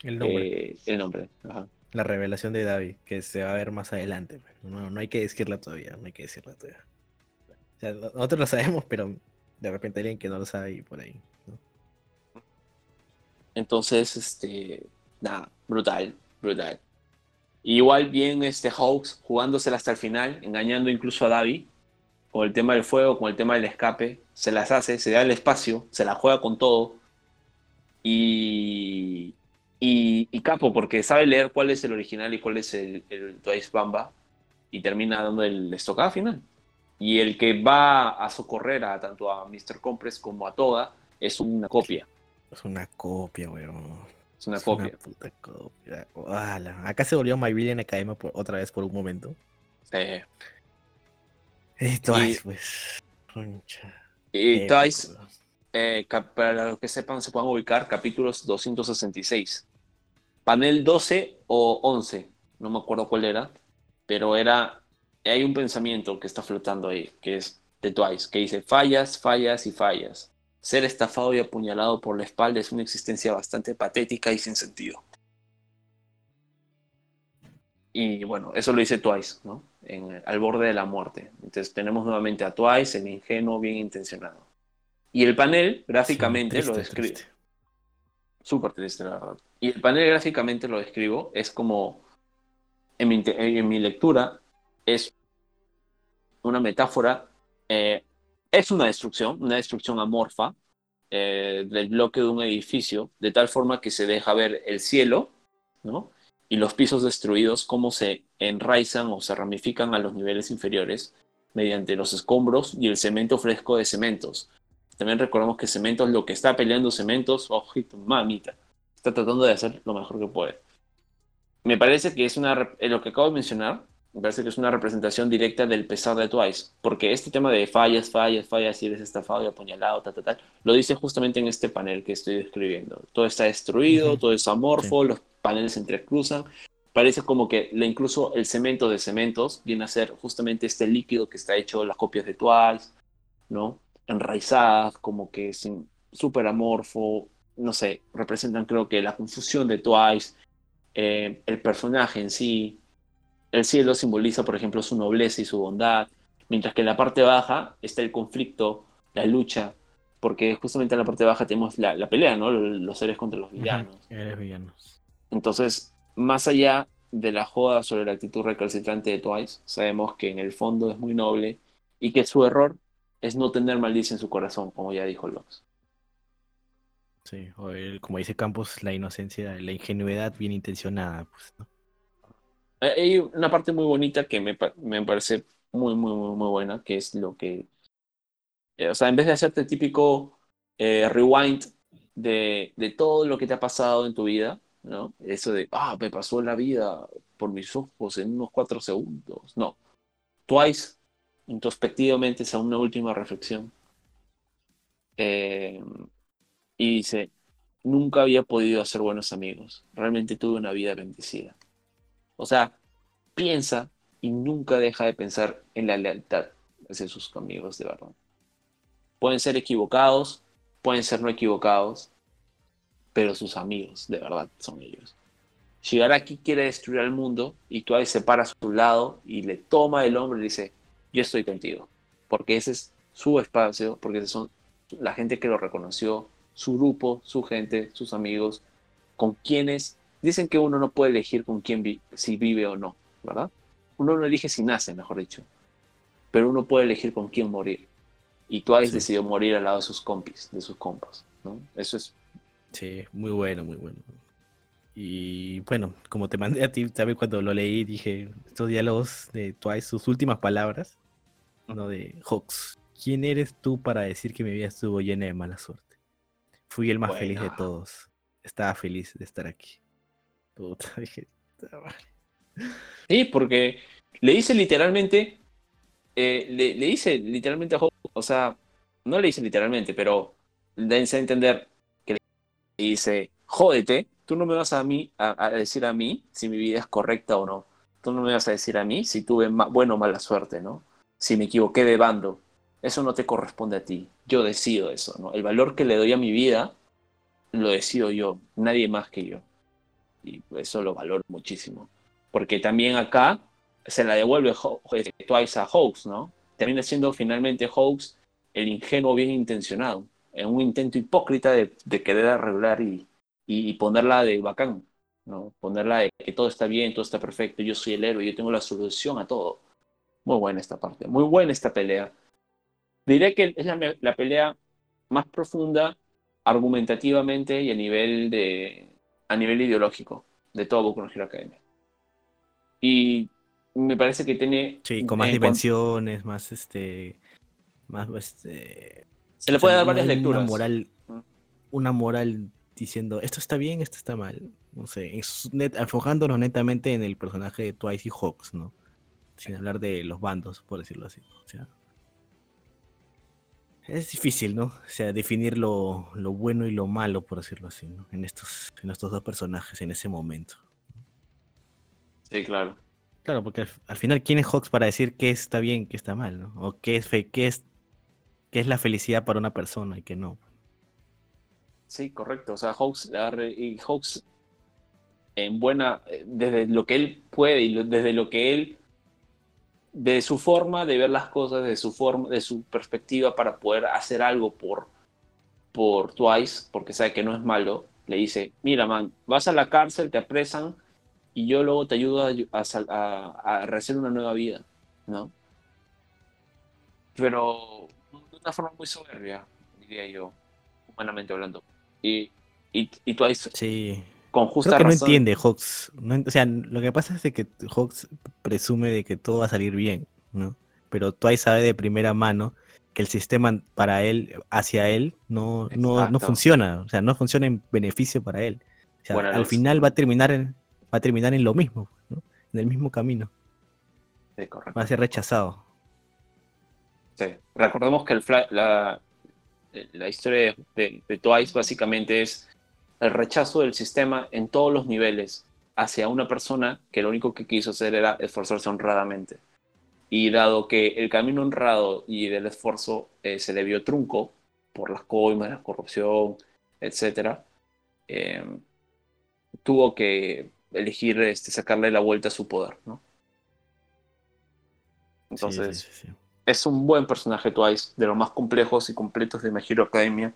Speaker 1: El nombre.
Speaker 2: eh, el nombre. Ajá.
Speaker 1: La revelación de David, que se va a ver más adelante. pues. No, no hay que decirla todavía, no hay que decirla todavía. sea, lo- nosotros lo sabemos, pero de repente alguien que no lo sabe y por ahí.
Speaker 2: Entonces, este, nada, brutal, brutal. Igual bien este Hawks jugándosela hasta el final, engañando incluso a Davi con el tema del fuego, con el tema del escape, se las hace, se da el espacio, se la juega con todo. Y, y, capo, porque sabe leer cuál es el original y cuál es el, el Twice Bamba, y termina dando el estocada final. Y el que va a socorrer a tanto a Mr. Compress como a Toga es una copia.
Speaker 1: Es una copia, weón.
Speaker 2: Es una
Speaker 1: Es
Speaker 2: copia.
Speaker 1: puta copia. Acá se volvió My Villain Academia por, otra vez por un momento. Esto
Speaker 2: Y-
Speaker 1: es, pues. Concha.
Speaker 2: y. Twice, eh, para los que sepan, se puedan ubicar, capítulos 266. Panel 12 o 11, no me acuerdo cuál era, pero era. Hay un pensamiento que está flotando ahí, que es de Twice, que dice: fallas, fallas y fallas. Ser estafado y apuñalado por la espalda es una existencia bastante patética y sin sentido. Y bueno, eso lo dice Twice, ¿no? En, al borde de la muerte. Entonces tenemos nuevamente a Twice, el ingenuo bien intencionado. Y el panel gráficamente
Speaker 1: Sí,
Speaker 2: lo describe. Súper triste, la verdad. Y el panel gráficamente lo describo, es como, en mi, inte- en mi lectura, es una metáfora, eh, es una destrucción, una destrucción amorfa eh, del bloque de un edificio, de tal forma que se deja ver el cielo, ¿no? Y los pisos destruidos, cómo se enraizan o se ramifican a los niveles inferiores mediante los escombros y el cemento fresco de cementos. También recordemos que Cementos, lo que está peleando Cementos, ojito, mamita, está tratando de hacer lo mejor que puede. Me parece que es una, eh, lo que acabo de mencionar, me parece que es una representación directa del pesar de Twice, porque este tema de fallas, fallas, fallas, si eres estafado y apuñalado, tal, tal, tal, lo dice justamente en este panel que estoy describiendo. Todo está destruido,
Speaker 1: Ujú.
Speaker 2: todo es amorfo, los paneles se entrecruzan. Parece como que incluso el cemento de cementos viene a ser justamente este líquido que está hecho las copias de Twice, ¿no? enraizadas, como que sin súper amorfo, no sé, representan creo que la confusión de Twice, eh, el personaje en sí, el cielo simboliza, por ejemplo, su nobleza y su bondad, mientras que en la parte baja está el conflicto, la lucha, porque justamente en la parte baja tenemos la, la pelea, ¿no? Los seres contra los villanos.
Speaker 1: Eres villanos.
Speaker 2: Entonces, más allá de la joda sobre la actitud recalcitrante de Twice, sabemos que en el fondo es muy noble y que su error es no tener malicia en su corazón, como ya dijo Lux.
Speaker 1: Sí, o el- como dice Campos, la inocencia, la ingenuidad bien intencionada. Pues, ¿no?
Speaker 2: Eh, Hay una parte muy bonita que me, me parece muy, muy, muy, muy buena, que es lo que... eh, o sea, en vez de hacerte típico eh, rewind de, de todo lo que te ha pasado en tu vida, ¿no? Eso de, ah, me pasó la vida por mis ojos en unos cuatro segundos. No. Twice, introspectivamente, es una última reflexión. Eh, y dice, nunca había podido hacer buenos amigos. Realmente tuve una vida bendecida. O sea, piensa y nunca deja de pensar en la lealtad hacia sus amigos de verdad. Pueden ser equivocados, pueden ser no equivocados, pero sus amigos de verdad son ellos. Shigaraki quiere destruir al mundo y Twice se para a su lado y le toma el hombro y le dice, yo estoy contigo, porque ese es su espacio, porque esos son la gente que lo reconoció, su grupo, su gente, sus amigos, con quienes dicen que uno no puede elegir con quién vi- si vive o no, ¿verdad? Uno no elige si nace, mejor dicho, pero uno puede elegir con quién morir. Y Twice
Speaker 1: Sí.
Speaker 2: decidió morir al lado de sus compis, de sus compas, ¿no? Eso es
Speaker 1: Sí, muy bueno, muy bueno. Y bueno, como te mandé a ti también cuando lo leí, dije estos diálogos de Twice, sus últimas palabras, ¿no? De Hawks. ¿Quién eres tú para decir que mi vida estuvo llena de mala suerte? Fui el más feliz de todos. Estaba feliz de estar aquí. Puta. [LAUGHS]
Speaker 2: Sí, porque le dice literalmente, eh, le, le dice literalmente a Hope, o sea, no le dice literalmente, pero dense a entender que le dice, jódete, tú no me vas a, mí, a, decir a mí si mi vida es correcta o no. Tú no me vas a decir a mí si tuve buena o mala suerte, ¿no? Si me equivoqué de bando. Eso no te corresponde a ti. Yo decido eso, ¿no? El valor que le doy a mi vida lo decido yo, nadie más que yo. Y eso lo valoro muchísimo porque también acá se la devuelve este, Twice a Hawks, ¿no? termina siendo finalmente Hawks el ingenuo bien intencionado, en un intento hipócrita de, de querer arreglar y, y, ponerla de bacán, ¿no? Ponerla de que todo está bien, todo está perfecto, yo soy el héroe, yo tengo la solución a todo. Muy buena esta parte, muy buena esta pelea. Diré que es la, la pelea más profunda argumentativamente y a nivel de a nivel ideológico de todo Boku no Hero Academia. Y me parece que tiene
Speaker 1: sí, con más dimensiones, más este más este
Speaker 2: se le puede dar varias lecturas.
Speaker 1: Una moral mm. una moral diciendo esto está bien, esto está mal. No sé, enfocándonos netamente en el personaje de Twice y Hawks, ¿no? Sin hablar de los bandos, por decirlo así. O sea, es difícil, ¿no? O sea, definir lo, bueno y lo malo, por decirlo así, ¿no? En estos, en estos dos personajes en ese momento.
Speaker 2: Sí, claro.
Speaker 1: Claro, porque al, final, ¿quién es Hawks para decir qué está bien, qué está mal, ¿no? O qué es, fe, qué es, qué es la felicidad para una persona y qué no.
Speaker 2: Sí, correcto. O sea, Hawks, y Hawks en buena, eh, desde lo que él puede y desde lo que él de su forma de ver las cosas, de su forma, de su perspectiva para poder hacer algo por, por Twice, porque sabe que no es malo, le dice, mira, man, vas a la cárcel, te apresan y yo luego te ayudo a, a, a, una nueva vida, ¿no? Pero de una forma muy soberbia, diría yo, humanamente hablando. Y, y, y Twice
Speaker 1: sí
Speaker 2: con justa
Speaker 1: Creo
Speaker 2: que
Speaker 1: no entiende Hawks. o sea, lo que pasa es que Hawks presume de que todo va a salir bien, ¿no? Pero Twice sabe de primera mano que el sistema para él, hacia él, no, no, no, funciona. O sea, no funciona en beneficio para él. O sea, al final va a terminar en, va a terminar en lo mismo, ¿no? En el mismo camino.
Speaker 2: Sí, correcto.
Speaker 1: Va a ser rechazado.
Speaker 2: Sí. Recordemos que el la, la historia de, de Twice básicamente es el rechazo del sistema en todos los niveles hacia una persona que lo único que quiso hacer era esforzarse honradamente. Y dado que el camino honrado y del esfuerzo eh, se le vio trunco por las coimas, la corrupción, etc., em, tuvo que elegir este, sacarle la vuelta a su poder. ¿no? Entonces, es un buen personaje Twice, de los más complejos y completos de My Hero Academia.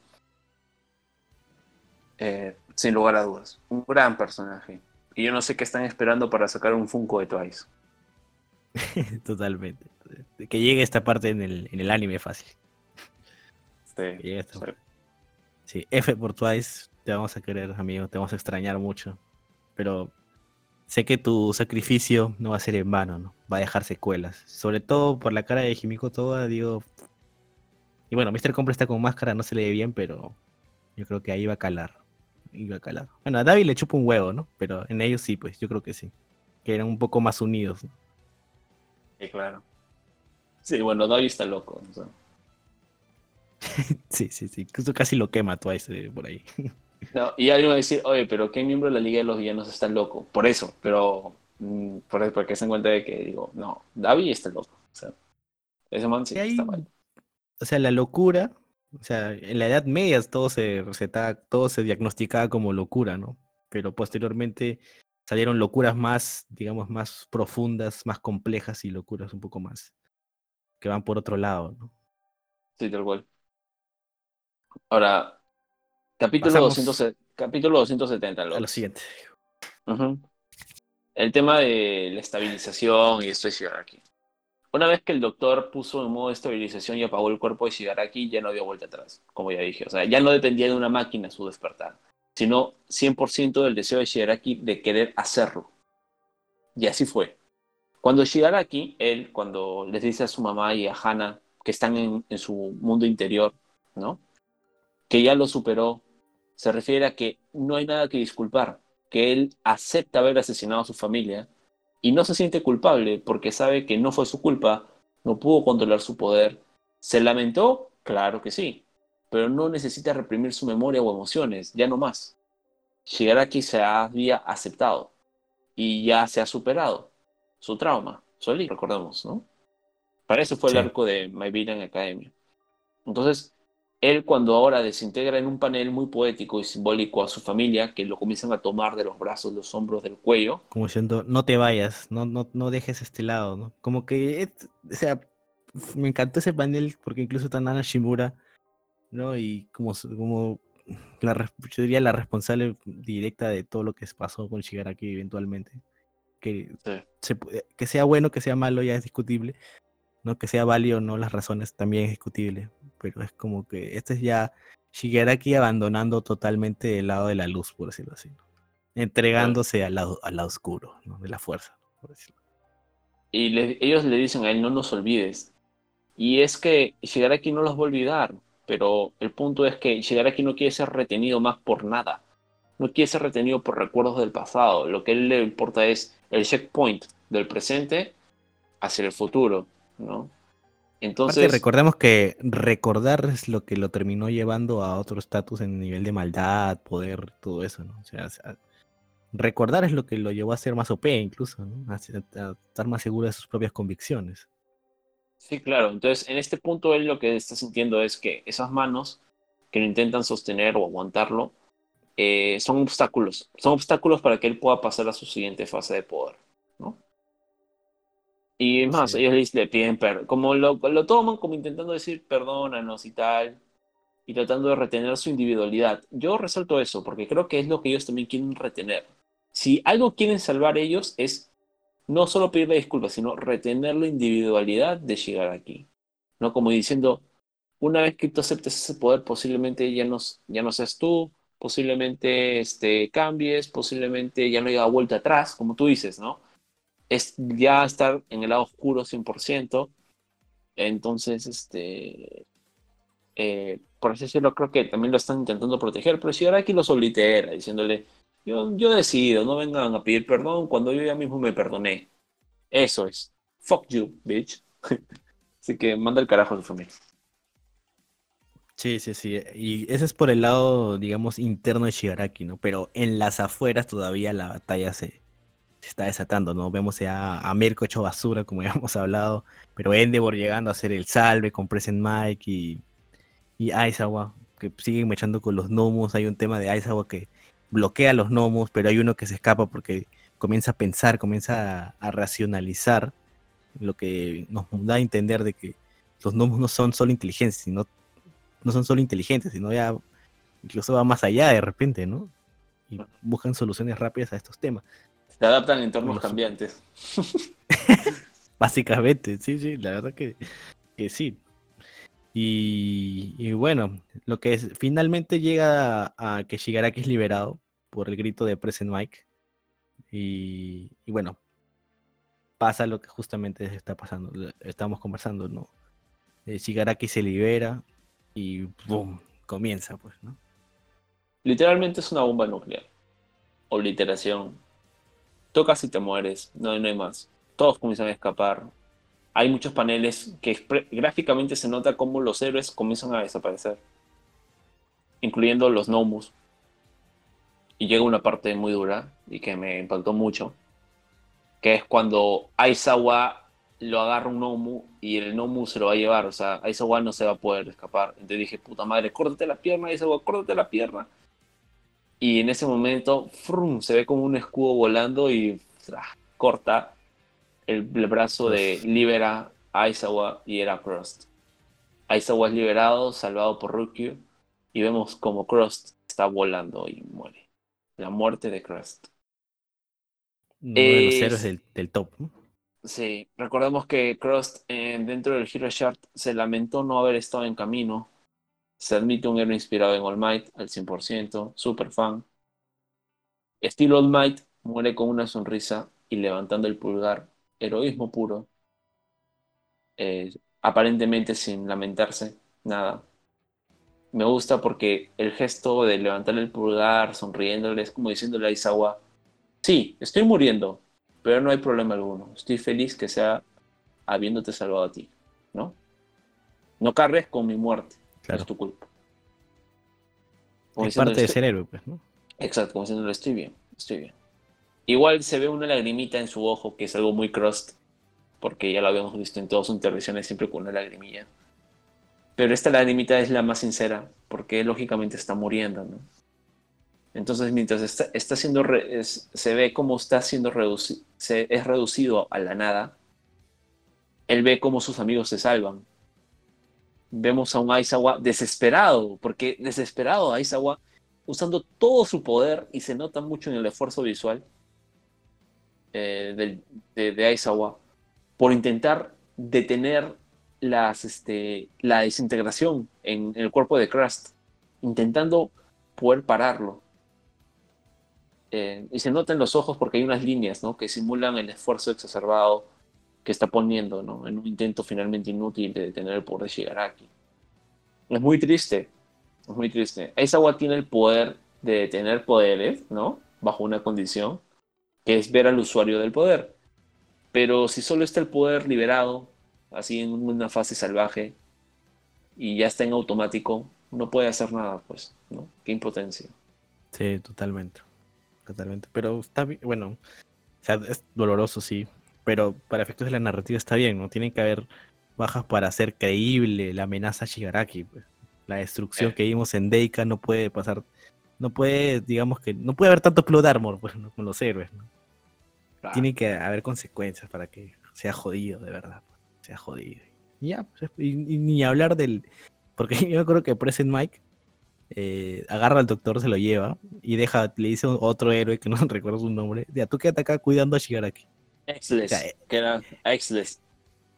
Speaker 2: Eh, sin lugar a dudas. Un gran personaje. Y yo no sé qué están esperando para sacar un Funko de Twice. [LAUGHS]
Speaker 1: Totalmente. Que llegue esta parte en el, en el anime fácil.
Speaker 2: Sí,
Speaker 1: sí. F por Twice. Te vamos a querer, amigo. Te vamos a extrañar mucho. Pero sé que tu sacrificio no va a ser en vano, ¿no? Va a dejar secuelas. Sobre todo por la cara de Himiko Toda, digo. Y bueno, Mr. Compre está con máscara, no se le ve bien, pero yo creo que ahí va a calar iba a calar. Bueno, a David le chupa un huevo, ¿no? Pero en ellos sí, pues yo creo que sí. Que eran un poco más unidos.
Speaker 2: Sí, claro. Sí, bueno, David está loco. [LAUGHS]
Speaker 1: sí, sí, sí. Incluso casi lo quema Twice por ahí. [LAUGHS]
Speaker 2: no, y alguien va a decir, oye, pero ¿qué miembro de la Liga de los Villanos está loco? Por eso, pero mm, por, porque se encuentra de que digo, no, David está loco. O sea, ese man sí está mal.
Speaker 1: O sea, la locura o sea, en la Edad Media todo se recetaba, todo se diagnosticaba como locura, ¿no? Pero posteriormente salieron locuras más, digamos, más profundas, más complejas y locuras un poco más que van por otro lado, ¿no?
Speaker 2: Sí, tal cual. Ahora, capítulo, 200, capítulo 270.
Speaker 1: A lo siguiente.
Speaker 2: El tema de la estabilización y esto es aquí. Una vez que el doctor puso en modo de estabilización y apagó el cuerpo de Shigaraki, ya no dio vuelta atrás, como ya dije. O sea, ya no dependía de una máquina su despertar, sino 100% del deseo de Shigaraki de querer hacerlo. Y así fue. Cuando Shigaraki, él, cuando les dice a su mamá y a Hana que están en, en su mundo interior, ¿no? Que ya lo superó, se refiere a que no hay nada que disculpar, que él acepta haber asesinado a su familia y no se siente culpable porque sabe que no fue su culpa, no pudo controlar su poder. ¿Se lamentó? Claro que sí, pero no necesita reprimir su memoria o emociones, ya no más. Shigaraki se había aceptado y ya se ha superado su trauma, Soli, recordemos, ¿no? Para eso fue el arco de My Villain Academia. Entonces, él cuando ahora desintegra en un panel muy poético y simbólico a su familia, que lo comienzan a tomar de los brazos, los hombros, del cuello.
Speaker 1: Como diciendo, no te vayas, no, no, no dejes este lado, ¿no? Como que, o sea, me encantó ese panel porque incluso está Nana Shimura, ¿no? Y como, como la, yo diría la responsable directa de todo lo que pasó con Shigaraki eventualmente. Que,
Speaker 2: Sí.
Speaker 1: se que sea bueno, que sea malo, ya es discutible. No que sea válido o no, las razones también es discutible. Pero es como que este es ya Shigaraki abandonando totalmente el lado de la luz, por decirlo así. ¿no? Entregándose al lado, al lado oscuro, ¿no? De la fuerza, por decirlo.
Speaker 2: Y le- ellos le dicen a él, no nos olvides. Y es que Shigaraki no los va a olvidar, pero el punto es que Shigaraki no quiere ser retenido más por nada. No quiere ser retenido por recuerdos del pasado. Lo que a él le importa es el checkpoint del presente hacia el futuro, ¿no?
Speaker 1: Aparte,
Speaker 2: Entonces,
Speaker 1: recordemos que recordar es lo que lo terminó llevando a otro estatus en nivel de maldad, poder, todo eso, ¿no? O sea, o sea, recordar es lo que lo llevó a ser más OP incluso, ¿no? A, a estar más seguro de sus propias convicciones.
Speaker 2: sí, claro. Entonces, en este punto él lo que está sintiendo es que esas manos que lo intentan sostener o aguantarlo eh, son obstáculos. Son obstáculos para que él pueda pasar a su siguiente fase de poder. Y más,
Speaker 1: Sí.
Speaker 2: ellos le, le piden perdón. Como lo, lo toman como intentando decir perdónanos y tal. Y tratando de retener su individualidad. Yo resalto eso porque creo que es lo que ellos también quieren retener. Si algo quieren salvar ellos es no solo pedirle disculpas, sino retener la individualidad de Shigaraki. ¿no? Como diciendo, una vez que tú aceptes ese poder, posiblemente ya no, ya no seas tú, posiblemente este, cambies, posiblemente ya no haya vuelta atrás, como tú dices, ¿no? Es ya estar en el lado oscuro 100%. Entonces, este, eh, por así decirlo, creo que también lo están intentando proteger, pero Shigaraki lo solitera, diciéndole, yo, yo decido, no vengan a pedir perdón cuando yo ya mismo me perdoné. Eso es. Fuck you, bitch. [LAUGHS] Así que manda el carajo a tu familia.
Speaker 1: Sí, sí, sí. Y ese es por el lado, digamos, interno de Shigaraki, ¿no? Pero en las afueras todavía la batalla se, se está desatando, ¿no? Vemos ya a Mirko hecho basura, como [LAUGHS] ya hemos hablado, pero Endeavor llegando a hacer el salve con Present Mike y, y Aizawa, que siguen mechando con los gnomos. Hay un tema de Aizawa que bloquea a los gnomos, pero hay uno que se escapa porque comienza a pensar, comienza a, a racionalizar, lo que nos da a entender de que los gnomos no son solo inteligencia, sino no son solo inteligentes, sino ya incluso va más allá de repente, ¿no? Y buscan soluciones rápidas a estos temas.
Speaker 2: Se adaptan a entornos cambiantes. [LAUGHS]
Speaker 1: Básicamente, sí, sí, la verdad que, que sí. Y, y bueno, lo que es, finalmente llega a, a que Shigaraki es liberado por el grito de Present Mike. Y, y bueno, pasa lo que justamente está pasando, estamos conversando, ¿no? Eh, Shigaraki se libera y ¡boom! comienza, pues, ¿no?
Speaker 2: Literalmente es una bomba nuclear. Obliteración. Tocas y te mueres. No, no hay más. Todos comienzan a escapar. Hay muchos paneles que gráficamente se nota cómo los héroes comienzan a desaparecer. Incluyendo los Nomus. Y llega una parte muy dura y que me impactó mucho. Que es cuando Aizawa lo agarra un Nomu y el Nomu se lo va a llevar. O sea, Aizawa no se va a poder escapar. Entonces dije, puta madre, córtate la pierna, Aizawa, córtate la pierna. Y en ese momento, frum, se ve como un escudo volando y ¡tra! corta el, el brazo de libera a Aizawa y era Crust. Aizawa es liberado, salvado por Rukyu y vemos como Crust está volando y muere. La muerte de Crust.
Speaker 1: Uno de los
Speaker 2: Es-
Speaker 1: héroes del, del top.
Speaker 2: Sí, recordemos que Crust eh, dentro del Hero Shard se lamentó no haber estado en camino. Se admite un héroe inspirado en All Might al 100%, super fan. Estilo All Might muere con una sonrisa y levantando el pulgar, heroísmo puro. Eh, aparentemente sin lamentarse, nada. Me gusta porque el gesto de levantar el pulgar, sonriéndole, es como diciéndole a Isawa, sí, estoy muriendo, pero no hay problema alguno. Estoy feliz que sea habiéndote salvado a ti, ¿no? No cargues con mi muerte, no es tu culpa. Como
Speaker 1: Es parte de
Speaker 2: "Estoy-
Speaker 1: ser héroe, pues, ¿no?
Speaker 2: Exacto, como diciéndole, estoy bien, estoy bien. Igual se ve una lagrimita en su ojo, que es algo muy crust, porque ya lo habíamos visto en todas sus intervenciones, siempre con una lagrimilla. Pero esta lagrimita es la más sincera, porque lógicamente está muriendo, ¿no? Entonces, mientras está, está siendo re- es- se ve como está siendo reducido, es reducido a la nada, él ve cómo sus amigos se salvan. Vemos a un Aizawa desesperado, porque desesperado Aizawa usando todo su poder y se nota mucho en el esfuerzo visual eh, de, de Aizawa por intentar detener este, la desintegración en, el cuerpo de Crust, intentando poder pararlo. Eh, y se nota en los ojos porque hay unas líneas que simulan el esfuerzo exacerbado que está poniendo ¿no? en un intento finalmente inútil de detener el poder de Shigaraki. Es muy triste, es muy triste. Aizawa tiene el poder de detener poderes, ¿no? Bajo una condición, que es ver al usuario del poder. Pero si solo está el poder liberado, así en una fase salvaje, y ya está en automático, no puede hacer nada, pues, ¿no? Qué impotencia.
Speaker 1: Sí, totalmente. Totalmente. Pero está bien, bueno, es doloroso, sí. Pero para efectos de la narrativa está bien, ¿no? Tienen que haber bajas para hacer creíble la amenaza a Shigaraki. pues. La destrucción
Speaker 2: Eh.
Speaker 1: que vimos en Deika no puede pasar, no puede, digamos que, no puede haber tanto plot armor, pues, ¿no? con los héroes, ¿no?
Speaker 2: Claro.
Speaker 1: Tiene que haber consecuencias para que sea jodido, de verdad. pues, Sea jodido. Y ya, pues, y, y ni hablar del. Porque [LAUGHS] yo me acuerdo que Present Mike eh, agarra al doctor, se lo lleva y deja, le dice a otro héroe que no [LAUGHS] recuerdo su nombre. Ya, tú quédate acá cuidando a Shigaraki.
Speaker 2: Exles,
Speaker 1: Ya, eh.
Speaker 2: que era Exles.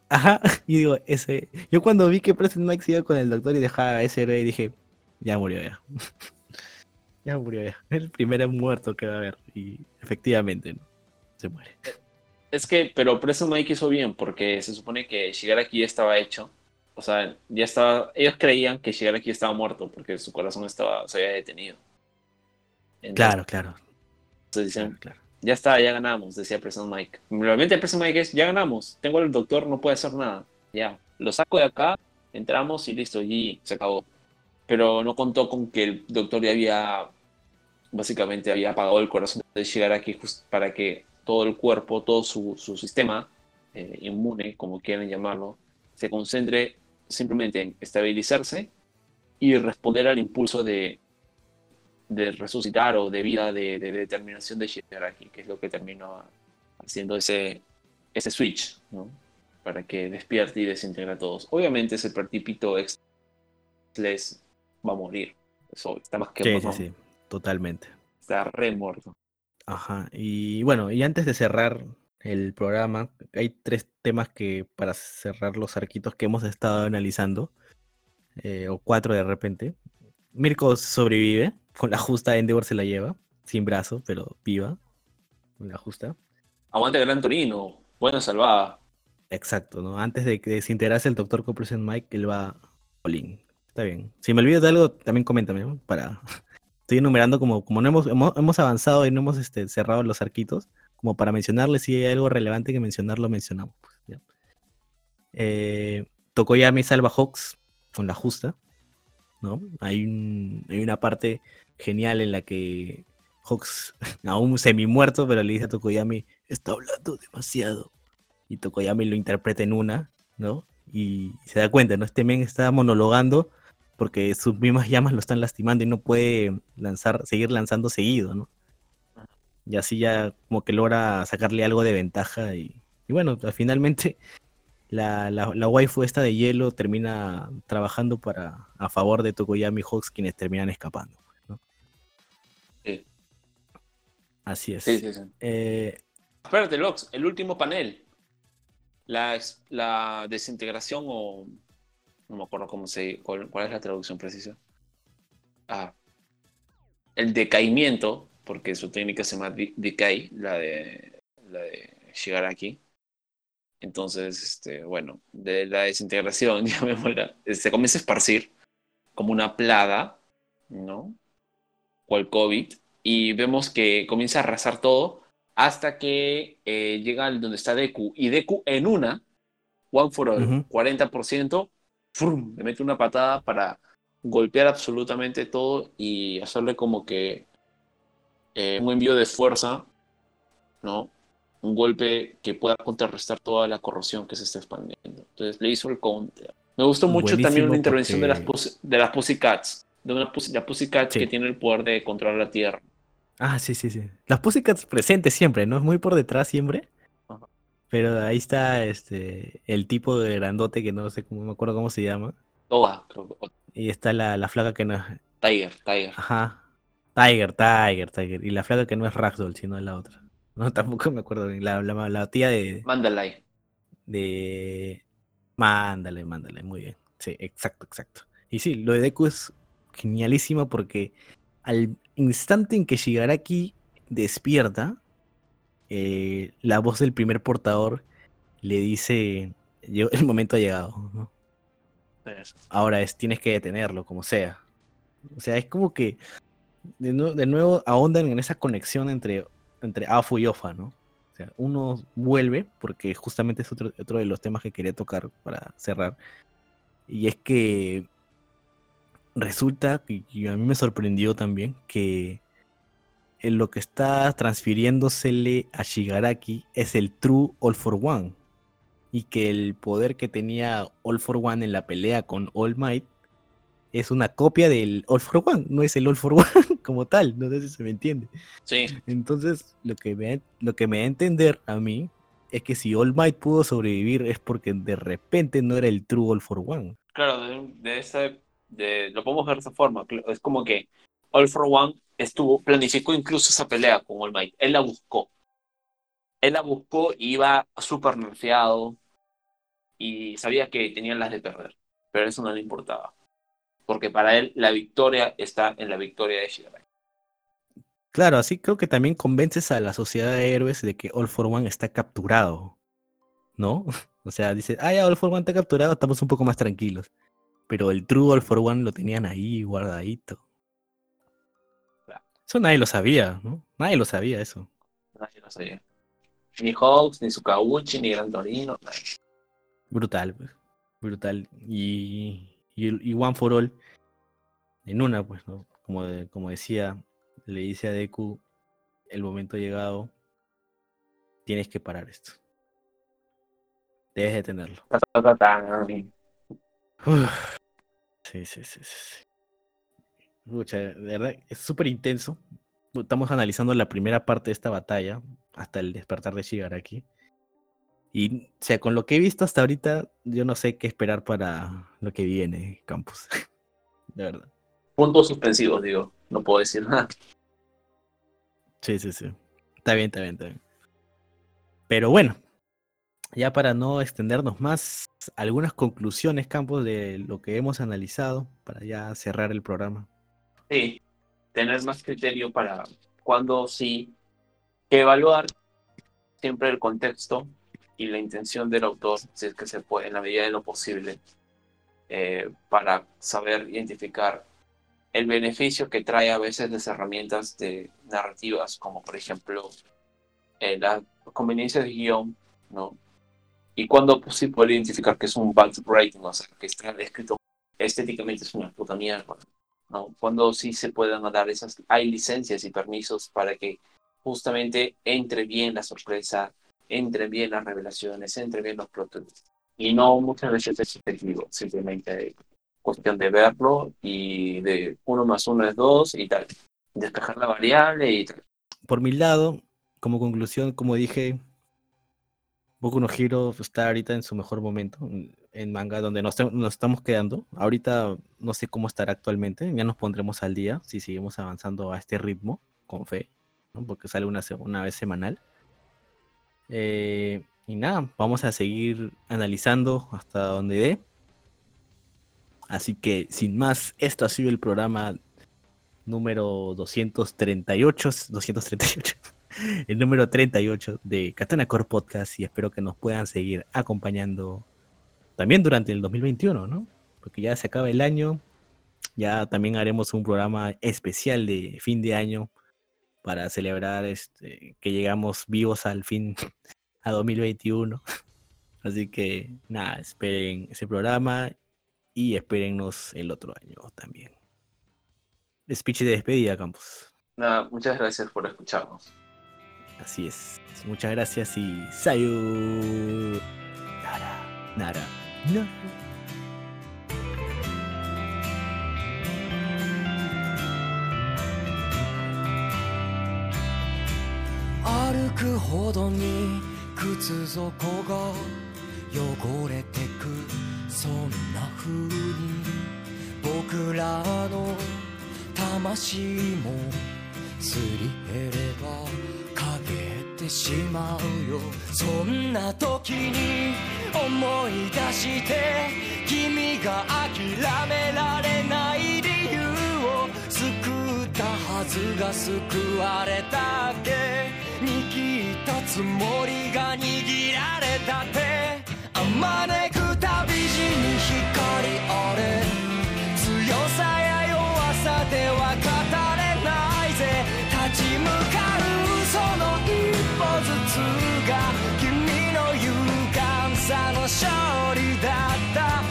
Speaker 1: Ajá, [LAUGHS] y digo, ese. Yo cuando vi que Mike se iba con el doctor y dejaba a ese héroe, dije, ya murió ya. [LAUGHS] ya murió ya. El primer muerto que va a haber. Y efectivamente, ¿no? se muere.
Speaker 2: Es que, pero Present Mike hizo bien, porque se supone que Shigaraki ya estaba hecho. O sea, ya estaba. Ellos creían que Shigaraki estaba muerto, porque su corazón estaba, se había detenido. Entonces,
Speaker 1: Claro, claro.
Speaker 2: dicen,
Speaker 1: claro, claro.
Speaker 2: Ya está, ya ganamos, decía Present Mike. Realmente Present Mike es, ya ganamos. Tengo al doctor, no puede hacer nada. Ya, lo saco de acá, entramos y listo, y se acabó. Pero no contó con que el doctor ya había, básicamente había apagado el corazón de Shigaraki just para que todo el cuerpo, todo su, su sistema eh, inmune, como quieran llamarlo, se concentre simplemente en estabilizarse y responder al impulso de, de resucitar o de vida de, de determinación de Shigaraki, que es lo que terminó haciendo ese, ese switch, ¿no? Para que despierte y desintegre a todos. Obviamente ese partípito ex les va a morir. Eso está más que
Speaker 1: Sí, sí, sí, totalmente.
Speaker 2: Está re muerto.
Speaker 1: Ajá. Y bueno, y antes de cerrar el programa, hay tres temas que para cerrar los arquitos que hemos estado analizando, eh, o cuatro de repente. Mirko sobrevive, con la justa Endeavor se la lleva, sin brazo, pero viva, con la justa.
Speaker 2: Aguante Gran Torino. Buena salvada.
Speaker 1: Exacto, ¿no? Antes de que desintegrase el doctor con Present Mike, él va Olin. Está bien. Si me olvido de algo, también coméntame, ¿no? Para... [LAUGHS] Estoy enumerando como, como no hemos, hemos, avanzado y no hemos este, cerrado los arquitos, como para mencionarles si hay algo relevante que mencionar, lo mencionamos. pues, ¿ya? Eh, Tokoyami salva Hawks con la justa, ¿no? Hay, un- hay una parte genial en la que Hawks, [LAUGHS] aún semi muerto, pero le dice a Tokoyami, está hablando demasiado y Tokoyami lo interpreta en una, ¿no? Y se da cuenta, ¿no? Este men está monologando porque sus mismas llamas lo están lastimando y no puede lanzar, seguir lanzando seguido, ¿no? Y así ya como que logra sacarle algo de ventaja y, y bueno, pues, finalmente la, la, la waifu esta de hielo termina trabajando para a favor de Tokoyami Hawks quienes terminan escapando, ¿no?
Speaker 2: Sí.
Speaker 1: Así es.
Speaker 2: Sí, sí, sí.
Speaker 1: Eh,
Speaker 2: Espérate, Lox, el último panel. La, la desintegración o... No me acuerdo cómo se... Cuál, cuál es la traducción precisa. Ah. El decaimiento, porque su técnica se llama de- decay, la de, la de Shigaraki. Entonces, este, bueno, de la desintegración, [LAUGHS] llamémosla, se comienza a esparcir como una plaga, ¿no? O el COVID. Y vemos que comienza a arrasar todo hasta que eh, llega al donde está Deku. Y Deku en una, one for all,
Speaker 1: Ujú.
Speaker 2: 40%, ¡frum! le mete una patada para golpear absolutamente todo y hacerle como que eh, un envío de fuerza, ¿no? Un golpe que pueda contrarrestar toda la corrosión que se está expandiendo. Entonces le hizo el counter. Me gustó mucho también una intervención de las, de las Pussycats. De una pus- la Pussycat
Speaker 1: Sí.
Speaker 2: que tiene el poder de controlar la Tierra.
Speaker 1: Ah, sí, sí, sí. Las Pussycats presentes siempre, ¿no? Es muy por detrás siempre.
Speaker 2: Ajá.
Speaker 1: Pero ahí está este el tipo de grandote que no sé cómo me acuerdo cómo se llama.
Speaker 2: Toa, creo
Speaker 1: Y está la, la flaca que no es.
Speaker 2: Tiger, Tiger.
Speaker 1: Ajá. Tiger, Tiger, Tiger. Y la flaca que no es Ragdoll, sino la otra. No, [LAUGHS] tampoco me acuerdo bien. La, la, la tía de,
Speaker 2: Mandalay.
Speaker 1: de. Mándale, mándale, muy bien. Sí, exacto, exacto. Y sí, lo de Deku es genialísimo porque al instante en que Shigaraki despierta, eh, la voz del primer portador le dice: "Llegó- el momento ha llegado. ¿no? Ahora es, tienes que detenerlo, como sea. O sea, es como que de, de nuevo ahondan en esa conexión entre, entre Afu y Ofa, ¿no? O sea, uno vuelve, porque justamente es otro, otro de los temas que quería tocar para cerrar. Y es que resulta, y a mí me sorprendió también, que en lo que está transfiriéndosele a Shigaraki es el True All for One. Y que el poder que tenía All for One en la pelea con All Might es una copia del All for One, no es el All for [LAUGHS] One como tal, no sé si se me entiende.
Speaker 2: Sí,
Speaker 1: Entonces, lo que me, lo que me da a entender a mí es que si All Might pudo sobrevivir es porque de repente no era el True All for One.
Speaker 2: claro, de, de esa, de, lo podemos ver de esa forma. Es como que All for One estuvo, planificó incluso esa pelea con All Might. Él la buscó. Él la buscó y iba súper nerfeado y sabía que tenían las de perder, pero eso no le importaba. Porque para él la victoria está en la victoria de Shigaraki.
Speaker 1: Claro, así creo que también convences a la sociedad de héroes de que All for One está capturado, ¿no? [LAUGHS] O sea, dice, ah, ya All for One está capturado, estamos un poco más tranquilos. Pero el True All for One lo tenían ahí guardadito. Eso nadie lo sabía, ¿no? Nadie lo sabía eso.
Speaker 2: Nadie lo sabía. Ni Hawks, ni Sukauchi, ni Gran Torino.
Speaker 1: Brutal, pues. Brutal. Y, y, One for All, en una, pues, ¿no? Como, de- como decía, le dice a Deku, el momento ha llegado, tienes que parar esto. Debes detenerlo. Uf. Sí, sí, sí, sí. sí. Pucha, de verdad, es súper intenso. Estamos analizando la primera parte de esta batalla hasta el despertar de Shigaraki. Y, o sea, con lo que he visto hasta ahorita, yo no sé qué esperar para lo que viene, Campus. De [LAUGHS] verdad.
Speaker 2: Puntos suspensivos, digo. No puedo decir nada.
Speaker 1: Sí, sí, sí. Está bien, está bien, está bien. Pero bueno, ya para no extendernos más, algunas conclusiones, Campos, de lo que hemos analizado para ya cerrar el programa.
Speaker 2: Sí, tener más criterio para cuándo sí evaluar siempre el contexto y la intención del autor, si es que se puede, en la medida de lo posible, eh, para saber identificar el beneficio que trae a veces las herramientas de narrativas, como por ejemplo eh, la conveniencia de guion, ¿no? Y cuando pues, sí poder identificar que es un bad rating, o sea, que está escrito estéticamente es una puta mierda. ¿no? Cuando sí se puedan dar esas, hay licencias y permisos para que justamente entre bien la sorpresa, entre bien las revelaciones, entre bien los twists. Y no muchas veces es subjetivo, simplemente cuestión de verlo y de uno más uno es dos y tal. Despejar la variable y tal.
Speaker 1: Por mi lado, como conclusión, como dije, Boku no Hero está ahorita en su mejor momento en- manga, donde nos, nos estamos quedando. Ahorita no sé cómo estará actualmente, ya nos pondremos al día si seguimos avanzando a este ritmo, con fe, ¿no? porque sale una, una vez semanal. Eh, y nada, vamos a seguir analizando hasta donde dé. Así que, sin más, esto ha sido el programa número 238, 238, [LAUGHS] el número 38 de Katana Core Podcast y espero que nos puedan seguir acompañando también durante el 2021, ¿no? Porque ya se acaba el año, ya también haremos un programa especial de fin de año para celebrar este, que llegamos vivos al fin [LAUGHS] a 2021. [LAUGHS] Así que nada, esperen ese programa y espérennos el otro año también. Speech de despedida, Campos.
Speaker 2: Nada, muchas gracias por escucharnos.
Speaker 1: Así es. Muchas gracias y sayu. Nara, nara, no.
Speaker 4: くほどに靴底が汚れてくそんな風に僕らの魂もすり減れば陰ってしまうよ。そんな時に思い出して君が諦められない理由を救ったはずが救われたっけ？握ったつもりが握られた手。あまねく旅路に光あれ。強さや弱さでは語れないぜ。立ち向かうその一歩ずつが君の勇敢さの勝利だった。